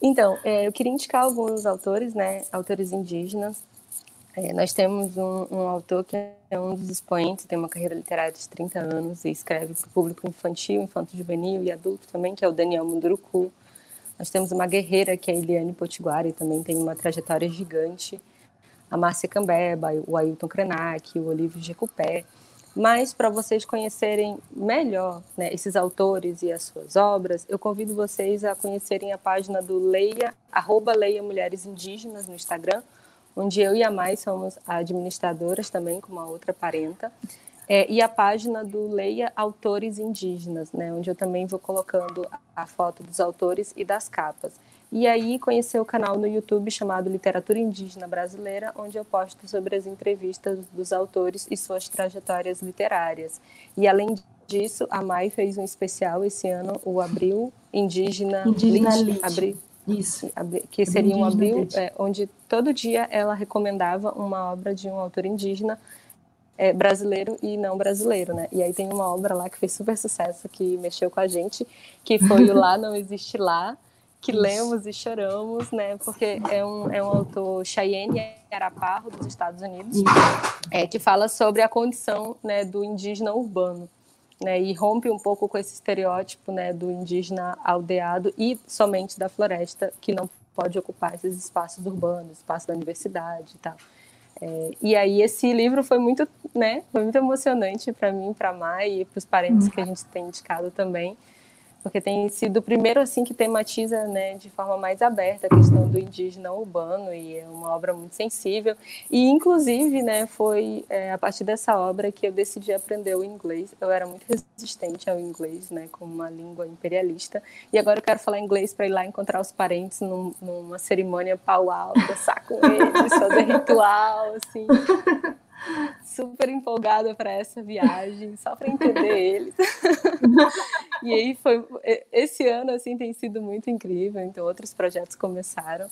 Então, é, eu queria indicar alguns autores, né? Autores indígenas. É, nós temos um, um, autor que é um dos expoentes, tem uma carreira literária de 30 anos e escreve para o público infantil, infanto-juvenil e adulto também, que é o Daniel Munduruku. Nós temos uma guerreira, que é a Eliane Potiguari, também tem uma trajetória gigante. A Márcia Cambeba, o Ailton Krenak, o Olívio Jecupé. Mas para vocês conhecerem melhor né, esses autores e as suas obras, eu convido vocês a conhecerem a página do Leia, arroba Leia Mulheres Indígenas no Instagram, onde eu e a Mai somos administradoras também, com uma outra parenta, é, e a página do Leia Autores Indígenas, né, onde eu também vou colocando a foto dos autores e das capas. E aí conhecer o canal no YouTube chamado Literatura Indígena Brasileira, onde eu posto sobre as entrevistas dos autores e suas trajetórias literárias. E além disso, a Mai fez um especial esse ano, o Abril Indígena, Indígena Lit, Abril, Isso. que seria um abril é, onde todo dia ela recomendava uma obra de um autor indígena é, brasileiro e não brasileiro, né? E aí tem uma obra lá que fez super sucesso, que mexeu com a gente, que foi o [laughs] Lá Não Existe Lá, que lemos e choramos, né? Porque é um, é um autor Cheyenne Araparro, dos Estados Unidos, é, que fala sobre a condição né, do indígena urbano. Né, e rompe um pouco com esse estereótipo né, do indígena aldeado e somente da floresta, que não pode ocupar esses espaços urbanos, espaço da universidade e tal. É, e aí esse livro foi muito, né, foi muito emocionante para mim, para a Mai e para os parentes que a gente tem indicado também, porque tem sido o primeiro assim que tematiza, né, de forma mais aberta a questão do indígena urbano e é uma obra muito sensível. E inclusive, né, foi é, a partir dessa obra que eu decidi aprender o inglês. Eu era muito resistente ao inglês, né, como uma língua imperialista. E agora eu quero falar inglês para ir lá encontrar os parentes num, numa cerimônia paual, dançar com eles, fazer ritual, assim [laughs] super empolgada para essa viagem, só para entender eles. e aí foi esse ano assim tem sido muito incrível, então outros projetos começaram.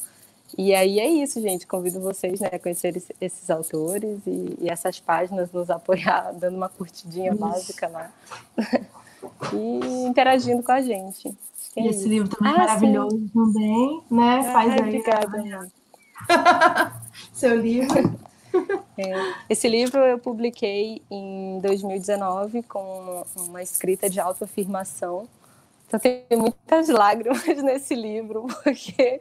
E aí é isso, gente. Convido vocês né, a conhecer esses autores e, e essas páginas, nos apoiar, dando uma curtidinha isso. básica lá. e interagindo com a gente. É esse livro também ah, é maravilhoso sim. também, né? Ah, Faz aí. Obrigada. [laughs] Seu livro. É, esse livro eu publiquei em 2019 com uma escrita de autoafirmação. Então tem muitas lágrimas [laughs] nesse livro, porque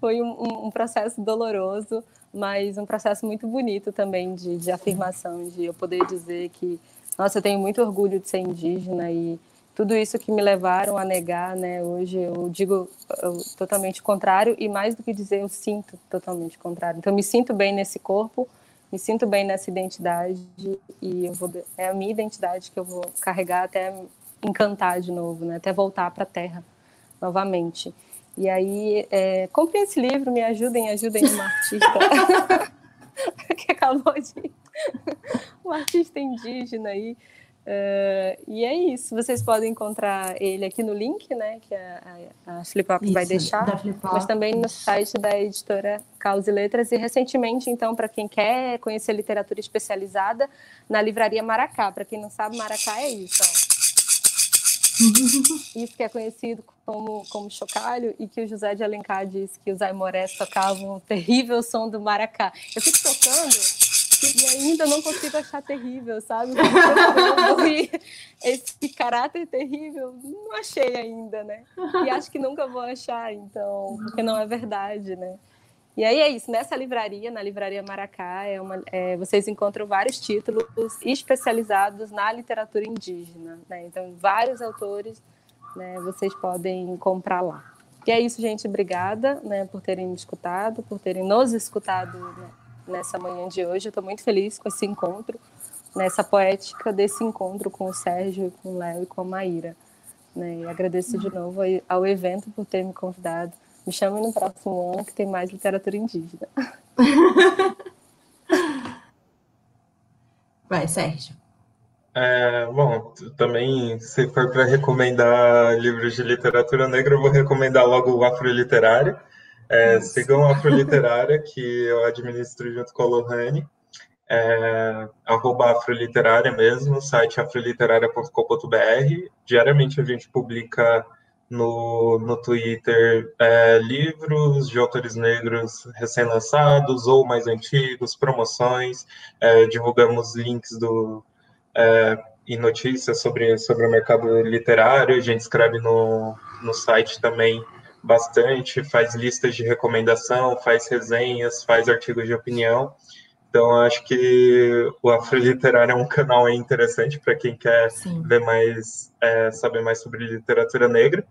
foi um, um, processo doloroso, mas um processo muito bonito também de, de afirmação, de eu poder dizer que, nossa, eu tenho muito orgulho de ser indígena e tudo isso que me levaram a negar, né? Hoje eu digo eu, totalmente contrário e mais do que dizer, eu sinto totalmente contrário. Então eu me sinto bem nesse corpo, me sinto bem nessa identidade e eu vou é a minha identidade que eu vou carregar até encantar de novo, né? Até voltar para a Terra novamente. E aí, é, comprem esse livro, me ajudem, ajudem uma artista [laughs] [laughs] que acabou de [laughs] um artista indígena aí. Uh, e é isso, vocês podem encontrar ele aqui no link, né, que a, a, a Flip Up vai deixar, mas também no site da editora Caos e Letras, e recentemente, então, para quem quer conhecer literatura especializada, na livraria Maracá, para quem não sabe, Maracá é isso, ó. [laughs] Isso que é conhecido como, como chocalho e que o José de Alencar disse que os aimorés tocavam o terrível som do maracá. Eu fico tocando e ainda não consigo achar terrível, sabe? [laughs] Esse caráter terrível, não achei ainda, né? E acho que nunca vou achar, então, porque não é verdade, né? E aí é isso, nessa livraria, na Livraria Maracá, é uma, é, vocês encontram vários títulos especializados na literatura indígena. Né? Então, vários autores né, vocês podem comprar lá. E é isso, gente. Obrigada né, por terem me escutado, por terem nos escutado né, nessa manhã de hoje. Eu estou muito feliz com esse encontro, nessa poética desse encontro com o Sérgio, com o Léo e com a Maíra. Né? E agradeço de novo ao evento por ter me convidado me chame no próximo ano que tem mais literatura indígena. [laughs] Vai, Sérgio. É, bom, também, se for para recomendar livros de literatura negra, eu vou recomendar logo o Afroliterária. É, sigam o Afroliterária, que eu administro junto com a Lohane. É, arroba Afroliterária mesmo, site afroliterária.com.br. Diariamente a gente publica no, no Twitter é, livros de autores negros recém-lançados ou mais antigos, promoções, é, divulgamos links do, é, e notícias sobre, sobre o mercado literário, a gente escreve no, no site também bastante, faz listas de recomendação, faz resenhas, faz artigos de opinião. Então, acho que o Afroliterário é um canal interessante para quem quer Sim. ver mais, é, saber mais sobre literatura negra.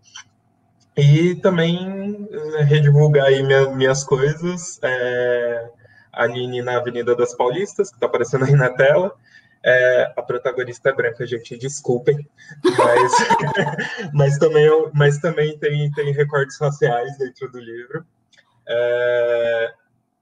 E também é, redivulgar aí minha, minhas coisas. É, a Nini na Avenida das Paulistas, que está aparecendo aí na tela. É, a protagonista é branca, gente, desculpem, mas, [laughs] mas também, mas também tem, tem recortes raciais dentro do livro. É,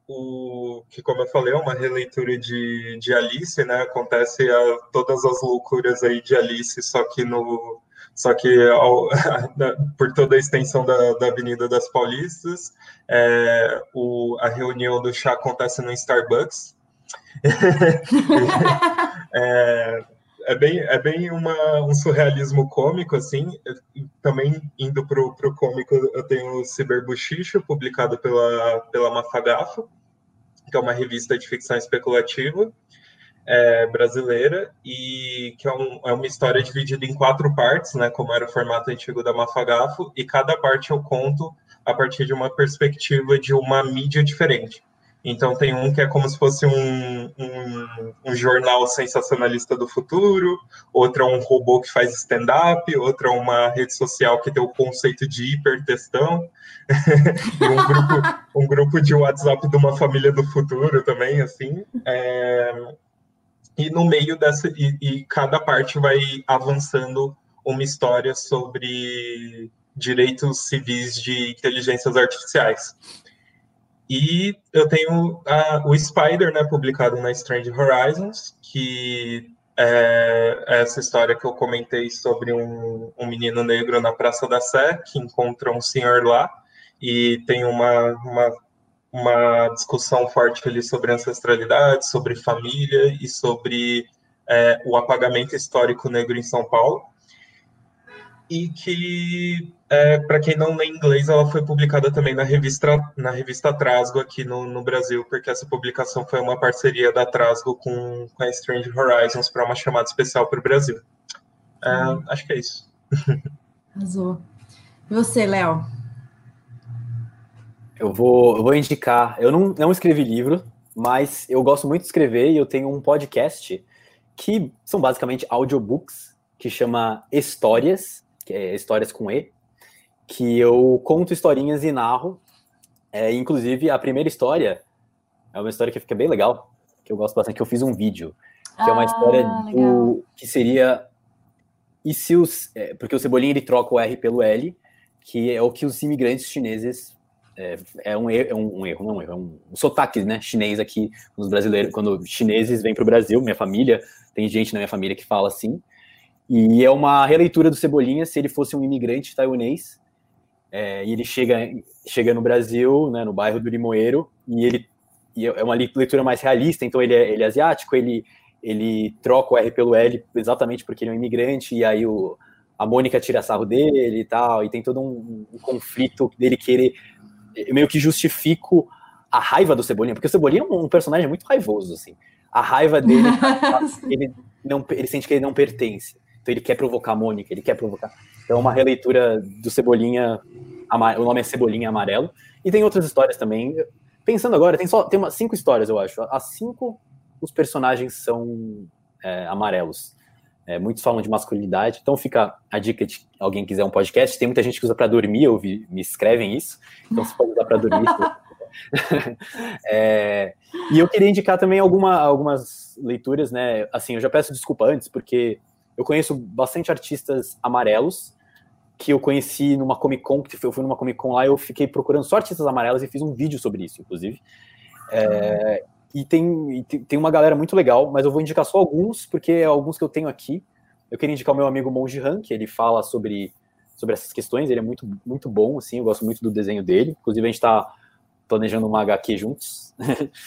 o que, como eu falei, é uma releitura de, de Alice, né? Acontece a, todas as loucuras aí de Alice, só que no só que ao, [laughs] por toda a extensão da, da Avenida das Paulistas, é, o, a reunião do chá acontece no Starbucks. [laughs] é, é bem, é bem uma, um surrealismo cômico, assim. Também indo para o cômico, eu tenho o Ciberbuchicho, publicado pela, pela Mafagafo que é uma revista de ficção especulativa é, brasileira, e que é, um, é, uma história dividida em quatro partes, né, como era o formato antigo da Mafagafo, e cada parte eu conto a partir de uma perspectiva de uma mídia diferente. Então tem um que é como se fosse um, um, um jornal sensacionalista do futuro, outro é um robô que faz stand-up, outro é uma rede social que tem o conceito de hipertextão, [laughs] e um grupo, um grupo de WhatsApp de uma família do futuro também, assim. É... E no meio dessa, e, e cada parte vai avançando uma história sobre direitos civis de inteligências artificiais. E eu tenho a, o Spider, né, publicado na Strange Horizons, que é essa história que eu comentei sobre um, um menino negro na Praça da Sé, que encontra um senhor lá, e tem uma, uma, uma discussão forte ali sobre ancestralidade, sobre família e sobre é, o apagamento histórico negro em São Paulo. E que é, para quem não lê inglês, ela foi publicada também na revista, na revista Trasgo aqui no, no Brasil, porque essa publicação foi uma parceria da Trasgo com, com a Strange Horizons para uma chamada especial para o Brasil. É, acho que é isso. [laughs] Arrasou. E você, Léo? Eu vou, eu vou indicar. Eu não, não escrevi livro, mas eu gosto muito de escrever e eu tenho um podcast que são basicamente audiobooks, que chama Histórias, que é Histórias com E, que eu conto historinhas e narro. É, inclusive, a primeira história é uma história que fica bem legal, que eu gosto bastante, que eu fiz um vídeo, que ah, é uma história do, que seria e se os, é, porque o Cebolinha ele troca o R pelo L, que é o que os imigrantes chineses é, é, um, erro, é um, um, erro, não é um erro, é um, um sotaque, né, chinês aqui, os brasileiros, quando chineses vêm para o Brasil, minha família, tem gente na minha família que fala assim, e é uma releitura do Cebolinha se ele fosse um imigrante taiwanês é, e ele chega, chega no Brasil, né, no bairro do Limoeiro, e ele e é uma leitura mais realista, então ele é, ele é asiático, ele, ele troca o R pelo L exatamente porque ele é um imigrante, e aí o, a Mônica tira sarro dele e tal, e tem todo um, um conflito dele querer. Eu meio que justifico a raiva do Cebolinha, porque o Cebolinha é um, um personagem muito raivoso, assim. A raiva dele, [laughs] ele, não, ele sente que ele não pertence. Então ele quer provocar a Mônica, ele quer provocar. Então é uma releitura do Cebolinha, o nome é Cebolinha Amarelo. E tem outras histórias também. pensando agora, tem só tem umas cinco histórias, eu acho. As cinco, os personagens são é, amarelos. É, muitos falam de masculinidade, então fica a dica de alguém quiser um podcast. Tem muita gente que usa para dormir, eu vi, me escrevem isso, então você pode usar para dormir. [laughs] é, e eu queria indicar também alguma, algumas leituras, né? Assim, eu já peço desculpa antes, porque eu conheço bastante artistas amarelos que eu conheci numa Comic Con, que eu fui numa Comic Con lá, eu fiquei procurando só artistas amarelos e fiz um vídeo sobre isso, inclusive. É, e tem, tem uma galera muito legal, mas eu vou indicar só alguns, porque é alguns que eu tenho aqui. Eu queria indicar o meu amigo Monji Han, que ele fala sobre, sobre essas questões, ele é muito, muito bom, assim, eu gosto muito do desenho dele. Inclusive, a gente está planejando uma HQ juntos.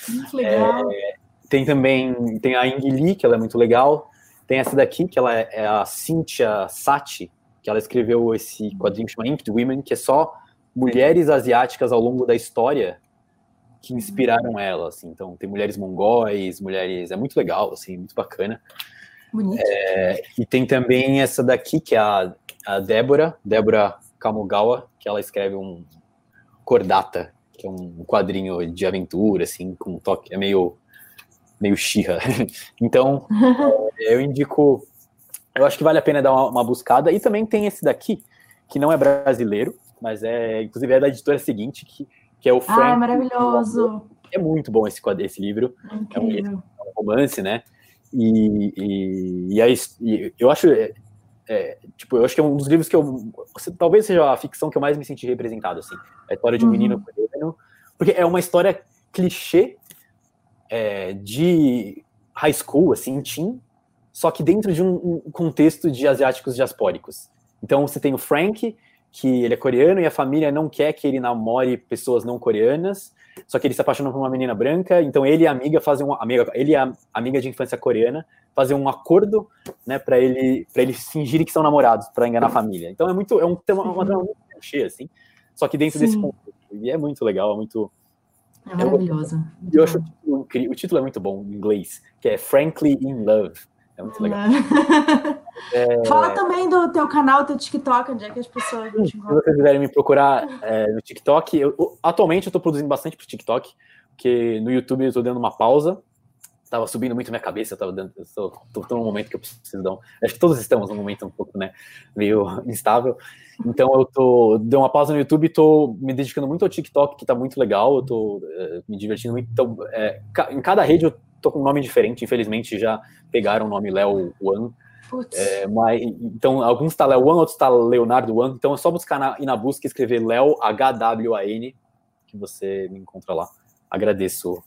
Muito legal. [laughs] É, tem também tem a Ing Lee, que ela é muito legal. Tem essa daqui, que ela é, é a Cynthia Sati, que ela escreveu esse quadrinho que chama Inked Women, que é só mulheres asiáticas ao longo da história que inspiraram ela, assim. Então, tem mulheres mongóis, mulheres... É muito legal, assim, muito bacana. Bonito. É, e tem também essa daqui, que é a, a Débora, Débora Kamogawa, que ela escreve um Cordata, que é um quadrinho de aventura, assim, com um toque... É meio... Meio xirra. [laughs] então, [laughs] é, eu indico... Eu acho que vale a pena dar uma, uma buscada. E também tem esse daqui, que não é brasileiro, mas é... Inclusive, é da editora seguinte, que que é o Frank. Ah, maravilhoso! É muito bom esse, esse livro. É um, é um, romance, né? E, e, e, aí, e eu acho. É, é, tipo, eu acho que é um dos livros que eu. Talvez seja a ficção que eu mais me senti representado, assim. A história de um uhum. menino coreano. Porque é uma história clichê é, de high school, assim, teen, só que dentro de um, um contexto de asiáticos diaspóricos. Então você tem o Frank, que ele é coreano e a família não quer que ele namore pessoas não coreanas, só que ele se apaixona por uma menina branca, então ele e a amiga fazem uma amiga, ele e a amiga de infância coreana fazem um acordo, né, para ele para eles fingirem que são namorados, para enganar a família. Então é muito é um tema uma trama muito cheia assim, só que dentro Sim. desse contexto. E é muito legal, é muito é maravilhoso. Eu, eu acho o título, o título é muito bom em inglês, que é Frankly in Love. É muito legal. [laughs] É... Fala também do teu canal, teu TikTok, onde é que as pessoas vão te. Se vocês quiserem me procurar é, no TikTok, eu, atualmente eu estou produzindo bastante pro TikTok, porque no YouTube eu estou dando uma pausa. Tava subindo muito minha cabeça, eu tava dando, estou, tô, num momento que eu preciso dar um, Acho que todos estamos num momento um pouco, né, meio instável. Então eu tô, dei uma pausa no YouTube e tô me dedicando muito ao TikTok, que tá muito legal, eu tô é, me divertindo muito. Então, é, em cada rede eu tô com um nome diferente, infelizmente já pegaram o nome Léo One. É, mas, então, alguns tá Léo One, outros tá Leonardo One. Então é só buscar na, ir na busca e escrever Léo H-W-A-N, que você me encontra lá. Agradeço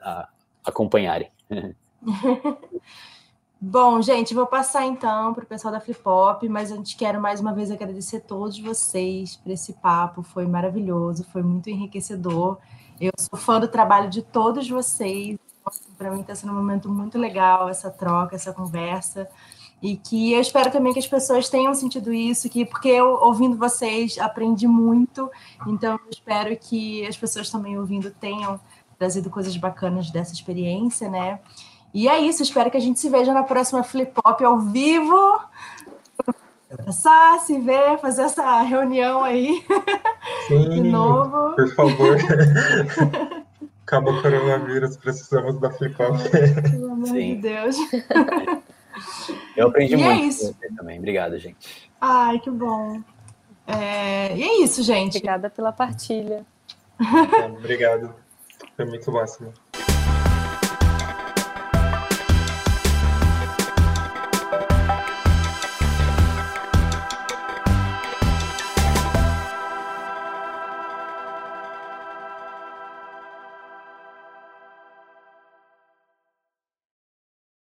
a acompanharem. [laughs] Bom, gente, vou passar então para o pessoal da Flip Pop, mas antes quero mais uma vez agradecer a todos vocês por esse papo, foi maravilhoso, foi muito enriquecedor. Eu sou fã do trabalho de todos vocês, para mim está sendo um momento muito legal essa troca, essa conversa. E que eu espero também que as pessoas tenham sentido isso, que porque eu ouvindo vocês aprendi muito, então eu espero que as pessoas também ouvindo tenham trazido coisas bacanas dessa experiência, né? E é isso, espero que a gente se veja na próxima Flip Pop ao vivo. Passar, se ver, fazer essa reunião aí Sim, de novo. Por favor. [laughs] Acabou o coronavírus, precisamos da flip-flop. Pelo amor Sim. de Deus. [laughs] Eu aprendi e é muito é isso. também. Obrigado, gente. Ai, que bom. É... E é isso, gente. Obrigada pela partilha. Obrigado. Foi muito máximo.